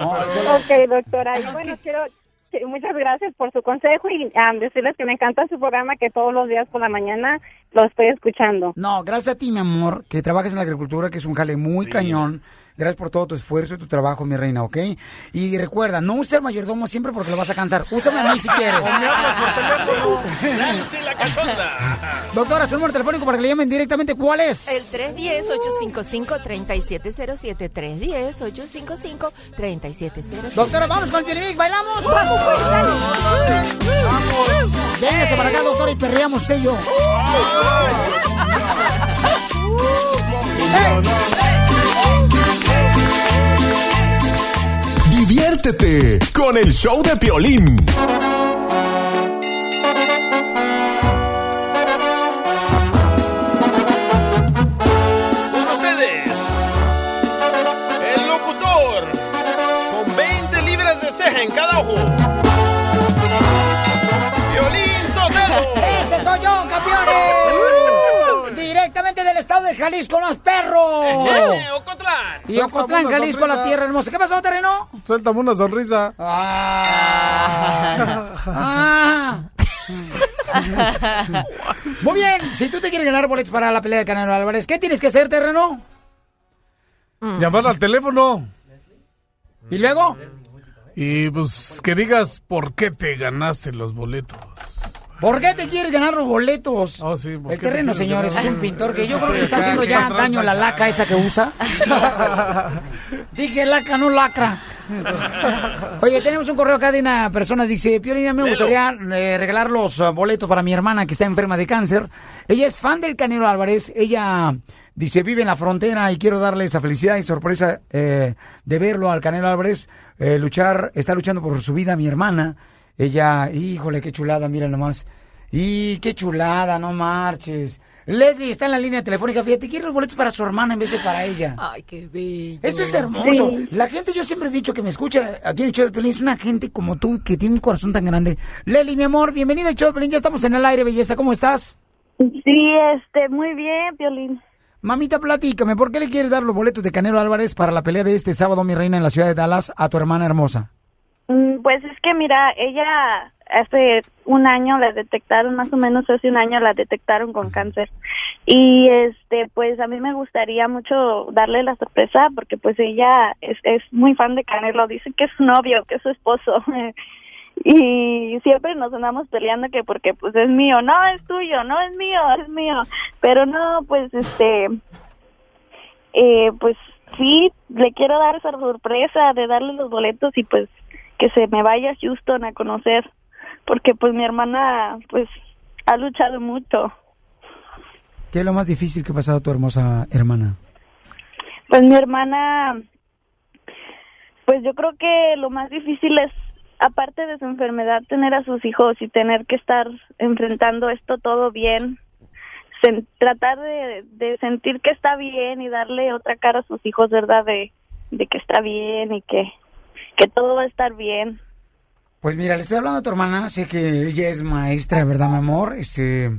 S29: Ok, doctora. Y bueno, quiero sí, muchas gracias por su consejo y am, decirles que me encanta su programa, que todos los días por la mañana lo estoy escuchando.
S4: No, gracias a ti, mi amor, que trabajas en la agricultura, que es un jale muy cañón. Gracias por todo tu esfuerzo y tu trabajo, mi reina, ¿ok? Y recuerda, no usa el mayordomo siempre porque lo vas a cansar. Úsame a mí si quieres.
S8: O me hablas por teléfono. La cachonda.
S4: Doctora, su número telefónico para que le llamen directamente, ¿cuál es?
S28: El 310-855-3707. 310-855-3707.
S4: Doctora, vamos con el bailamos.
S28: Vamos, pues, dale.
S4: Véngase para acá, doctora, y perreamos usted y yo.
S2: Diviértete con el show de Piolín.
S4: Jalisco, los perros.
S8: ¡Eh, Ocotlán!
S4: Y Ocotlán, Jalisco, la tierra hermosa. ¿Qué pasó, terreno?
S5: Suéltame una sonrisa.
S4: Ah. Muy bien, si tú te quieres ganar boletos para la pelea de Canelo Álvarez, ¿qué tienes que hacer, terreno?
S5: Llamar al teléfono.
S4: ¿Y luego?
S5: Y pues que digas por qué te ganaste los boletos.
S4: ¿Por qué te quieres ganar los boletos?
S5: Oh, sí, ¿por
S4: El
S5: te
S4: terreno, señores, es un pintor que yo creo que le está haciendo ya daño la laca esa que usa. Dije laca, no lacra. Oye, tenemos un correo acá de una persona, dice, Piolina, me gustaría eh, regalar los uh, boletos para mi hermana que está enferma de cáncer. Ella es fan del Canelo Álvarez, ella dice, vive en la frontera y quiero darle esa felicidad y sorpresa eh, de verlo al Canelo Álvarez eh, luchar, está luchando por su vida mi hermana. Ella, híjole, qué chulada, mira nomás. Y qué chulada, no marches. Leslie está en la línea telefónica, fíjate, quiere los boletos para su hermana en vez de para ella.
S28: Ay, qué bello.
S4: Eso es hermoso. La gente, yo siempre he dicho que me escucha aquí en el show de Pelín, es una gente como tú que tiene un corazón tan grande. Leli, mi amor, bienvenida al show de Pelín, ya estamos en el aire, belleza, ¿cómo estás?
S15: Sí, este, muy bien, Piolín.
S4: Mamita, platícame, ¿por qué le quieres dar los boletos de Canelo Álvarez para la pelea de este sábado, mi reina, en la ciudad de Dallas, a tu hermana hermosa?
S15: Pues es que mira, ella hace un año la detectaron, más o menos hace un año la detectaron con cáncer. Y este, pues a mí me gustaría mucho darle la sorpresa porque pues ella es, es muy fan de Canelo, dice que es su novio, que es su esposo. y siempre nos andamos peleando que porque pues es mío, no es tuyo, no es mío, es mío. Pero no, pues este, eh, pues sí, le quiero dar esa sorpresa de darle los boletos y pues que se me vaya a Houston a conocer, porque pues mi hermana pues ha luchado mucho.
S4: ¿Qué es lo más difícil que ha pasado a tu hermosa hermana?
S15: Pues mi hermana, pues yo creo que lo más difícil es, aparte de su enfermedad, tener a sus hijos y tener que estar enfrentando esto todo bien, sen- tratar de, de sentir que está bien y darle otra cara a sus hijos, ¿verdad? De, de que está bien y que, que todo va a estar bien.
S4: Pues mira, le estoy hablando a tu hermana, sé que ella es maestra, ¿verdad, mi amor? Este,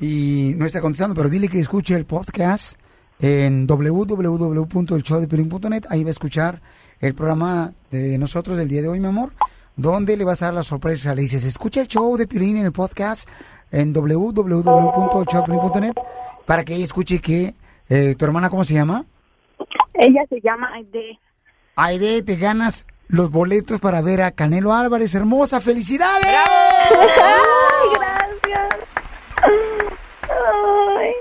S4: y no está contestando, pero dile que escuche el podcast en www.elshowdepelín.net. Ahí va a escuchar el programa de nosotros del día de hoy, mi amor, donde le vas a dar la sorpresa. Le dices, escucha el show de Piolín en el podcast en www.elshowdepelín.net para que ella escuche que eh, tu hermana, ¿cómo se llama?
S15: Ella se llama Aide.
S4: Aide, te ganas los boletos para ver a Canelo Álvarez. Hermosa, felicidades.
S15: ¡Ay, gracias! Ay.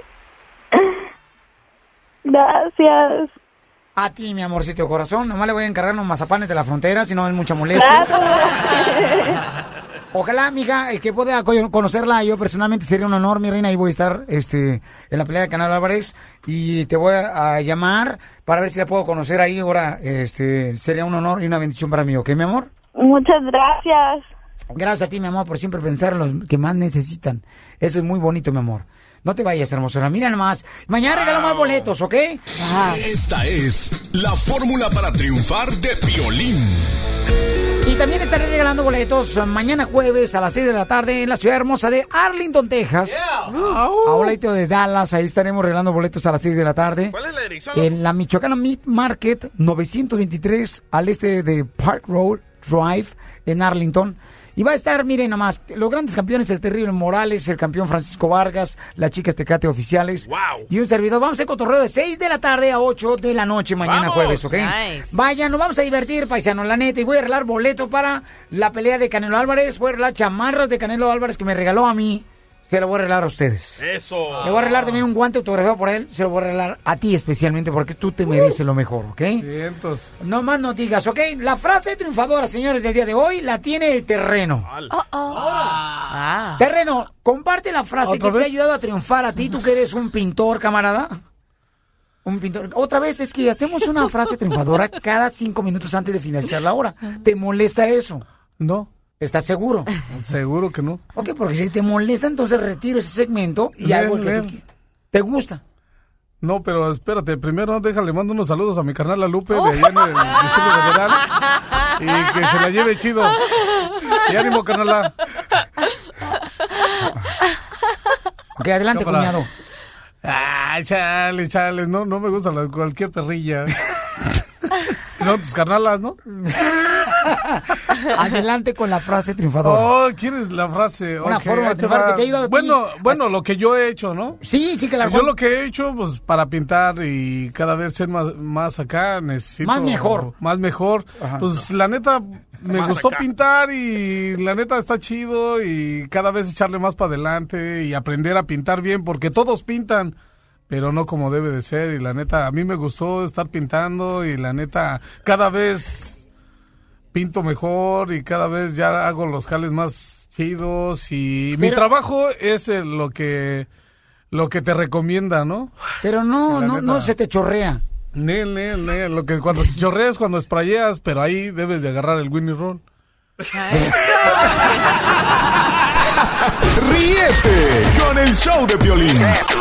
S15: Gracias.
S4: A ti, mi amorcito corazón. Nomás le voy a encargar unos mazapanes de la frontera, si no es mucha molestia. Ojalá, amiga, que pueda co- conocerla yo personalmente. Sería un honor, mi reina. Ahí voy a estar este, en la pelea de Canal Álvarez. Y te voy a, llamar para ver si la puedo conocer ahí. Ahora, este, sería un honor y una bendición para mí, ¿ok, mi amor?
S15: Muchas gracias.
S4: Gracias a ti, mi amor, por siempre pensar en los que más necesitan. Eso es muy bonito, mi amor. No te vayas, hermosura. Mira nomás. Mañana regalo más boletos, ¿ok?
S2: Esta es la fórmula para triunfar de Piolín.
S4: También estaré regalando boletos mañana jueves a las 6 de la tarde en la ciudad hermosa de Arlington, Texas. A un de Dallas, ahí estaremos regalando boletos a las 6 de la tarde.
S8: ¿Cuál es la dirección?
S4: En la Michoacana Meat Market 923 al este de Park Road Drive en Arlington. Y va a estar, miren nomás, los grandes campeones, el terrible Morales, el campeón Francisco Vargas, las chicas Tecate oficiales. Y un servidor. Vamos a cotorreo de 6 de la tarde a 8 de la noche mañana
S16: ¡Vamos!
S4: jueves, ¿ok?
S16: Nice.
S4: Vayan, nos vamos a divertir, paisano, la neta. Y voy a arreglar boletos para la pelea de Canelo Álvarez. Voy a arreglar chamarras de Canelo Álvarez que me regaló a mí. Se lo voy a arreglar a ustedes.
S8: Eso.
S4: Le voy a arreglar también un guante autografiado por él. Se lo voy a arreglar a ti especialmente porque tú te mereces lo mejor, ¿ok?
S5: Cientos.
S4: No más no digas, ¿ok? La frase triunfadora, señores, del día de hoy la tiene el terreno.
S20: Ah.
S4: Terreno, comparte la frase que
S5: ¿Otra
S4: te ha ayudado a triunfar a ti, tú que eres un pintor, camarada. Un pintor. Otra vez, es que hacemos una frase triunfadora cada cinco minutos antes de finalizar la hora. ¿Te molesta eso?
S5: No.
S4: ¿Estás seguro?
S5: Seguro que no.
S4: Ok, porque si te molesta, entonces retiro ese segmento y hago el que tú. ¿Te gusta?
S5: No, pero espérate, primero déjale, mando unos saludos a mi carnal La Lupe de allá en el Distrito Federal y que se la lleve chido. Y ánimo, carnala.
S4: Ok, adelante,
S5: Cámara.
S4: cuñado.
S5: Ah, chale, chale, no, no me gusta la- cualquier perrilla. Son tus carnalas, ¿no?
S4: Adelante con la frase triunfadora.
S5: Oh, ¿quieres la frase?
S4: Una
S5: Ok,
S4: forma de triunfar que te ha ayudado a ti.
S5: Bueno, bueno, lo que yo he hecho, ¿no?
S4: Sí, sí que la
S5: Yo lo que he hecho, pues, para pintar y cada vez ser más, más acá, necesito...
S4: Más mejor.
S5: Más mejor.
S4: Ajá.
S5: Pues, la neta, me
S4: Más
S5: gustó
S4: acá.
S5: pintar y la neta está chido y cada vez echarle más para adelante y aprender a pintar bien, porque todos pintan, pero no como debe de ser. Y la neta, a mí me gustó estar pintando y la neta, cada vez pinto mejor y cada vez ya hago los jales más chidos y mi trabajo es eh, lo que lo que te recomienda, ¿no?
S4: Pero no, no,
S5: neta.
S4: no se te chorrea.
S5: Nel, nel, nel, lo que cuando se chorrea es cuando sprayeas, pero ahí debes de agarrar el Winnie Roll.
S2: Ríete con el show de Piolín.